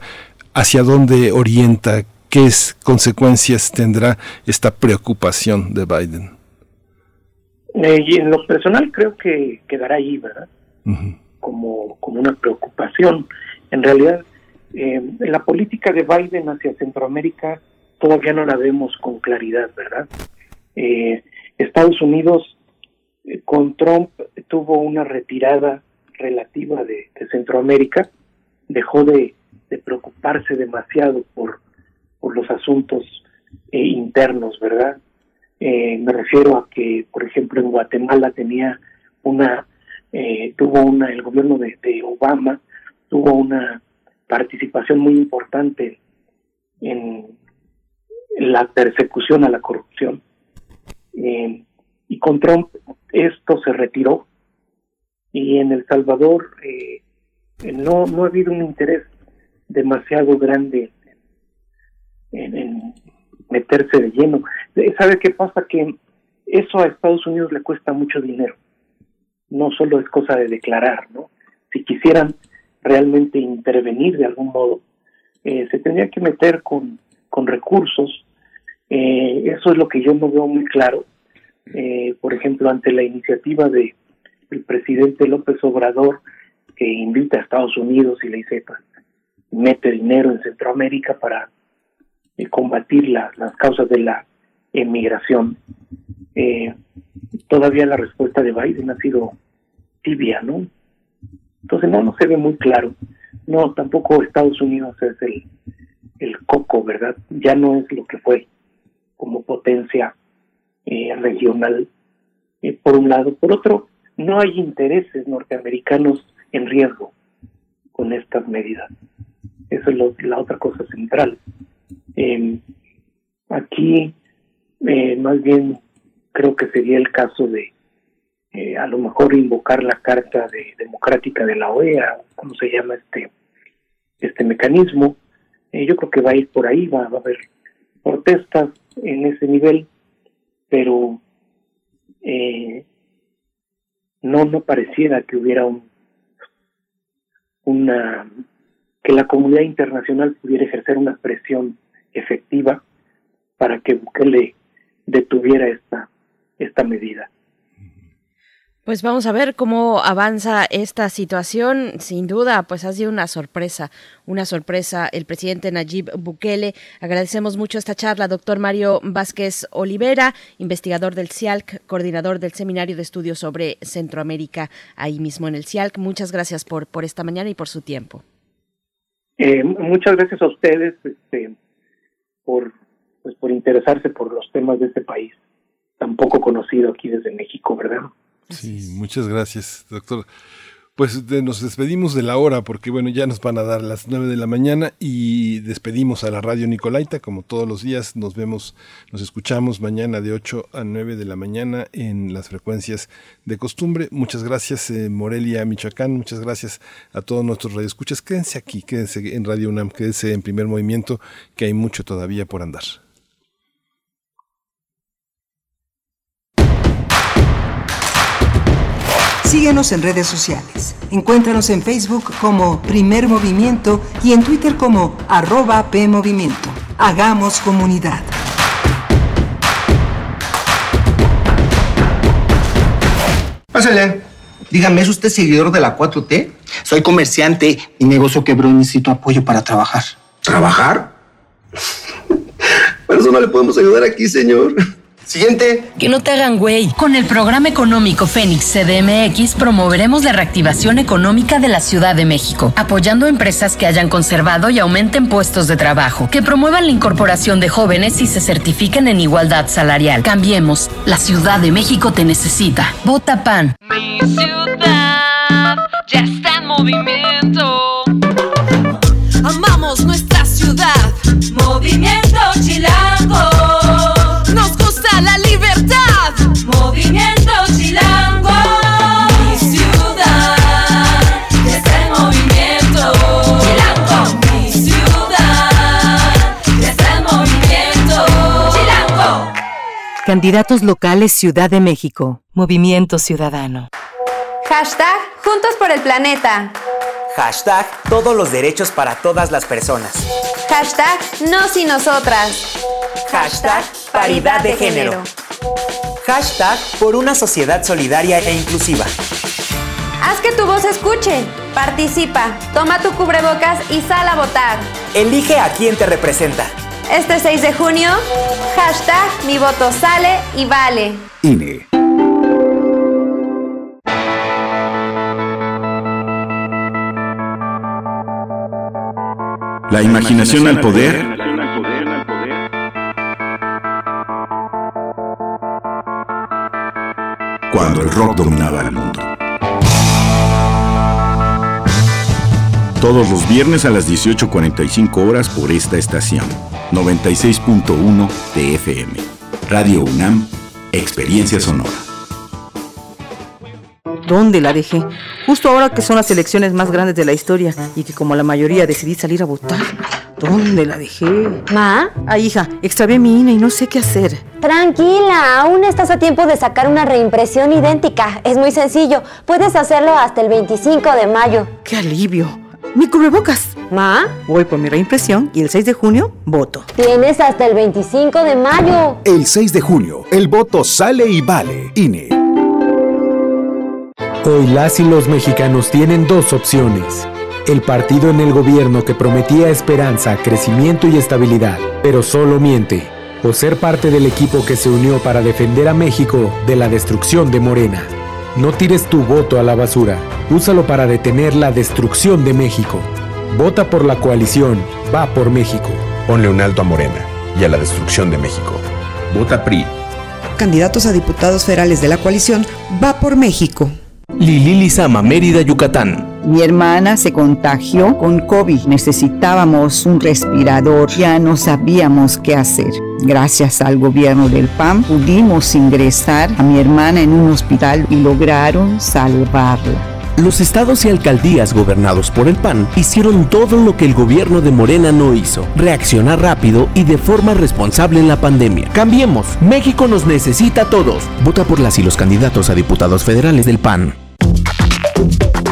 [SPEAKER 1] hacia dónde orienta, qué consecuencias tendrá esta preocupación de Biden.
[SPEAKER 21] Eh, y en lo personal creo que quedará ahí, ¿verdad? como, como una preocupación. En realidad, eh, la política de Biden hacia Centroamérica todavía no la vemos con claridad, ¿verdad? Eh, Estados Unidos eh, con Trump tuvo una retirada relativa de Centroamérica, dejó de de preocuparse demasiado por, por los asuntos eh, internos, ¿verdad? Eh, me refiero a que, por ejemplo, en Guatemala tenía una, eh, tuvo una, el gobierno de, Obama tuvo una participación muy importante en, la persecución a la corrupción. y con Trump esto se retiró y en El Salvador no, no ha habido un interés demasiado grande en, meterse de lleno. ¿Sabe qué pasa? Que eso a Estados Unidos le cuesta mucho dinero. No solo es cosa de declarar, ¿no? Si quisieran realmente intervenir de algún modo, eh, se tendría que meter con, con recursos. Eh, eso es lo que yo no veo muy claro. Eh, por ejemplo, ante la iniciativa de el presidente López Obrador que invita a Estados Unidos y le dice, pues, mete dinero en Centroamérica para eh, combatir las causas de la emigración. Eh, todavía la respuesta de Biden ha sido tibia, ¿no? Entonces no, no se ve muy claro. No, tampoco Estados Unidos es el, el coco, ¿verdad? Ya no es lo que fue como potencia eh, regional, por un lado. Por otro, no hay intereses norteamericanos en riesgo con estas medidas. Esa es la otra cosa central. Eh, aquí, eh, más bien, creo que sería el caso de eh, a lo mejor invocar la Carta de, Democrática de la OEA, ¿cómo se llama este, este mecanismo? yo creo que va a ir por ahí, va, a haber protestas, en ese nivel, pero eh, no no pareciera que hubiera un una que la comunidad internacional pudiera ejercer una presión efectiva para que Bukele detuviera esta esta medida.
[SPEAKER 2] Pues vamos a ver cómo avanza esta situación. Sin duda, pues ha sido una sorpresa, una sorpresa el presidente Nayib Bukele. Agradecemos mucho esta charla, doctor Mario Vázquez Olivera, investigador del CIALC, coordinador del Seminario de Estudios sobre Centroamérica, ahí mismo en el CIALC. Muchas gracias por, por esta mañana y por su tiempo.
[SPEAKER 21] Eh, muchas gracias a ustedes este, por, pues, por interesarse por los temas de este país, tan poco conocido aquí desde México, ¿verdad?
[SPEAKER 1] Sí, muchas gracias, doctor. Pues nos despedimos de la hora porque bueno, ya nos van a dar las nueve de la mañana y despedimos a la radio Nicolaita como todos los días. Nos vemos, nos escuchamos mañana de 8 a 9 de la mañana en las frecuencias de costumbre. Muchas gracias eh, Morelia, Michoacán. Muchas gracias a todos nuestros radioescuchas. Quédense aquí, quédense en Radio UNAM, quédense en primer movimiento que hay mucho todavía por andar.
[SPEAKER 7] Síguenos en redes sociales. Encuéntranos en Facebook como Primer Movimiento y en Twitter como arroba PMovimiento. Hagamos comunidad.
[SPEAKER 22] Pásale. Dígame, ¿es usted seguidor de la 4T? Soy comerciante. Mi negocio quebró y necesito apoyo para trabajar.
[SPEAKER 23] ¿Trabajar? Por eso no le podemos ayudar aquí, señor. Siguiente.
[SPEAKER 24] Que no te hagan güey. Con el programa económico Fénix CDMX promoveremos la reactivación económica de la Ciudad de México, apoyando empresas que hayan conservado y aumenten puestos de trabajo, que promuevan la incorporación de jóvenes y se certifiquen en igualdad salarial. Cambiemos. La Ciudad de México te necesita. Vota PAN.
[SPEAKER 25] Mi ciudad ya está en movimiento.
[SPEAKER 26] Candidatos locales Ciudad de México. Movimiento Ciudadano.
[SPEAKER 27] Hashtag Juntos por el Planeta.
[SPEAKER 28] Hashtag todos los derechos para todas las personas.
[SPEAKER 27] Hashtag Nos y Nosotras.
[SPEAKER 28] Hashtag paridad de género. Hashtag por una sociedad solidaria e inclusiva.
[SPEAKER 27] Haz que tu voz escuche. Participa. Toma tu cubrebocas y sal a votar.
[SPEAKER 28] Elige a quien te representa.
[SPEAKER 27] Este 6 de junio, hashtag mi voto sale y vale.
[SPEAKER 29] INE. La imaginación al poder. Cuando el rock dominaba el mundo. Todos los viernes a las 18.45 horas por esta estación. 96.1 TFM. Radio UNAM. Experiencia sonora.
[SPEAKER 30] ¿Dónde la dejé? Justo ahora que son las elecciones más grandes de la historia y que como la mayoría decidí salir a votar. ¿Dónde la dejé?
[SPEAKER 27] ¿Ma?
[SPEAKER 30] Ah, hija, extravié mi INE y no sé qué hacer.
[SPEAKER 27] Tranquila, aún estás a tiempo de sacar una reimpresión idéntica. Es muy sencillo. Puedes hacerlo hasta el 25 de mayo.
[SPEAKER 30] ¡Qué alivio! ¡Mi cubrebocas!
[SPEAKER 27] ¿Ma?
[SPEAKER 30] Voy por mi reimpresión y el 6 de junio voto.
[SPEAKER 27] Tienes hasta el 25 de mayo.
[SPEAKER 29] El 6 de junio, el voto sale y vale. INE.
[SPEAKER 10] Hoy las y los mexicanos tienen dos opciones. El partido en el gobierno que prometía esperanza, crecimiento y estabilidad, pero solo miente. O ser parte del equipo que se unió para defender a México de la destrucción de Morena. No tires tu voto a la basura. Úsalo para detener la destrucción de México. Vota por la coalición. Va por México.
[SPEAKER 11] Ponle un alto a Morena y a la destrucción de México. Vota PRI.
[SPEAKER 12] Candidatos a diputados federales de la coalición Va por México.
[SPEAKER 31] Lili Lizama, Mérida, Yucatán.
[SPEAKER 32] Mi hermana se contagió con COVID. Necesitábamos un respirador. Ya no sabíamos qué hacer. Gracias al gobierno del PAN pudimos ingresar a mi hermana en un hospital y lograron salvarla.
[SPEAKER 31] Los estados y alcaldías gobernados por el PAN hicieron todo lo que el gobierno de Morena no hizo, reaccionar rápido y de forma responsable en la pandemia. Cambiemos, México nos necesita a todos. Vota por las y los candidatos a diputados federales del PAN.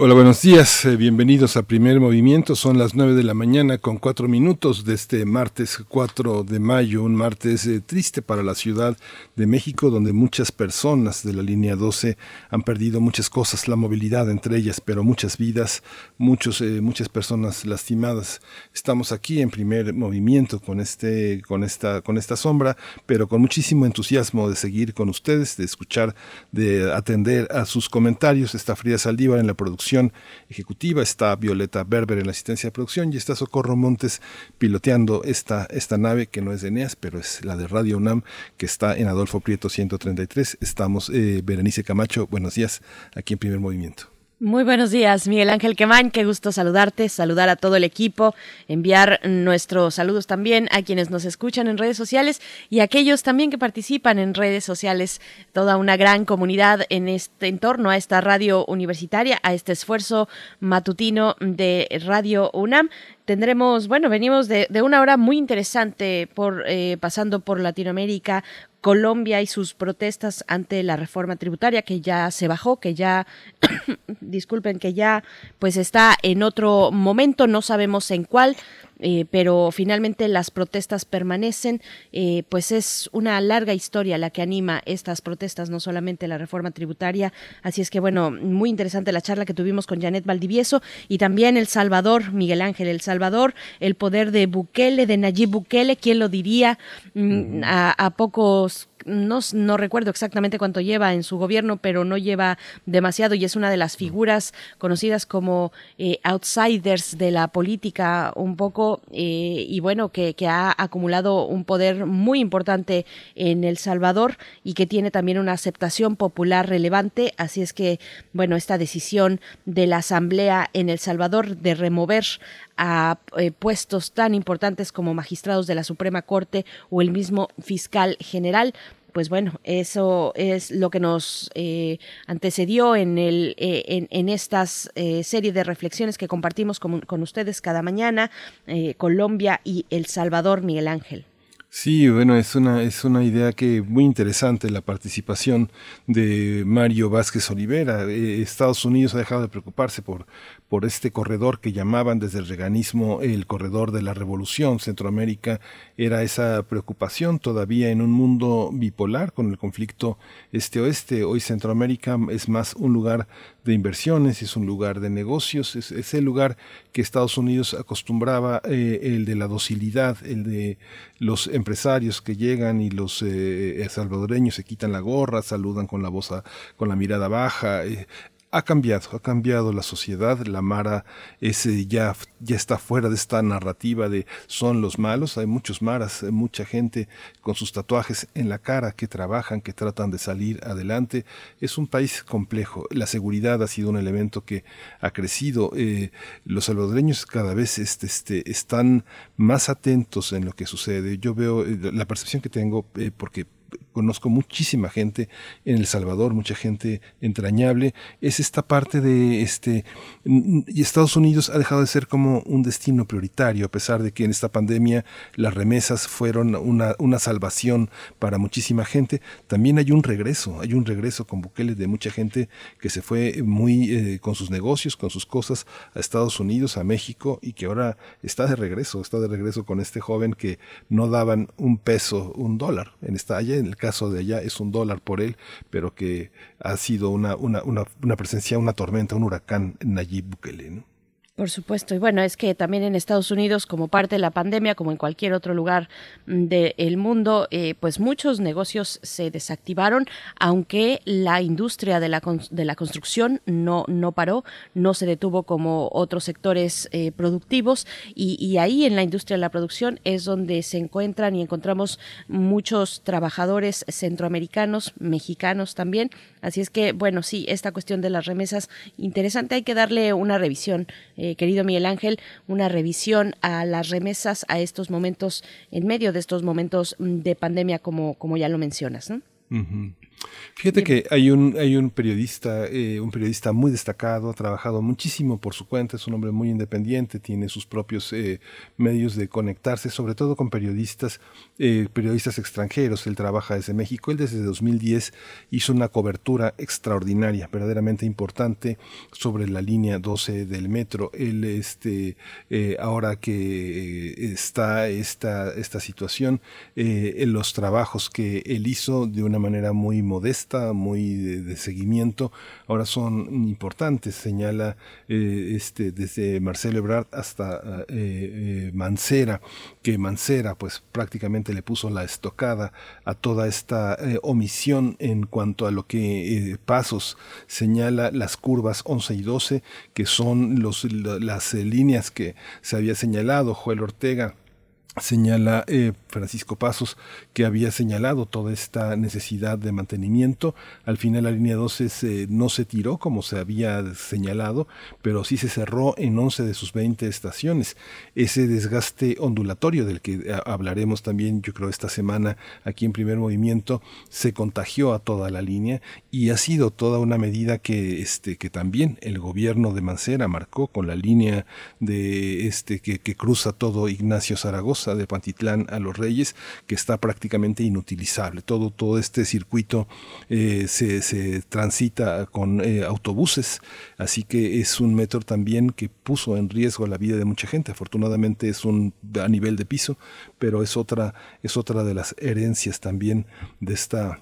[SPEAKER 1] Hola, buenos días. eh, bienvenidos a Primer Movimiento. Son las 9 de la mañana con cuatro minutos de este martes 4 de mayo, un martes eh, triste para la Ciudad de México, donde muchas personas de la línea 12 han perdido muchas cosas, la movilidad entre ellas, pero muchas vidas, muchos, eh, muchas personas lastimadas. Estamos aquí en Primer Movimiento con este, con esta, con esta sombra, pero con muchísimo entusiasmo de seguir con ustedes, de escuchar, de atender a sus comentarios. Está Frida Saldívar en la producción ejecutiva, está Violeta Berber en la asistencia de producción y está Socorro Montes piloteando esta, esta nave que no es de Eneas, pero es la de Radio UNAM, que está en Adolfo Prieto 133. Estamos, eh, Berenice Camacho, buenos días, aquí en Primer Movimiento.
[SPEAKER 2] Muy buenos días, Miguel Ángel Quemain, qué gusto saludarte, saludar a todo el equipo, enviar nuestros saludos también a quienes nos escuchan en redes sociales y a aquellos también que participan en redes sociales, toda una gran comunidad en este en torno a esta radio universitaria, a este esfuerzo matutino de Radio UNAM. Tendremos, bueno, venimos de, de una hora muy interesante por eh, pasando por Latinoamérica, Colombia y sus protestas ante la reforma tributaria que ya se bajó, que ya, disculpen, que ya pues está en otro momento, no sabemos en cuál, eh, pero finalmente las protestas permanecen, eh, pues es una larga historia la que anima estas protestas, no solamente la reforma tributaria, así es que bueno, muy interesante la charla que tuvimos con Janet Valdivieso y también El Salvador, Miguel Ángel El Salvador, el poder de Bukele, de Nayib Bukele, ¿quién lo diría? Mm, a, a pocos no, no, recuerdo exactamente cuánto lleva en su gobierno, pero no lleva demasiado y es una de las figuras conocidas como eh, outsiders de la política un poco eh, y bueno, que, que, ha acumulado un poder muy importante en El Salvador y que tiene también una aceptación popular relevante. Así es que, bueno, esta decisión de la Asamblea en El Salvador de remover a eh, puestos tan importantes como magistrados de la Suprema Corte o el mismo fiscal general pues bueno, eso es lo que nos eh, antecedió en, el, eh, en, estas eh, serie de reflexiones que compartimos con, con ustedes cada mañana, Colombia y El Salvador, Miguel Ángel.
[SPEAKER 1] Sí, bueno, es una, es una idea que muy interesante la participación de Mario Vázquez Olivera. Eh, Estados Unidos ha dejado de preocuparse por, por este corredor que llamaban desde el reganismo el corredor de la revolución. Centroamérica era esa preocupación todavía en un mundo bipolar con el conflicto este-oeste. Hoy Centroamérica es más un lugar de inversiones, es un lugar de negocios, es, el lugar que Estados Unidos acostumbraba, eh, el de la docilidad, el de los empresarios que llegan y los eh, salvadoreños se quitan la gorra, saludan con la voz, a, con la mirada baja. Eh, ha cambiado, ha cambiado la sociedad, la Mara ese ya, ya está fuera de esta narrativa de son los malos, hay muchos maras, mucha gente con sus tatuajes en la cara que trabajan, que tratan de salir adelante. Es un país complejo, la seguridad ha sido un elemento que ha crecido, eh, los salvadoreños cada vez este, este, están más atentos en lo que sucede. Yo veo eh, la percepción que tengo, eh, porque conozco muchísima gente en El Salvador, mucha gente entrañable, es esta parte de este y Estados Unidos ha dejado de ser como un destino prioritario, a pesar de que en esta pandemia las remesas fueron una, una salvación para muchísima gente, también hay un regreso, hay un regreso con Bukele de mucha gente que se fue muy eh, con sus negocios, con sus cosas a Estados Unidos, a México y que ahora está de regreso, está de regreso con este joven que no daban un peso, un dólar en esta allá en el caso de allá es un dólar por él, pero que ha sido una, una, una, una presencia, una tormenta, un huracán Nayib Bukele. ¿no?
[SPEAKER 2] Por supuesto, y bueno, es que también en Estados Unidos, como parte de la pandemia, como en cualquier otro lugar mm, del mundo, eh, pues muchos negocios se desactivaron, aunque la industria de la, de la construcción no, no paró, no se detuvo como otros sectores eh, productivos, y, ahí en la industria de la producción es donde se encuentran y encontramos muchos trabajadores centroamericanos, mexicanos también. Así es que, bueno, sí, esta cuestión de las remesas, interesante, hay que darle una revisión. Eh, querido Miguel Ángel, una revisión a las remesas a estos momentos, en medio de estos momentos mm, de pandemia, como, como ya lo mencionas. ¿no?
[SPEAKER 1] Fíjate que hay un, hay un periodista, eh, un periodista muy destacado, ha trabajado muchísimo por su cuenta, es un hombre muy independiente, tiene sus propios eh, medios de conectarse, sobre todo con periodistas, eh, periodistas extranjeros. Él trabaja desde México. Él desde 2010 hizo una cobertura extraordinaria, verdaderamente importante sobre la línea 12 del metro. Él, este, ahora que está esta, esta situación, en los trabajos que él hizo de una manera muy modesta, muy de, seguimiento, ahora son importantes, señala eh, este, desde Marcelo Ebrard hasta eh, eh, Mancera, que Mancera pues prácticamente le puso la estocada a toda esta omisión en cuanto a lo que Pasos señala las curvas 11 y 12, que son los, las líneas que se había señalado Joel Ortega señala eh, Francisco Pasos que había señalado toda esta necesidad de mantenimiento. Al final la línea 12 no se tiró como se había señalado, pero sí se cerró en 11 de sus 20 estaciones. Ese desgaste ondulatorio del que eh, hablaremos también yo creo esta semana aquí en primer movimiento se contagió a toda la línea y ha sido toda una medida que, este, que también el gobierno de Mancera marcó con la línea de este que, que cruza todo Ignacio Zaragoza de Pantitlán a Los Reyes, que está prácticamente inutilizable. Todo, todo este circuito eh, se, transita con eh, autobuses, así que es un metro también que puso en riesgo la vida de mucha gente. Afortunadamente es un a nivel de piso, pero es otra, es otra de las herencias también de esta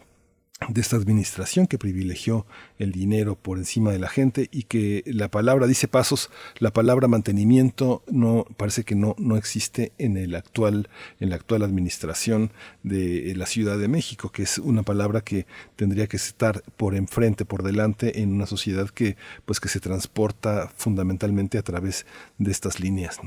[SPEAKER 1] de esta administración que privilegió el dinero por encima de la gente y que la palabra dice pasos la palabra mantenimiento no parece que no no existe en el actual en la actual administración de la Ciudad de México que es una palabra que tendría que estar por enfrente por delante en una sociedad que pues que se transporta fundamentalmente a través de estas líneas.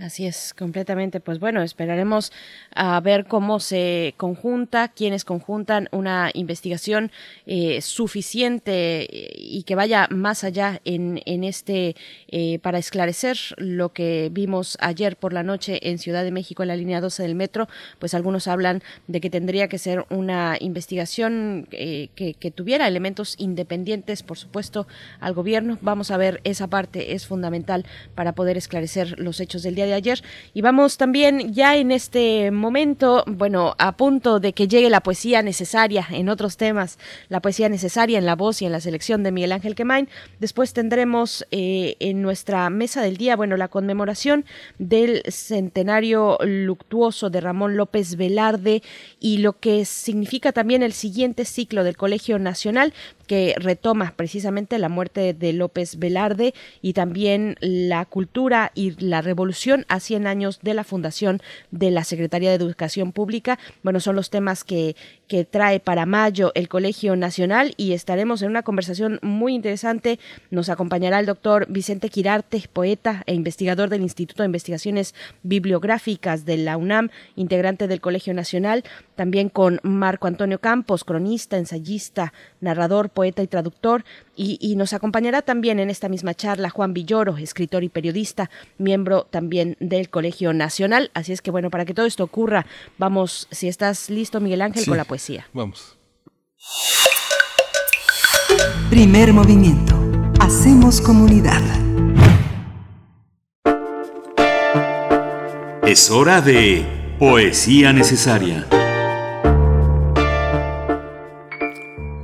[SPEAKER 2] Así es, completamente. Pues bueno, esperaremos a ver cómo se conjunta, quienes conjuntan una investigación eh, suficiente eh, y que vaya más allá en, en este eh, para esclarecer lo que vimos ayer por la noche en Ciudad de México en la línea 12 del metro. Pues algunos hablan de que tendría que ser una investigación que, que tuviera elementos independientes, por supuesto, al gobierno. Vamos a ver esa parte es fundamental para poder esclarecer los hechos del día de ayer. Y vamos también ya en este momento, bueno, a punto de que llegue la poesía necesaria en otros temas, la poesía necesaria en la voz y en la selección de Miguel Ángel Quemain. Después tendremos eh, en nuestra mesa del día, bueno, la conmemoración del centenario luctuoso de Ramón López Velarde y lo que significa también el siguiente ciclo del Colegio Nacional que retoma precisamente la muerte de López Velarde y también la cultura y la revolución a 100 años de la fundación de la Secretaría de Educación Pública. Bueno, son los temas que, que trae para mayo el Colegio Nacional y estaremos en una conversación muy interesante. Nos acompañará el doctor Vicente Quirarte, poeta e investigador del Instituto de Investigaciones Bibliográficas de la UNAM, integrante del Colegio Nacional, también con Marco Antonio Campos, cronista, ensayista, narrador, poeta y traductor, y, nos acompañará también en esta misma charla Juan Villoro, escritor y periodista, miembro también del Colegio Nacional. Así es que bueno, para que todo esto ocurra, vamos, si estás listo, Miguel Ángel, con la poesía.
[SPEAKER 1] Vamos.
[SPEAKER 7] Primer movimiento. Hacemos comunidad.
[SPEAKER 33] Es hora de Poesía Necesaria.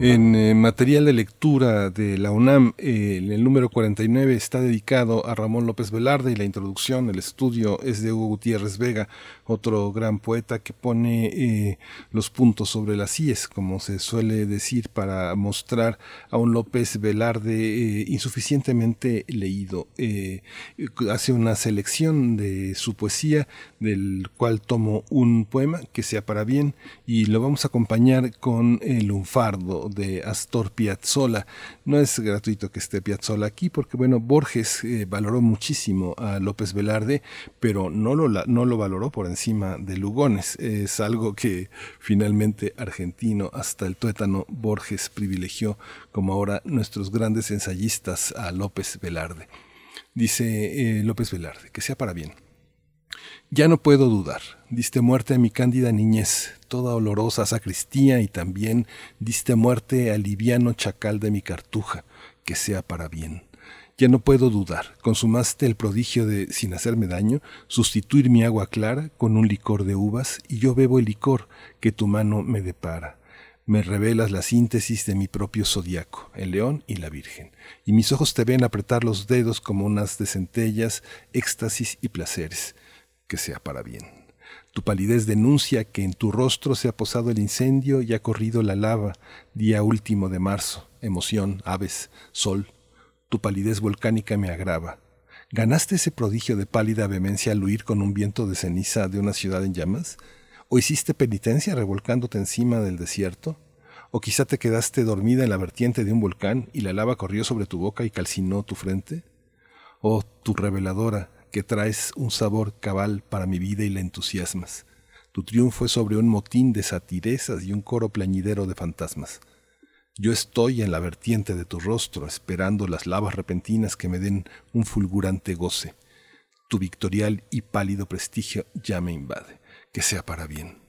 [SPEAKER 1] En eh, material de lectura de la UNAM, eh, el número 49 está dedicado a Ramón López Velarde y la introducción, el estudio es de Hugo Gutiérrez Vega, otro gran poeta que pone eh, los puntos sobre las IES, como se suele decir, para mostrar a un López Velarde insuficientemente leído. hace una selección de su poesía, del cual tomo un poema que sea para bien y lo vamos a acompañar con el lunfardo de Astor Piazzolla. No es gratuito que esté Piazzolla aquí porque, bueno, Borges eh, valoró muchísimo a López Velarde, pero no lo, no lo valoró por encima de Lugones. Es algo que finalmente argentino, hasta el tuétano Borges privilegió, como ahora nuestros grandes ensayistas a López Velarde. Dice eh, López Velarde, que sea para bien. Ya no puedo dudar, diste muerte a mi cándida niñez, toda olorosa sacristía, y también diste muerte al liviano chacal de mi cartuja, que sea para bien. Ya no puedo dudar, consumaste el prodigio de, sin hacerme daño, sustituir mi agua clara con un licor de uvas, y yo bebo el licor que tu mano me depara. Me revelas la síntesis de mi propio zodiaco, el león y la virgen, y mis ojos te ven apretar los dedos como unas de centellas, éxtasis y placeres que sea para bien. Tu palidez denuncia que en tu rostro se ha posado el incendio y ha corrido la lava, día último de marzo, emoción, aves, sol. Tu palidez volcánica me agrava. ¿Ganaste ese prodigio de pálida vehemencia al huir con un viento de ceniza de una ciudad en llamas? ¿O hiciste penitencia revolcándote encima del desierto? ¿O quizá te quedaste dormida en la vertiente de un volcán y la lava corrió sobre tu boca y calcinó tu frente? Oh, tu reveladora, que traes un sabor cabal para mi vida y la entusiasmas. Tu triunfo es sobre un motín de satirezas y un coro plañidero de fantasmas. Yo estoy en la vertiente de tu rostro, esperando las lavas repentinas que me den un fulgurante goce. Tu victorial y pálido prestigio ya me invade. Que sea para bien.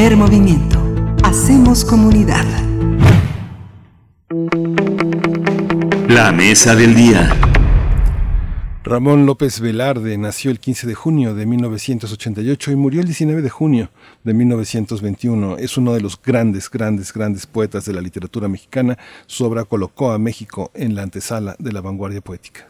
[SPEAKER 7] Primer movimiento. Hacemos comunidad.
[SPEAKER 33] La mesa del día.
[SPEAKER 1] Ramón López Velarde nació el 15 de junio de 1988 y murió el 19 de junio de 1921. Es uno de los grandes, grandes, grandes poetas de la literatura mexicana. Su obra colocó a México en la antesala de la vanguardia poética.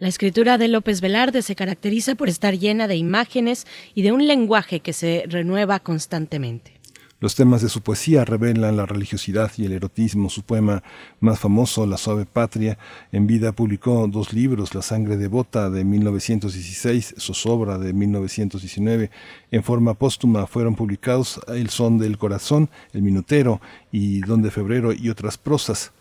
[SPEAKER 2] La escritura de López Velarde se caracteriza por estar llena de imágenes y de un lenguaje que se renueva constantemente.
[SPEAKER 1] Los temas de su poesía revelan la religiosidad y el erotismo. Su poema más famoso, La suave patria, en vida publicó dos libros, La sangre devota de 1916, Zozobra de 1919. En forma póstuma fueron publicados El son del corazón, El minutero y Don de febrero y otras prosas.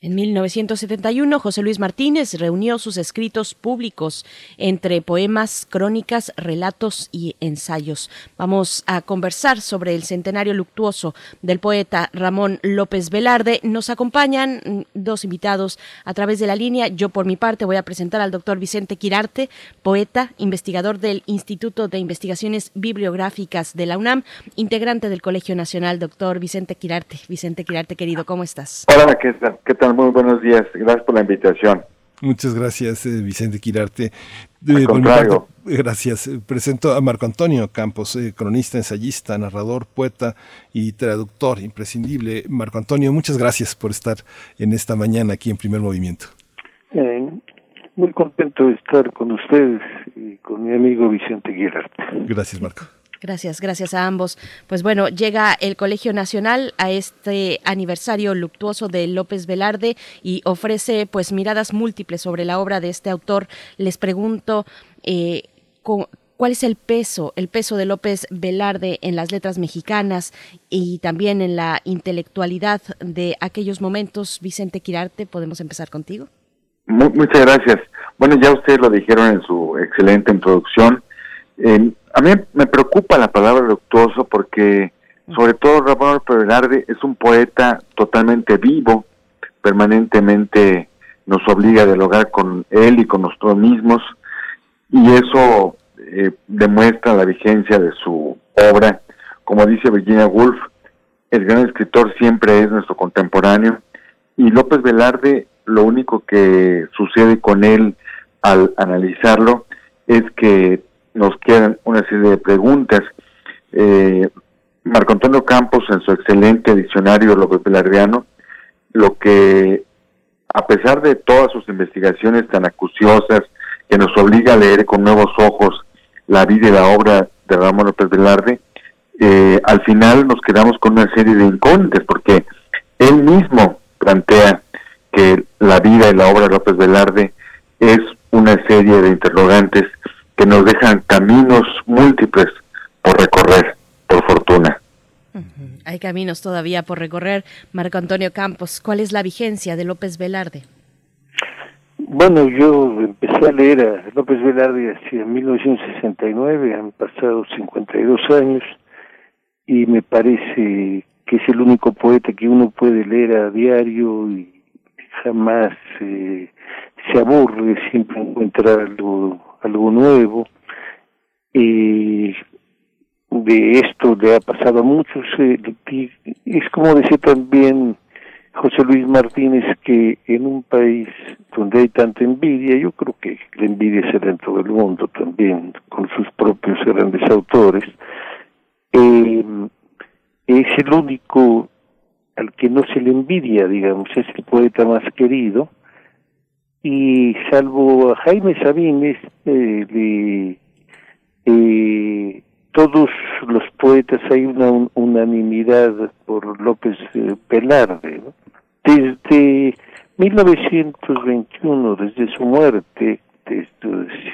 [SPEAKER 2] En 1971, José Luis Martínez reunió sus escritos públicos entre poemas, crónicas, relatos y ensayos. Vamos a conversar sobre el centenario luctuoso del poeta Ramón López Velarde. Nos acompañan mm, dos invitados a través de la línea. Yo, por mi parte, voy a presentar al doctor Vicente Quirarte, poeta, investigador del Instituto de Investigaciones Bibliográficas de la UNAM, integrante del Colegio Nacional. Doctor Vicente Quirarte. Vicente Quirarte, querido, ¿cómo estás?
[SPEAKER 34] Hola, ¿qué tal? ¿Qué tal? Muy buenos días. Gracias por la invitación.
[SPEAKER 1] Muchas gracias, eh, Vicente Quirarte.
[SPEAKER 34] Al
[SPEAKER 1] Eh, por mi
[SPEAKER 34] contrario.
[SPEAKER 1] parte, gracias. Eh, Presento a Marco Antonio Campos, eh, cronista, ensayista, narrador, poeta y traductor imprescindible. Marco Antonio, muchas gracias por estar en esta mañana aquí en Primer Movimiento.
[SPEAKER 35] Eh, muy contento de estar con ustedes y con mi amigo Vicente Guirarte.
[SPEAKER 1] Gracias, Marco.
[SPEAKER 2] Gracias, gracias a ambos. Pues bueno, llega el Colegio Nacional a este aniversario luctuoso de López Velarde y ofrece pues miradas múltiples sobre la obra de este autor. Les pregunto eh, cuál es el peso, el peso de López Velarde en las letras mexicanas y también en la intelectualidad de aquellos momentos. Vicente Quirarte, podemos empezar contigo.
[SPEAKER 34] Mu- muchas gracias. Bueno, ya ustedes lo dijeron en su excelente introducción. A mí me preocupa la palabra luctuoso porque, sobre todo, Ramón Velarde es un poeta totalmente vivo, permanentemente nos obliga a dialogar con él y con nosotros mismos, y eso eh, demuestra la vigencia de su obra. Como dice Virginia Woolf, el gran escritor siempre es nuestro contemporáneo, y López Velarde, lo único que sucede con él al analizarlo es que nos quedan una serie de preguntas. Eh, Marco Antonio Campos, en su excelente diccionario López Velardeano, lo que, a pesar de todas sus investigaciones tan acuciosas, que nos obliga a leer con nuevos ojos la vida y la obra de Ramón López Velarde, eh, al final nos quedamos con una serie de incógnitas, porque él mismo plantea que la vida y la obra de López Velarde es una serie de interrogantes que nos dejan caminos múltiples por recorrer, por fortuna.
[SPEAKER 2] Hay caminos todavía por recorrer. Marco Antonio Campos, ¿cuál es la vigencia de López Velarde?
[SPEAKER 35] Bueno, yo empecé a leer a López Velarde hacia 1969, han pasado 52 años y me parece que es el único poeta que uno puede leer a diario y jamás eh, se aburre, siempre encuentra algo, algo nuevo. Y de esto le ha pasado a muchos. eh, es como decía también José Luis Martínez que en un país donde hay tanta envidia, yo creo que la envidia se da en todo el mundo también, con sus propios grandes autores, eh, es el único al que no se le envidia, digamos, es el poeta más querido, y salvo a Jaime Sabines, eh, todos los poetas hay una un- unanimidad por López eh, Velarde. ¿no? Desde 1921, desde su muerte,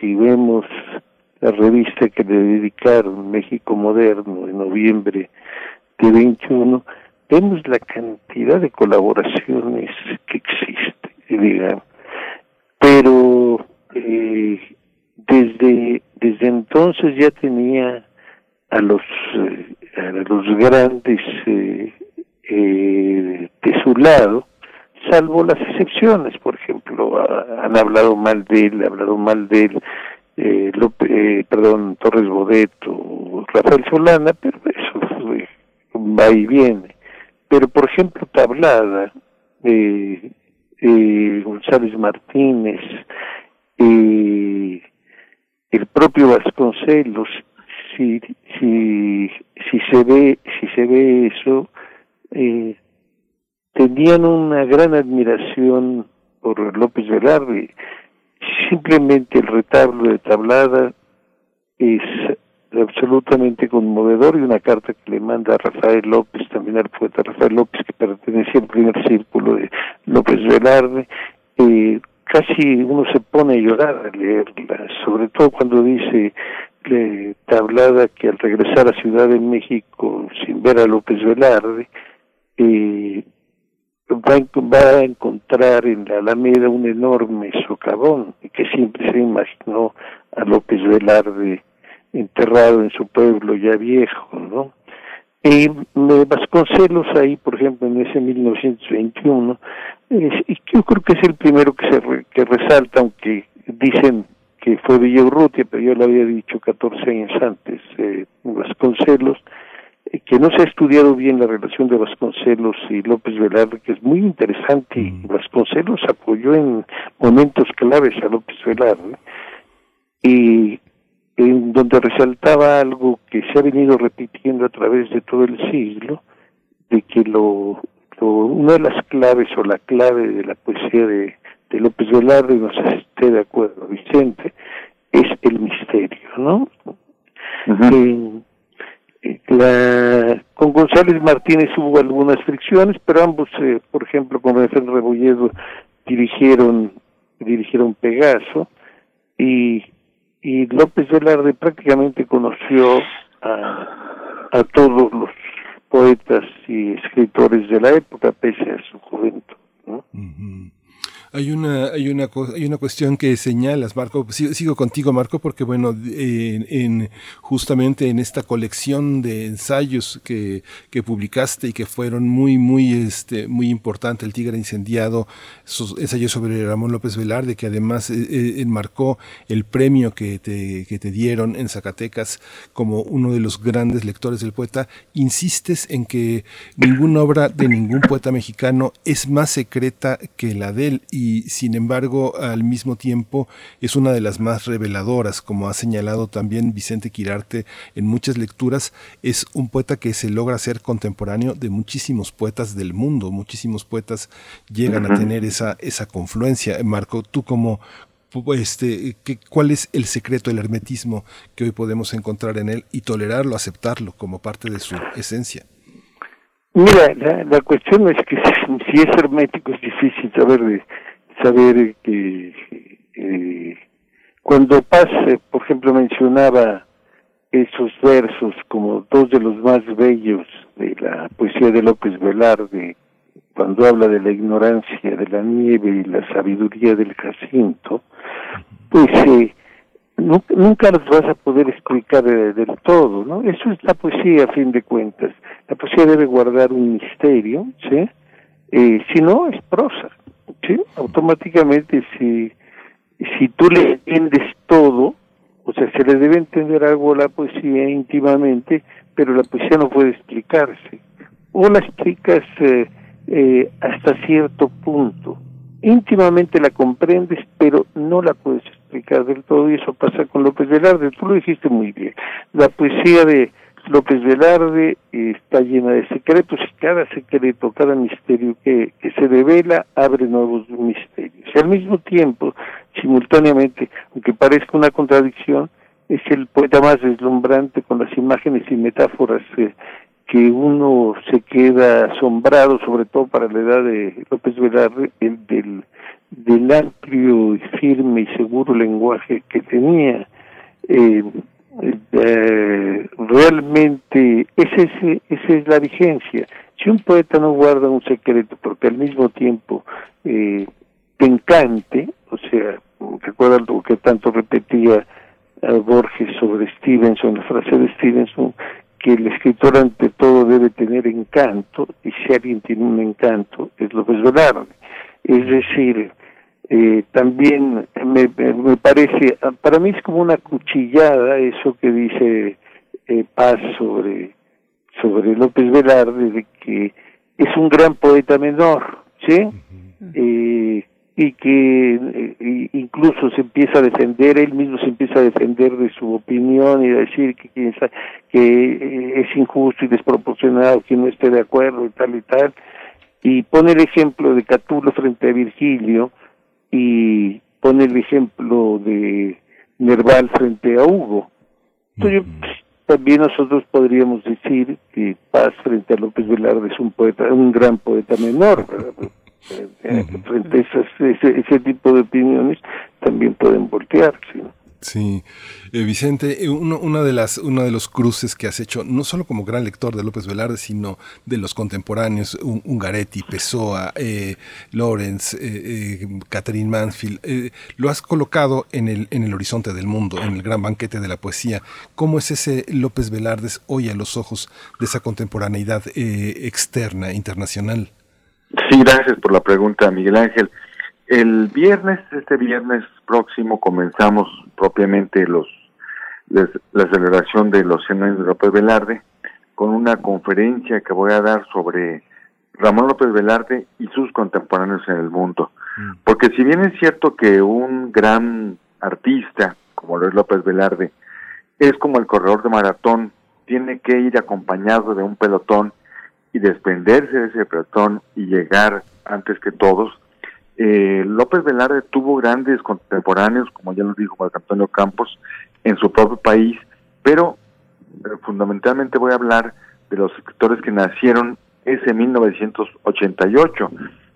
[SPEAKER 35] si vemos la revista que le dedicaron, México Moderno, en noviembre de 21, vemos la cantidad de colaboraciones que existe, digamos. Eh, desde, desde entonces ya tenía a los, eh, a los grandes eh, eh, de su lado, salvo las excepciones, por ejemplo, ha- han hablado mal de él, ha hablado mal de él, eh, eh, perdón, Torres Bodet o Rafael Solana, pero eso eh, va y viene. Pero, por ejemplo, Tablada, eh, González Martínez, eh, el propio Vasconcelos, si, si, si se ve, si se ve eso, eh, tenían una gran admiración por López Velarde. Simplemente el retablo de tablada es absolutamente conmovedor y una carta que le manda a Rafael López, también al poeta Rafael López, que pertenecía al primer círculo de López Velarde, eh, casi uno se pone a llorar al leerla, sobre todo cuando dice le, tablada que al regresar a Ciudad de México sin ver a López Velarde, eh, va, va, a encontrar en la Alameda un enorme socavón que siempre se imaginó a López Velarde enterrado en su pueblo ya viejo, ¿no? Y Vasconcelos ahí, por ejemplo, en ese 1921, y yo creo que es el primero que se que resalta, aunque dicen que fue Villaurrutia, pero yo lo había dicho 14 años antes, eh, Vasconcelos, eh, que no se ha estudiado bien la relación de Vasconcelos y López Velarde, que es muy interesante, y mm. Vasconcelos apoyó en momentos claves a López Velarde, y en donde resaltaba algo que se ha venido repitiendo a través de todo el siglo, de que lo, una de las claves o la clave de la poesía de, de López Velarde, no sé si esté de acuerdo Vicente, es el misterio, ¿no? la, con González Martínez hubo algunas fricciones, pero ambos, eh, por ejemplo, con Rafael Rebolledo dirigieron dirigieron Pegaso y y López Velarde prácticamente conoció a, a todos los poetas y escritores de la época pese a su juventud.
[SPEAKER 1] Hay una, hay una, hay una cuestión que señalas, Marco. Sigo, contigo, Marco, porque bueno, en, justamente en esta colección de ensayos que, que publicaste y que fueron muy, muy, este, muy importante, el Tigre incendiado, sus ensayos sobre Ramón López Velarde, que además eh, eh, enmarcó el premio que te, que te dieron en Zacatecas como uno de los grandes lectores del poeta, insistes en que ninguna obra de ningún poeta mexicano es más secreta que la de él y y sin embargo al mismo tiempo es una de las más reveladoras, como ha señalado también Vicente Quirarte en muchas lecturas, es un poeta que se logra ser contemporáneo de muchísimos poetas del mundo, muchísimos poetas llegan a tener esa, esa confluencia. Marco, tú como, este, ¿cuál es el secreto, el hermetismo que hoy podemos encontrar en él y tolerarlo, aceptarlo como parte de su esencia?
[SPEAKER 35] Mira, la, cuestión es que si, es hermético es difícil saber de, saber que eh, cuando pase, por ejemplo, mencionaba esos versos como dos de los más bellos de la poesía de López Velarde, cuando habla de la ignorancia de la nieve y la sabiduría del Jacinto, pues eh, nunca, los vas a poder explicar del todo, ¿no? Eso es la poesía a fin de cuentas. La poesía debe guardar un misterio, ¿sí? Eh, si no, es prosa. Automáticamente, si, si tú le entiendes todo, o sea, se le debe entender algo a la poesía íntimamente, pero la poesía no puede explicarse. O la explicas eh, eh, hasta cierto punto. Íntimamente la comprendes, pero no la puedes explicar del todo, y eso pasa con López Velarde. Tú lo dijiste muy bien. La poesía de López Velarde está llena de secretos y cada secreto, cada misterio que, se revela abre nuevos misterios. Y al mismo tiempo, simultáneamente, aunque parezca una contradicción, es el poeta más deslumbrante con las imágenes y metáforas eh, que uno se queda asombrado, sobre todo para la edad de López Velarde, el del, del amplio y firme y seguro lenguaje que tenía. Eh, eh, realmente esa es, esa es la vigencia. Si un poeta no guarda un secreto porque al mismo tiempo eh, te encante, o sea, recuerda lo que tanto repetía Borges sobre Stevenson, la frase de Stevenson, que el escritor ante todo debe tener encanto, y si alguien tiene un encanto, es lo que es Velarde. Es decir, eh, también me, me, parece, para mí es como una cuchillada eso que dice eh, Paz sobre, sobre López Velarde de que es un gran poeta menor, ¿sí? Eh, y que eh, incluso se empieza a defender, él mismo se empieza a defender de su opinión y a decir que, que, que es injusto y desproporcionado que no esté de acuerdo y tal y tal, y pone el ejemplo de Catulo frente a Virgilio y pone el ejemplo de Nerval frente a Hugo. Entonces, pues, también nosotros podríamos decir que Paz frente a López Velarde es un poeta, un gran poeta menor, frente a ese, ese, tipo de opiniones también pueden voltearse.
[SPEAKER 1] Sí, eh, Vicente, eh, uno, una de las, uno de los cruces que has hecho, no solo como gran lector de López Velarde, sino de los contemporáneos, Ungaretti, Pessoa, eh, Lawrence, eh, Catherine Mansfield, lo has colocado en el, en el horizonte del mundo, en el gran banquete de la poesía. ¿Cómo es ese López Velarde hoy a los ojos de esa contemporaneidad externa, internacional?
[SPEAKER 34] Sí, gracias por la pregunta, Miguel Ángel. El viernes, este viernes próximo, comenzamos propiamente los la celebración de los 100 años de López Velarde con una conferencia que voy a dar sobre Ramón López Velarde y sus contemporáneos en el mundo. Porque si bien es cierto que un gran artista, como lo es López Velarde, es como el corredor de maratón, tiene que ir acompañado de un pelotón y desprenderse de ese pelotón y llegar antes que todos, eh, López Velarde tuvo grandes contemporáneos, como ya lo dijo Marco Antonio Campos, en su propio país, pero fundamentalmente voy a hablar de los escritores que nacieron ese 1988.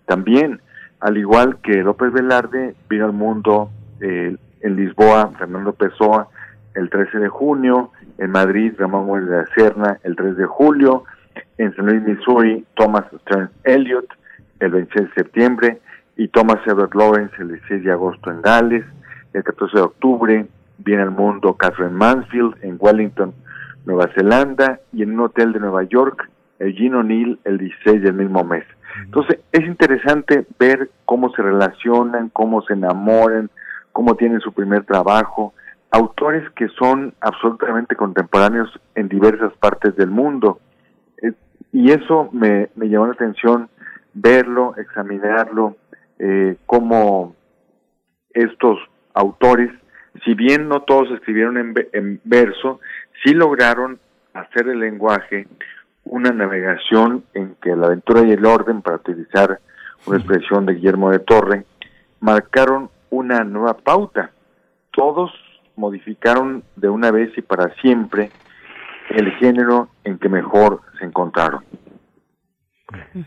[SPEAKER 34] También, al igual que López Velarde, vino al mundo eh, en Lisboa Fernando Pessoa el 13 de junio, en Madrid Ramón Muelle de la Serna el 3 de julio, en San Luis, Missouri, Thomas Stearns Eliot el 26 de septiembre, y Thomas Edward Lawrence el 16 de agosto en Gales, el 14 de octubre viene al mundo Catherine Mansfield en Wellington, Nueva Zelanda, y en un hotel de Nueva York, el Gino O'Neill el 16 del mismo mes. Entonces es interesante ver cómo se relacionan, cómo se enamoran, cómo tienen su primer trabajo, autores que son absolutamente contemporáneos en diversas partes del mundo. Eh, y eso me, me llamó la atención verlo, examinarlo, eh, cómo estos autores, si bien no todos escribieron en, verso, sí lograron hacer el lenguaje una navegación en que la aventura y el orden, para utilizar una expresión de Guillermo de Torre, marcaron una nueva pauta. Todos modificaron de una vez y para siempre el género en que mejor se encontraron.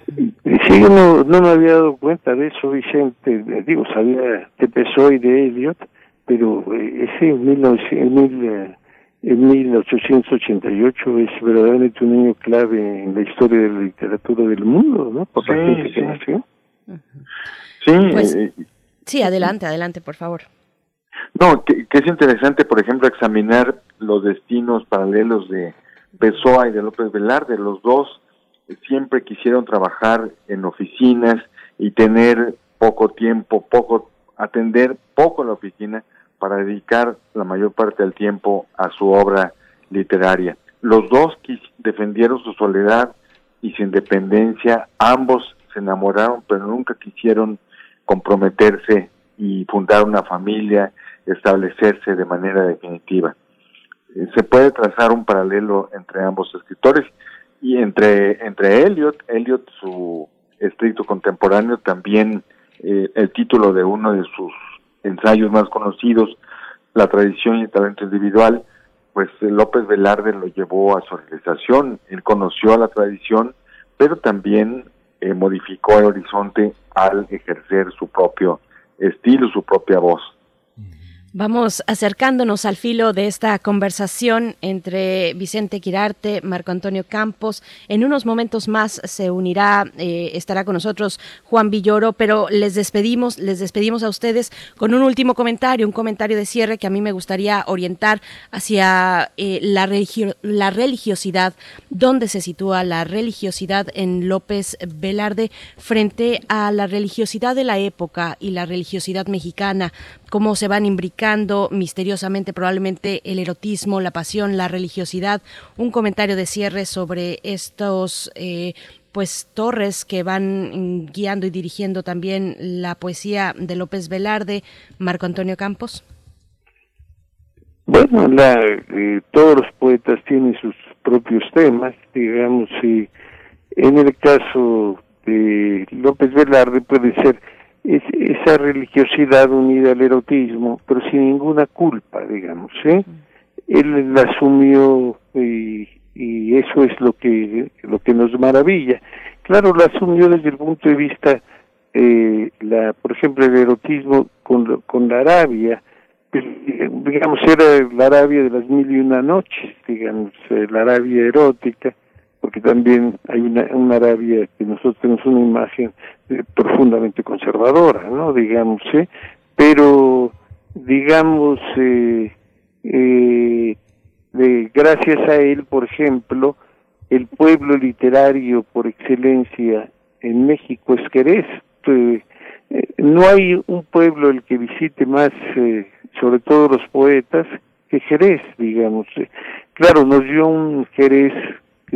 [SPEAKER 35] Sí, yo no, no me había dado cuenta de eso, Vicente. Digo, sabía de Pessoa y de Eliot, pero eh, ese en, 19, en 1888 es verdaderamente un año clave en la historia de la literatura del mundo, ¿no? Por la gente que nació.
[SPEAKER 34] Sí,
[SPEAKER 2] Pues,
[SPEAKER 34] eh,
[SPEAKER 2] sí, adelante, adelante, por favor.
[SPEAKER 34] No, que, que es interesante, por ejemplo, examinar los destinos paralelos de Pessoa y de López Velarde. Los dos siempre quisieron trabajar en oficinas y tener poco tiempo, poco atender poco la oficina para dedicar la mayor parte del tiempo a su obra literaria. Los dos defendieron su soledad y su independencia, ambos se enamoraron, pero nunca quisieron comprometerse y fundar una familia, establecerse de manera definitiva. Eh, Se puede trazar un paralelo entre ambos escritores y entre, entre Eliot, Eliot, su estricto contemporáneo, también eh, el título de uno de sus ensayos más conocidos, La tradición y el talento individual, pues eh, López Velarde lo llevó a su realización. Él conoció a la tradición, pero también eh, modificó el horizonte al ejercer su propio estilo, su propia voz.
[SPEAKER 2] Vamos acercándonos al filo de esta conversación entre Vicente Quirarte, Marco Antonio Campos. En unos momentos más se unirá, eh, estará con nosotros Juan Villoro, pero les despedimos, les despedimos a ustedes con un último comentario, un comentario de cierre que a mí me gustaría orientar hacia eh, la, la religiosidad, dónde se sitúa la religiosidad en López Velarde frente a la religiosidad de la época y la religiosidad mexicana cómo se van imbricando misteriosamente probablemente el erotismo, la pasión, la religiosidad. Un comentario de cierre sobre estos eh, pues torres que van guiando y dirigiendo también la poesía de López Velarde, Marco Antonio Campos.
[SPEAKER 35] Bueno, eh, todos los poetas tienen sus propios temas, digamos, y en el caso de López Velarde puede ser esa religiosidad unida al erotismo, pero sin ninguna culpa, digamos, ¿eh? Él la asumió y, y eso es lo que lo que nos maravilla. Claro, la asumió desde el punto de vista, eh, la, por ejemplo, el erotismo con, con la Arabia, digamos, era la Arabia de las mil y una noches, digamos, eh, la Arabia erótica, porque también hay una, una Arabia que nosotros tenemos una imagen eh, profundamente conservadora, ¿no? Digamos, ¿eh? Pero, digamos, eh, eh, de, gracias a él, por ejemplo, el pueblo literario por excelencia en México es Jerez. Eh, no hay un pueblo el que visite más sobre todo los poetas, que Jerez, digamos. Claro, nos dio un Jerez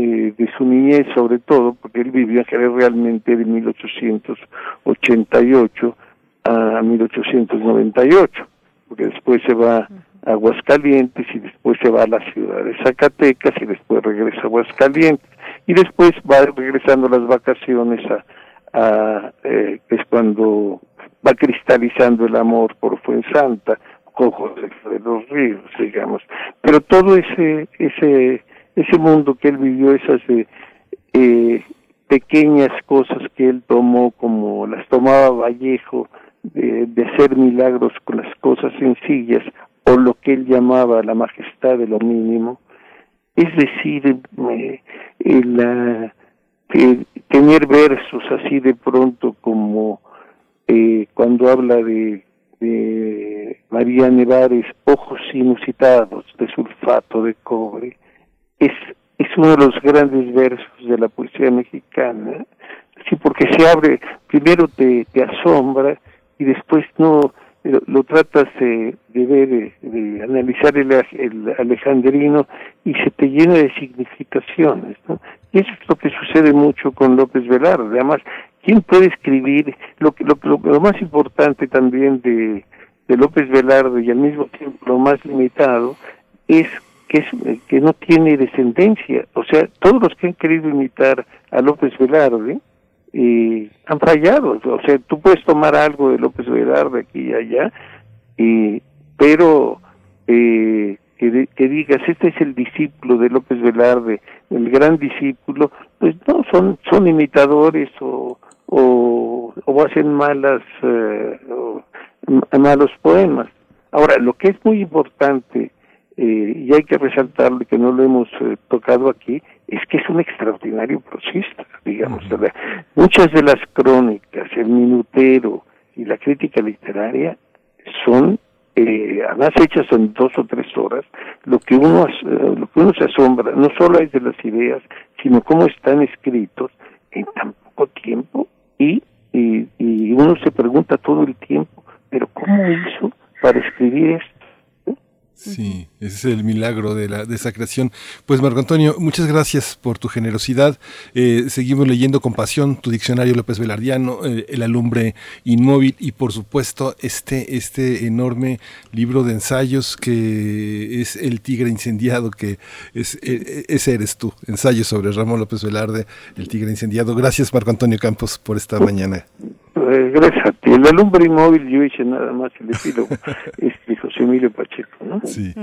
[SPEAKER 35] de su niñez sobre todo, porque él vivió en Jerez realmente de 1888 a 1898, porque después se va a Aguascalientes y después se va a la ciudad de Zacatecas y después regresa a Aguascalientes y después va regresando las vacaciones a, eh, es cuando va cristalizando el amor por Fuensanta cojos de los ríos, digamos. Pero todo ese, ese, ese mundo que él vivió, esas eh, eh, pequeñas cosas que él tomó, como las tomaba Vallejo, de, hacer milagros con las cosas sencillas, o lo que él llamaba la majestad de lo mínimo, es decir, eh, tener versos así de pronto como cuando habla de de María Nevares, Ojos inusitados de sulfato de cobre, es, es uno de los grandes versos de la poesía mexicana, sí, porque se abre, primero te, te asombra y después no lo, tratas de, de ver, de, analizar el, el, alejandrino y se te llena de significaciones, ¿no? Y eso es lo que sucede mucho con López Velarde. Además, ¿Quién puede escribir? Lo, lo, lo, lo más importante también de, de López Velarde y al mismo tiempo lo más limitado es que, es que no tiene descendencia. O sea, todos los que han querido imitar a López Velarde eh, han fallado. O sea, tú puedes tomar algo de López Velarde aquí y allá, y, pero eh, que, digas, este es el discípulo de López Velarde, el gran discípulo, pues no, son, son imitadores o, o, hacen malas eh, malos poemas. Ahora, lo que es muy importante eh, y hay que resaltarlo que no lo hemos eh, tocado aquí es que es un extraordinario prosista, digamos. Muchas de las crónicas, el minutero y la crítica literaria son eh, además hechas en dos o tres horas, lo que uno eh, lo que uno se asombra no solo es de las ideas, sino cómo están escritos en tan poco tiempo y, y, y uno se pregunta todo el tiempo, pero ¿cómo hizo para escribir esto?
[SPEAKER 1] Sí, ese es el milagro de, la, de esa creación. Pues Marco Antonio, muchas gracias por tu generosidad. Eh, seguimos leyendo con pasión tu diccionario López Velardiano, eh, El alumbre inmóvil y por supuesto este, este enorme libro de ensayos que es El tigre incendiado, que es, eh, ese eres tú, ensayos sobre Ramón López Velarde, El tigre incendiado. Gracias Marco Antonio Campos por esta mañana.
[SPEAKER 35] Eh, gracias a ti. El alumbre inmóvil yo hice nada más el epílogo, este José Emilio Pacheco, ¿no?
[SPEAKER 1] Sí,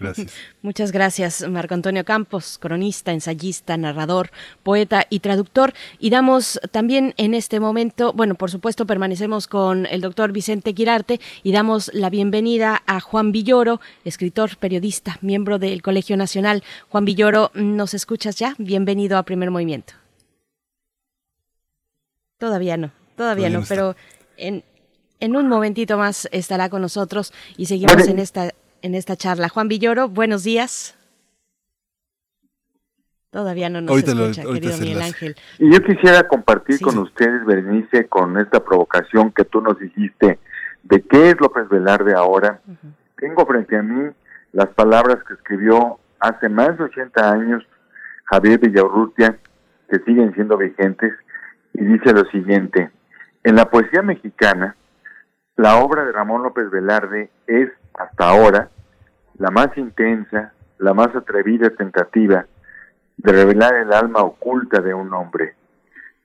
[SPEAKER 1] gracias.
[SPEAKER 2] Muchas gracias, Marco Antonio Campos, cronista, ensayista, narrador, poeta y traductor. Y damos también en este momento, bueno, por supuesto, permanecemos con el doctor Vicente Quirarte y damos la bienvenida a Juan Villoro, escritor, periodista, miembro del Colegio Nacional. Juan Villoro, ¿nos escuchas ya? Bienvenido a Primer Movimiento. Todavía no. Todavía no, pero en, en un momentito más estará con nosotros y seguimos en esta en esta charla. Juan Villoro, buenos días. Todavía no nos
[SPEAKER 1] Ahorita
[SPEAKER 2] escucha, querido Miguel Ángel.
[SPEAKER 34] Y yo quisiera compartir
[SPEAKER 2] Sí,
[SPEAKER 34] con
[SPEAKER 2] sí.
[SPEAKER 34] ustedes, Berenice, con esta provocación que tú nos hiciste de qué es López Velarde ahora, tengo frente a mí las palabras que escribió hace más de 80 años Javier Villaurrutia, que siguen siendo vigentes, y dice lo siguiente, en la poesía mexicana, la obra de Ramón López Velarde es, hasta ahora, la más intensa, la más atrevida tentativa de revelar el alma oculta de un hombre,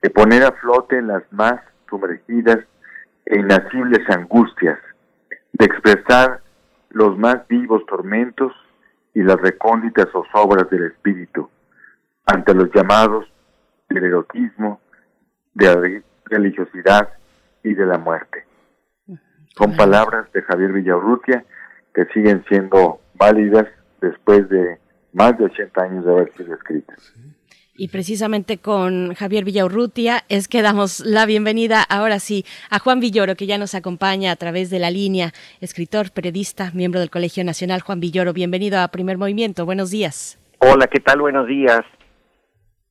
[SPEAKER 34] de poner a flote las más sumergidas e inacibles angustias, de expresar los más vivos tormentos y las recónditas zozobras del espíritu, ante los llamados del erotismo, de religiosidad y de la muerte. Son palabras de Javier Villaurrutia que siguen siendo válidas después de más de 80 años de haber sido escritas.
[SPEAKER 2] Y precisamente con Javier Villaurrutia es que damos la bienvenida ahora sí a Juan Villoro, que ya nos acompaña a través de la línea, escritor, periodista, miembro del Colegio Nacional. Juan Villoro, bienvenido a Primer Movimiento. Buenos días.
[SPEAKER 36] Hola, ¿qué tal? Buenos días.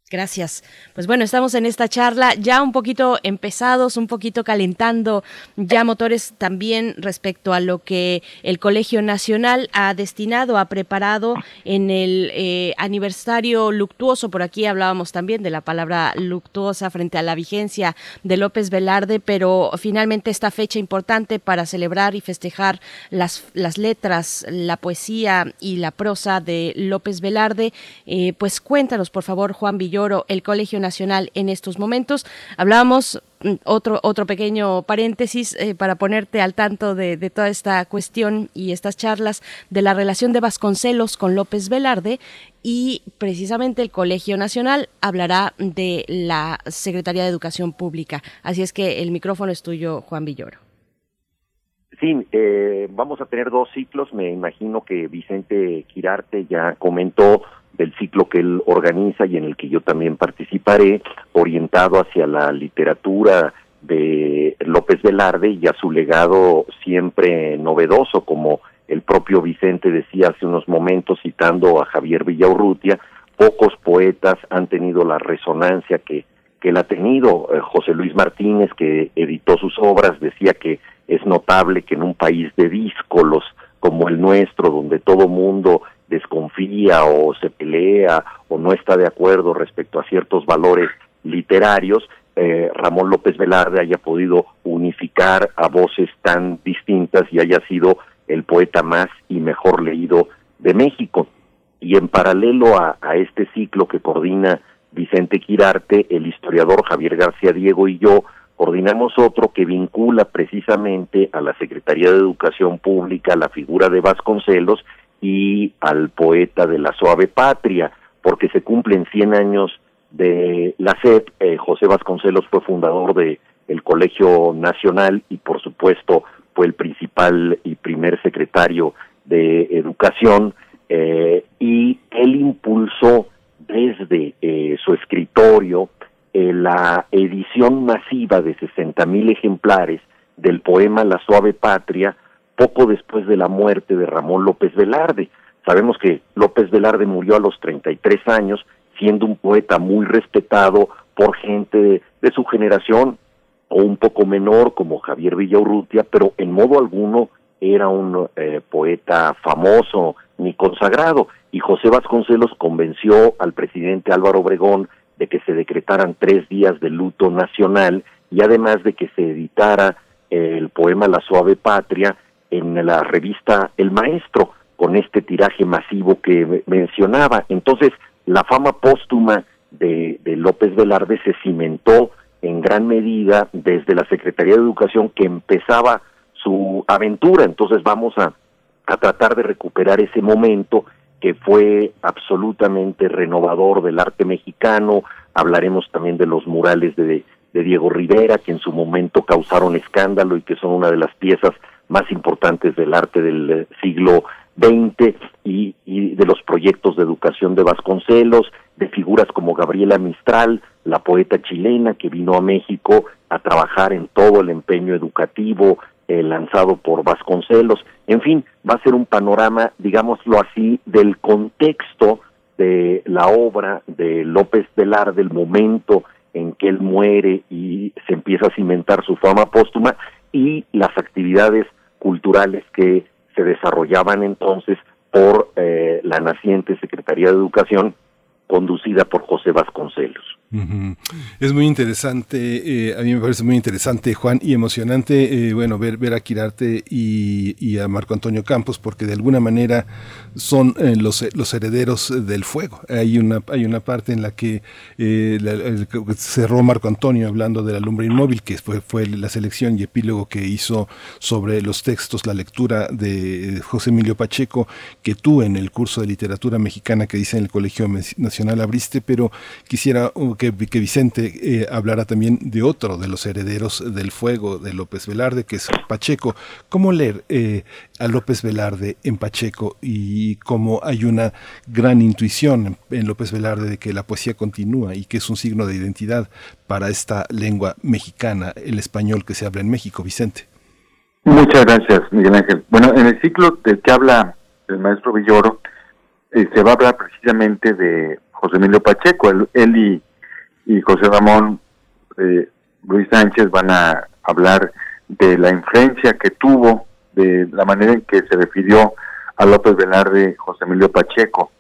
[SPEAKER 2] Gracias. Pues bueno, estamos en esta charla ya un poquito empezados, un poquito calentando ya motores también respecto a lo que el Colegio Nacional ha destinado, ha preparado en el eh, aniversario luctuoso. Por aquí hablábamos también de la palabra luctuosa frente a la vigencia de López Velarde, pero finalmente esta fecha importante para celebrar y festejar las, las letras, la poesía y la prosa de López Velarde. Eh, pues cuéntanos, por favor, Juan El Colegio Nacional en estos momentos. Hablábamos mm, otro, otro pequeño paréntesis eh, para ponerte al tanto de, toda esta cuestión y estas charlas de la relación de Vasconcelos con López Velarde y precisamente el Colegio Nacional hablará de la Secretaría de Educación Pública. Así es que el micrófono es tuyo, Juan Villoro.
[SPEAKER 36] Sí, eh, vamos a tener dos ciclos. Me imagino que Vicente Quirarte ya comentó del ciclo que él organiza y en el que yo también participaré, orientado hacia la literatura de López Velarde y a su legado siempre novedoso, como el propio Vicente decía hace unos momentos citando a Javier Villaurrutia, pocos poetas han tenido la resonancia que, que él ha tenido. Eh, José Luis Martínez, que editó sus obras, decía que es notable que en un país de díscolos como el nuestro, donde todo mundo desconfía o se pelea o no está de acuerdo respecto a ciertos valores literarios, eh, Ramón López Velarde haya podido unificar a voces tan distintas y haya sido el poeta más y mejor leído de México. Y en paralelo a, a este ciclo que coordina Vicente Quirarte, el historiador Javier García Diego y yo coordinamos otro que vincula precisamente a la Secretaría de Educación Pública la figura de Vasconcelos y al poeta de la suave patria, porque se cumplen 100 años de la SEP. Eh, José Vasconcelos fue fundador de el Colegio Nacional y por supuesto fue el principal y primer secretario de Educación eh, y él impulsó desde eh, su escritorio la edición masiva de 60 mil ejemplares del poema La suave patria poco después de la muerte de Ramón López Velarde. Sabemos que López Velarde murió a los 33 años, siendo un poeta muy respetado por gente de, su generación o un poco menor como Javier Villaurrutia, pero en modo alguno era un eh, poeta famoso ni consagrado. Y José Vasconcelos convenció al presidente Álvaro Obregón de que se decretaran tres días de luto nacional y además de que se editara el poema La suave patria en la revista El Maestro, con este tiraje masivo que mencionaba. Entonces, la fama póstuma de, López Velarde se cimentó en gran medida desde la Secretaría de Educación que empezaba su aventura. Entonces vamos a, a tratar de recuperar ese momento que fue absolutamente renovador del arte mexicano. Hablaremos también de los murales de, de Diego Rivera, que en su momento causaron escándalo y que son una de las piezas más importantes del arte del eh, siglo XX y, de los proyectos de educación de Vasconcelos, de figuras como Gabriela Mistral, la poeta chilena que vino a México a trabajar en todo el empeño educativo eh, lanzado por Vasconcelos. En fin, va a ser un panorama, digámoslo así, del contexto de la obra de López Velar, del momento en que él muere y se empieza a cimentar su fama póstuma y las actividades culturales que se desarrollaban entonces por eh, la naciente Secretaría de Educación conducida por José Vasconcelos.
[SPEAKER 1] Es muy interesante, eh, a mí me parece muy interesante, Juan, y emocionante, eh, bueno, ver, ver a Quirarte y, a Marco Antonio Campos, porque de alguna manera son eh, los, los herederos del fuego. Hay una, hay una parte en la que cerró Marco Antonio hablando de la lumbre inmóvil, que fue, fue la selección y epílogo que hizo sobre los textos, la lectura de José Emilio Pacheco, que tú en el curso de literatura mexicana que dice en el Colegio Nacional abriste, pero quisiera que, Vicente eh, hablara también de otro de los herederos del fuego de López Velarde, que es Pacheco. ¿Cómo leer eh, a López Velarde en Pacheco y cómo hay una gran intuición en López Velarde de que la poesía continúa y que es un signo de identidad para esta lengua mexicana, el español que se habla en México, Vicente?
[SPEAKER 34] Muchas gracias, Miguel Ángel. Bueno, en el ciclo del que habla el maestro Villoro, eh, se va a hablar precisamente de José Emilio Pacheco. Él, y y José Ramón eh, Luis Sánchez van a hablar de la influencia que tuvo, de la manera en que se refirió a López Velarde José Emilio Pacheco.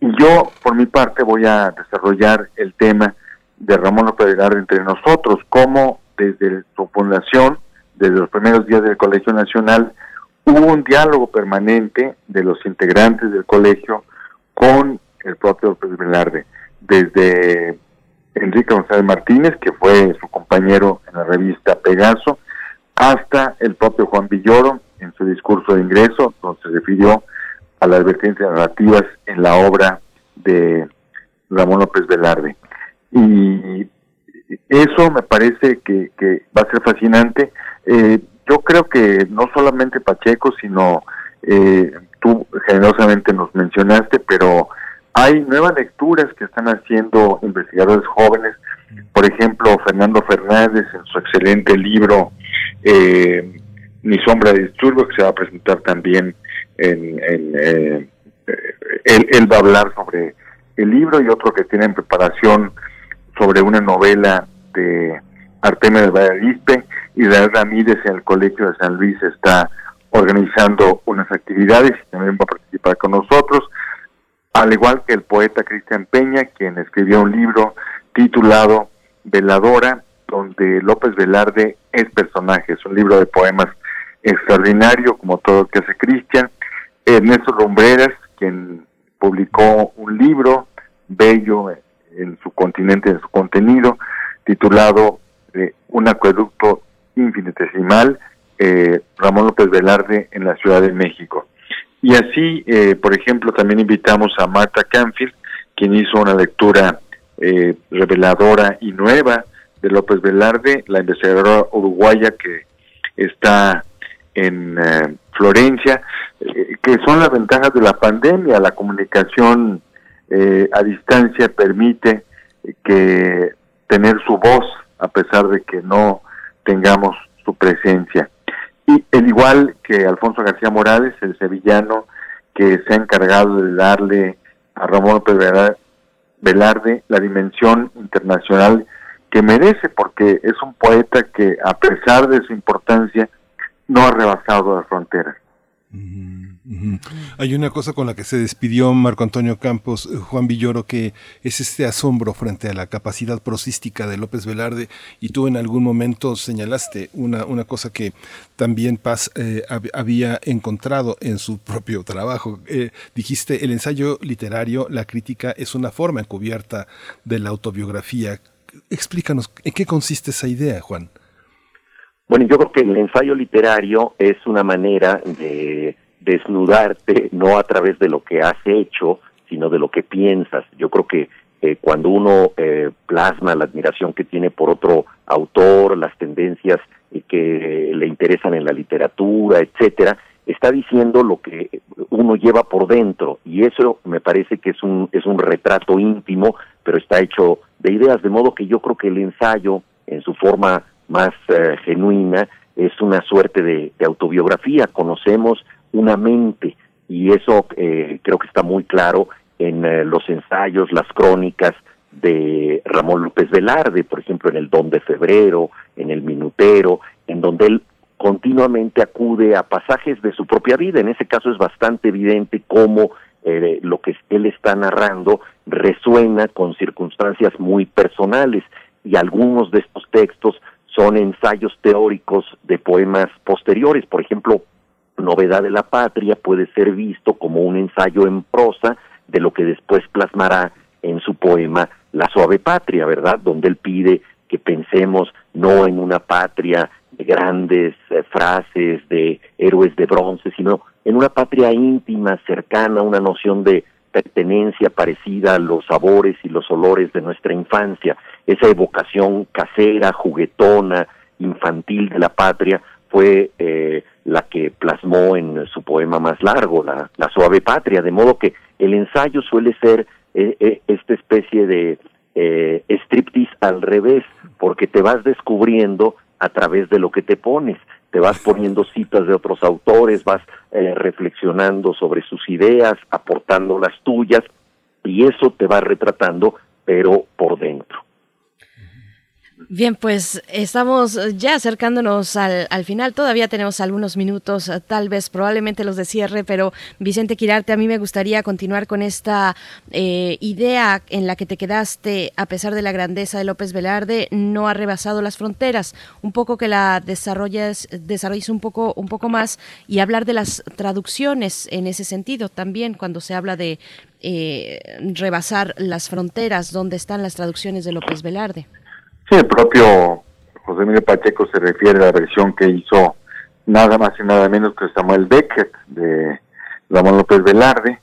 [SPEAKER 34] Y yo, por mi parte, voy a desarrollar el tema de Ramón López Velarde entre nosotros, cómo desde su fundación, desde los primeros días del Colegio Nacional, hubo un diálogo permanente de los integrantes del colegio con el propio López Velarde, desde Enrique González Martínez, que fue su compañero en la revista Pegaso, hasta el propio Juan Villoro en su discurso de ingreso, donde se refirió a las vertientes narrativas en la obra de Ramón López Velarde. Y eso me parece que, va a ser fascinante. Eh, yo creo que no solamente Pacheco, sino eh, tú generosamente nos mencionaste, pero hay nuevas lecturas que están haciendo investigadores jóvenes, por ejemplo, Fernando Fernández en su excelente libro eh, Ni sombra de disturbio, que se va a presentar también en... Eh, él, va a hablar sobre el libro y otro que tiene en preparación sobre una novela de Artemio de Valladispe y Israel Ramírez en el Colegio de San Luis está organizando unas actividades y también va a participar con nosotros al igual que el poeta Cristian Peña, quien escribió un libro titulado Veladora, donde López Velarde es personaje, es un libro de poemas extraordinario, como todo lo que hace Cristian. Ernesto Lumbreras, quien publicó un libro bello en su continente, en su contenido, titulado eh, Un acueducto infinitesimal, eh, Ramón López Velarde en la Ciudad de México. Y así, eh, por ejemplo, también invitamos a Marta Canfield, quien hizo una lectura eh, reveladora y nueva de López Velarde, la investigadora uruguaya que está en eh, Florencia, que son las ventajas de la pandemia. La comunicación a distancia permite que tener su voz a pesar de que no tengamos su presencia. Y el igual que Alfonso García Morales, el sevillano que se ha encargado de darle a Ramón López Velarde la dimensión internacional que merece, porque es un poeta que a pesar de su importancia no ha rebasado las fronteras.
[SPEAKER 1] Hay una cosa con la que se despidió Marco Antonio Campos, eh, Juan Villoro, que es este asombro frente a la capacidad prosística de López Velarde, y tú en algún momento señalaste una, una cosa que también Paz eh, había encontrado en su propio trabajo. Eh, dijiste, el ensayo literario, la crítica, es una forma encubierta de la autobiografía. Explícanos, ¿en qué consiste esa idea, Juan?
[SPEAKER 36] Bueno, yo creo que el ensayo literario es una manera de desnudarte no a través de lo que has hecho, sino de lo que piensas. Yo creo que eh, cuando uno eh, plasma la admiración que tiene por otro autor, las tendencias que le interesan en la literatura, etcétera, está diciendo lo que uno lleva por dentro y eso me parece que es un es un retrato íntimo, pero está hecho de ideas de modo que yo creo que el ensayo en su forma más eh, genuina, es una suerte de, autobiografía, conocemos una mente y eso eh, creo que está muy claro en eh, los ensayos, las crónicas de Ramón López Velarde, por ejemplo, en El Don de Febrero, en El Minutero, en donde él continuamente acude a pasajes de su propia vida. En ese caso es bastante evidente cómo eh, lo que él está narrando resuena con circunstancias muy personales y algunos de estos textos son ensayos teóricos de poemas posteriores. Por ejemplo, Novedad de la Patria puede ser visto como un ensayo en prosa de lo que después plasmará en su poema La suave patria, ¿verdad? Donde él pide que pensemos no en una patria de grandes eh, frases de héroes de bronce, sino en una patria íntima, cercana, una noción de pertenencia parecida a los sabores y los olores de nuestra infancia, esa evocación casera, juguetona, infantil de la patria, fue eh, la que plasmó en su poema más largo, la, suave patria, de modo que el ensayo suele ser eh, eh, esta especie de eh, striptease al revés, porque te vas descubriendo a través de lo que te pones, te vas poniendo citas de otros autores, vas eh, reflexionando sobre sus ideas, aportando las tuyas, y eso te va retratando, pero por dentro.
[SPEAKER 2] Bien, pues estamos ya acercándonos al, al, final. Todavía tenemos algunos minutos, tal vez probablemente los de cierre, pero Vicente Quirarte, a mí me gustaría continuar con esta eh, idea en la que te quedaste, a pesar de la grandeza de López Velarde, no ha rebasado las fronteras. Un poco que la desarrolles, desarrolles un poco, un poco más y hablar de las traducciones en ese sentido también, cuando se habla de eh, rebasar las fronteras, ¿dónde están las traducciones de López Velarde?
[SPEAKER 34] Sí, el propio José Emilio Pacheco se refiere a la versión que hizo nada más y nada menos que Samuel Beckett de Ramón López Velarde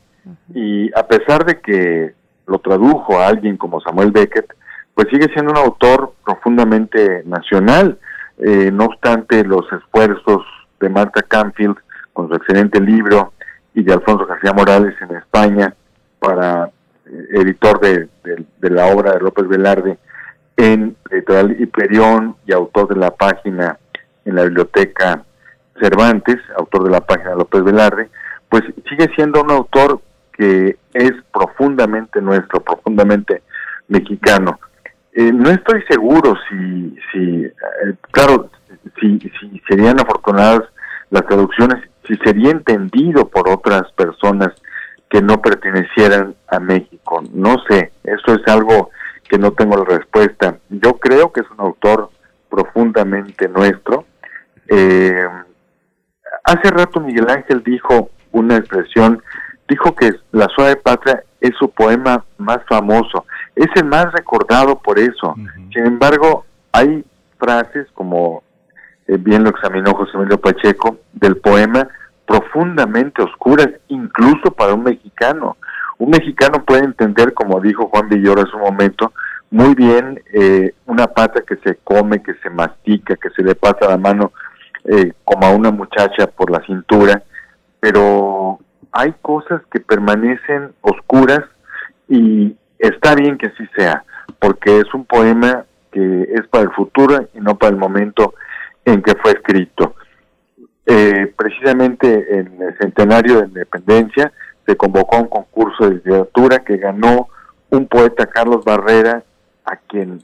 [SPEAKER 34] y a pesar de que lo tradujo a alguien como Samuel Beckett, pues sigue siendo un autor profundamente nacional. Eh, no obstante los esfuerzos de Marta Canfield con su excelente libro y de Alfonso García Morales en España para eh, editor de, de, de la obra de López Velarde, en Editorial Hiperión y autor de la página en la biblioteca Cervantes, autor de la página López Velarde, pues sigue siendo un autor que es profundamente nuestro, profundamente mexicano. Eh, no estoy seguro si, si eh, claro, si, si serían afortunadas las traducciones, si sería entendido por otras personas que no pertenecieran a México. No sé, eso es algo que no tengo la respuesta. Yo creo que es un autor profundamente nuestro. Eh, hace rato Miguel Ángel dijo una expresión, dijo que La suave patria es su poema más famoso, es el más recordado por eso. Sin embargo, hay frases como eh, bien lo examinó José Emilio Pacheco del poema profundamente oscuras, incluso para un mexicano. Un mexicano puede entender, como dijo Juan Villoro en su momento, muy bien eh, una pata que se come, que se mastica, que se le pasa la mano eh, como a una muchacha por la cintura, pero hay cosas que permanecen oscuras y está bien que así sea, porque es un poema que es para el futuro y no para el momento en que fue escrito. Eh, precisamente en el centenario de independencia se convocó a un concurso de literatura que ganó un poeta Carlos Barrera, a quien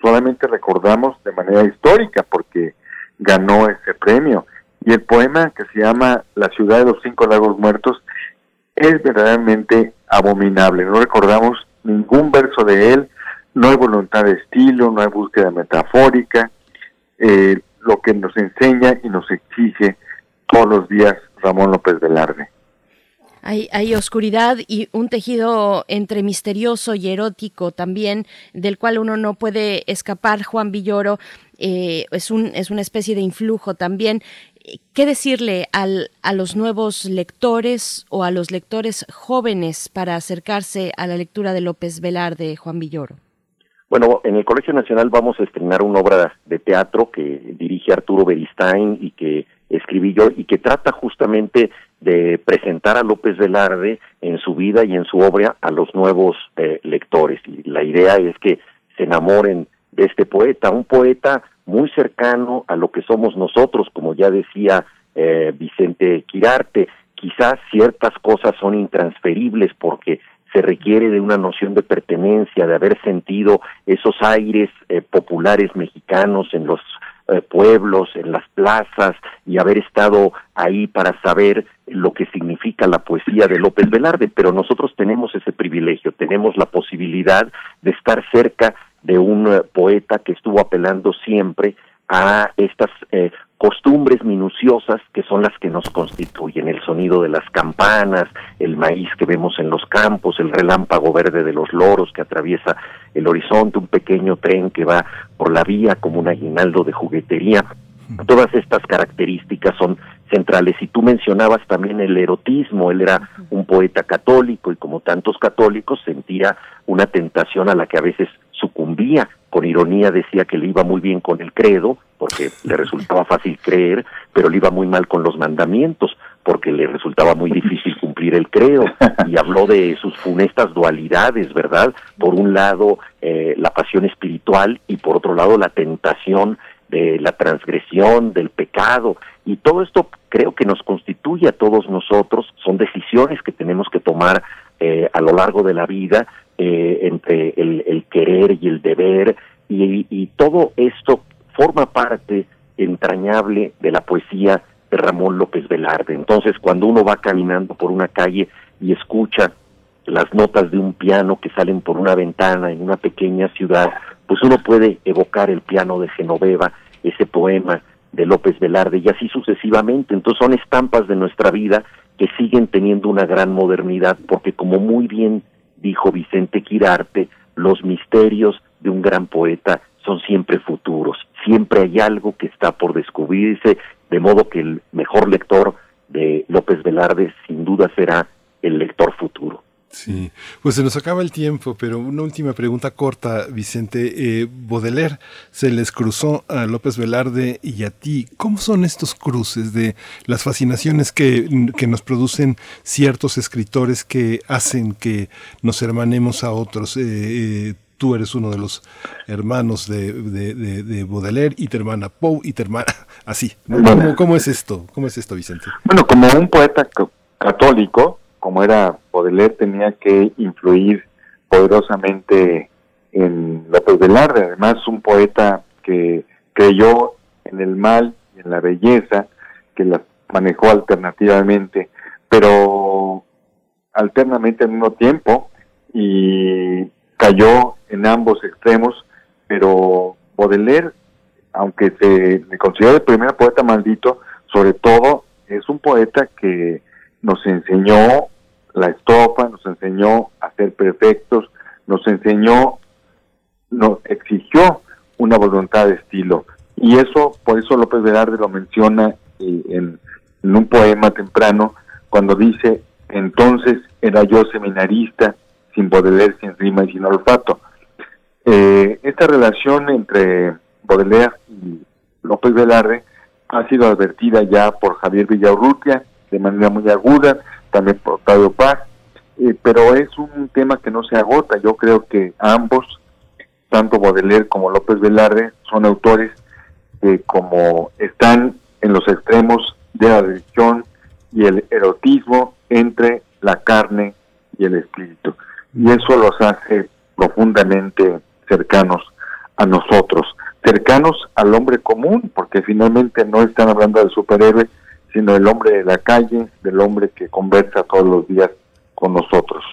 [SPEAKER 34] solamente recordamos de manera histórica porque ganó ese premio. Y el poema que se llama La ciudad de los cinco lagos muertos es verdaderamente abominable. No recordamos ningún verso de él, no hay voluntad de estilo, no hay búsqueda metafórica. Eh, lo que nos enseña y nos exige todos los días Ramón López Velarde.
[SPEAKER 2] Hay, hay, oscuridad y un tejido entre misterioso y erótico también, del cual uno no puede escapar. Juan Villoro eh, es, un, es una especie de influjo también. ¿Qué decirle al, a los nuevos lectores o a los lectores jóvenes para acercarse a la lectura de López Velarde, Juan Villoro?
[SPEAKER 36] Bueno, en el Colegio Nacional vamos a estrenar una obra de teatro que dirige Arturo Beristain y que escribí yo y que trata justamente de presentar a López Velarde en su vida y en su obra a los nuevos eh, lectores. Y la idea es que se enamoren de este poeta, un poeta muy cercano a lo que somos nosotros, como ya decía eh, Vicente Quirarte. Quizás ciertas cosas son intransferibles porque se requiere de una noción de pertenencia, de haber sentido esos aires eh, populares mexicanos en los eh, pueblos, en las plazas y haber estado ahí para saber lo que significa la poesía de López Velarde, pero nosotros tenemos ese privilegio, tenemos la posibilidad de estar cerca de un eh, poeta que estuvo apelando siempre a estas eh, costumbres minuciosas que son las que nos constituyen, el sonido de las campanas, el maíz que vemos en los campos, el relámpago verde de los loros que atraviesa el horizonte, un pequeño tren que va por la vía como un aguinaldo de juguetería. Todas estas características son centrales. Y tú mencionabas también el erotismo, él era un poeta católico y como tantos católicos sentía una tentación a la que a veces sucumbía. Con ironía decía que le iba muy bien con el credo, porque le resultaba fácil creer, pero le iba muy mal con los mandamientos, porque le resultaba muy difícil cumplir el credo. Y habló de sus funestas dualidades, ¿verdad? Por un lado, eh, la pasión espiritual y por otro lado, la tentación de la transgresión, del pecado. Y todo esto creo que nos constituye a todos nosotros, son decisiones que tenemos que tomar eh, a lo largo de la vida eh, entre el, querer y el deber, y, y todo esto forma parte entrañable de la poesía de Ramón López Velarde. Entonces, cuando uno va caminando por una calle y escucha las notas de un piano que salen por una ventana en una pequeña ciudad, pues uno puede evocar el piano de Genoveva, ese poema de López Velarde y así sucesivamente. Entonces son estampas de nuestra vida que siguen teniendo una gran modernidad porque como muy bien dijo Vicente Quirarte, los misterios de un gran poeta son siempre futuros, siempre hay algo que está por descubrirse, de modo que el mejor lector de López Velarde sin duda será el lector futuro.
[SPEAKER 1] Sí, pues se nos acaba el tiempo, pero una última pregunta corta, Vicente. Eh, Baudelaire se les cruzó a López Velarde y a ti. ¿Cómo son estos cruces de las fascinaciones que, que nos producen ciertos escritores que hacen que nos hermanemos a otros? Eh, eh, tú eres uno de los hermanos de, de, de, de, Baudelaire y tu hermana Poe y tu hermana así. ¿no? ¿Cómo, ¿Cómo, es esto? ¿Cómo es esto, Vicente?
[SPEAKER 34] Bueno, como un poeta católico, como era Baudelaire, tenía que influir poderosamente en López Velarde, además un poeta que creyó en el mal y en la belleza, que la manejó alternativamente, pero alternamente al mismo tiempo y cayó en ambos extremos, pero Baudelaire, aunque se le considera el primer poeta maldito, sobre todo es un poeta que nos enseñó la estrofa, nos enseñó a ser perfectos, nos enseñó, nos exigió una voluntad de estilo. Y eso, por eso López Velarde lo menciona eh, en, en un poema temprano, cuando dice, entonces era yo seminarista, sin Baudelaire, sin rima y sin olfato. Eh, esta relación entre Baudelaire y López Velarde ha sido advertida ya por Javier Villaurrutia de manera muy aguda, también por Octavio Paz, eh, pero es un tema que no se agota. Yo creo que ambos, tanto Baudelaire como López Velarde, son autores que como están en los extremos de la religión y el erotismo entre la carne y el espíritu. Y eso los hace profundamente cercanos a nosotros, cercanos al hombre común, porque finalmente no están hablando del superhéroe, sino del hombre de la calle, del hombre que conversa todos los días con nosotros.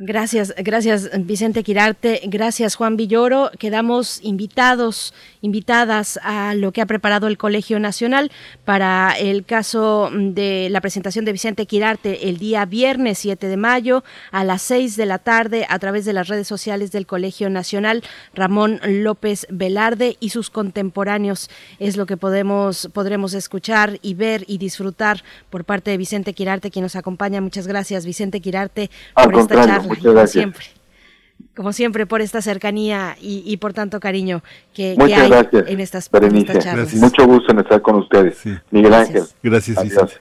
[SPEAKER 2] Gracias, gracias Vicente Quirarte, gracias Juan Villoro. Quedamos invitados, invitadas a lo que ha preparado el Colegio Nacional para el caso de la presentación de Vicente Quirarte el día viernes 7 de mayo a las 6 de la tarde a través de las redes sociales del Colegio Nacional. Ramón López Velarde y sus contemporáneos es lo que podemos, podremos escuchar y ver y disfrutar por parte de Vicente Quirarte, quien nos acompaña. Muchas gracias, Vicente Quirarte, por esta charla
[SPEAKER 34] Muchas gracias.
[SPEAKER 2] siempre. Como siempre, por esta cercanía y, y por tanto cariño que, hay
[SPEAKER 34] gracias,
[SPEAKER 2] en estas, en
[SPEAKER 34] Berenice.
[SPEAKER 2] estas charlas.
[SPEAKER 34] Mucho gusto en estar con ustedes. Miguel Ángel.
[SPEAKER 1] Gracias,
[SPEAKER 34] Adiós.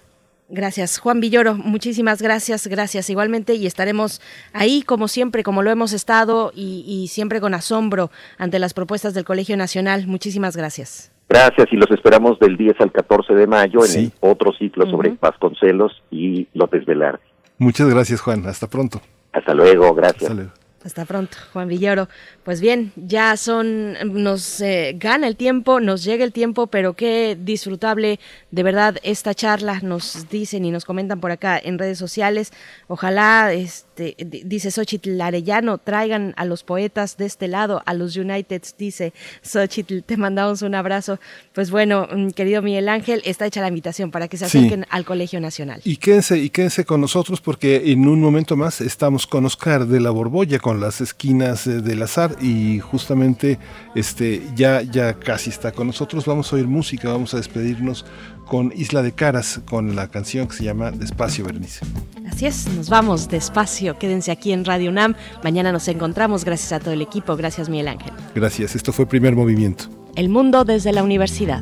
[SPEAKER 2] Gracias, Juan Villoro. Muchísimas gracias, gracias igualmente. Y estaremos ahí, como siempre, como lo hemos estado y, y siempre con asombro ante las propuestas del Colegio Nacional. Muchísimas gracias.
[SPEAKER 36] Gracias y los esperamos del 10 al 14 de mayo en el otro ciclo sobre Vasconcelos y López Velarde.
[SPEAKER 1] Muchas gracias, Juan. Hasta pronto.
[SPEAKER 36] Hasta luego, gracias.
[SPEAKER 1] Hasta luego.
[SPEAKER 2] Hasta pronto, Juan Villoro. Pues bien, ya son, nos eh, gana el tiempo, nos llega el tiempo, pero qué disfrutable de verdad esta charla, nos dicen y nos comentan por acá en redes sociales. Ojalá, este, dice Xochitl Arellano, traigan a los poetas de este lado, a los Uniteds, dice Xochitl, te mandamos un abrazo. Pues bueno, mm, querido Miguel Ángel, está hecha la invitación para que se acerquen al Colegio Nacional.
[SPEAKER 1] Y quédense, y quédense con nosotros porque en un momento más estamos con Oscar de la Borbolla, con las esquinas del azar y justamente este ya ya casi está con nosotros. Vamos a oír música, vamos a despedirnos con Isla de Caras con la canción que se llama Despacio Bernice.
[SPEAKER 2] Así es, nos vamos despacio. Quédense aquí en Radio UNAM. Mañana nos encontramos. Gracias a todo el equipo. Gracias, Miguel Ángel.
[SPEAKER 1] Gracias. Esto fue Primer Movimiento.
[SPEAKER 2] El mundo desde la universidad.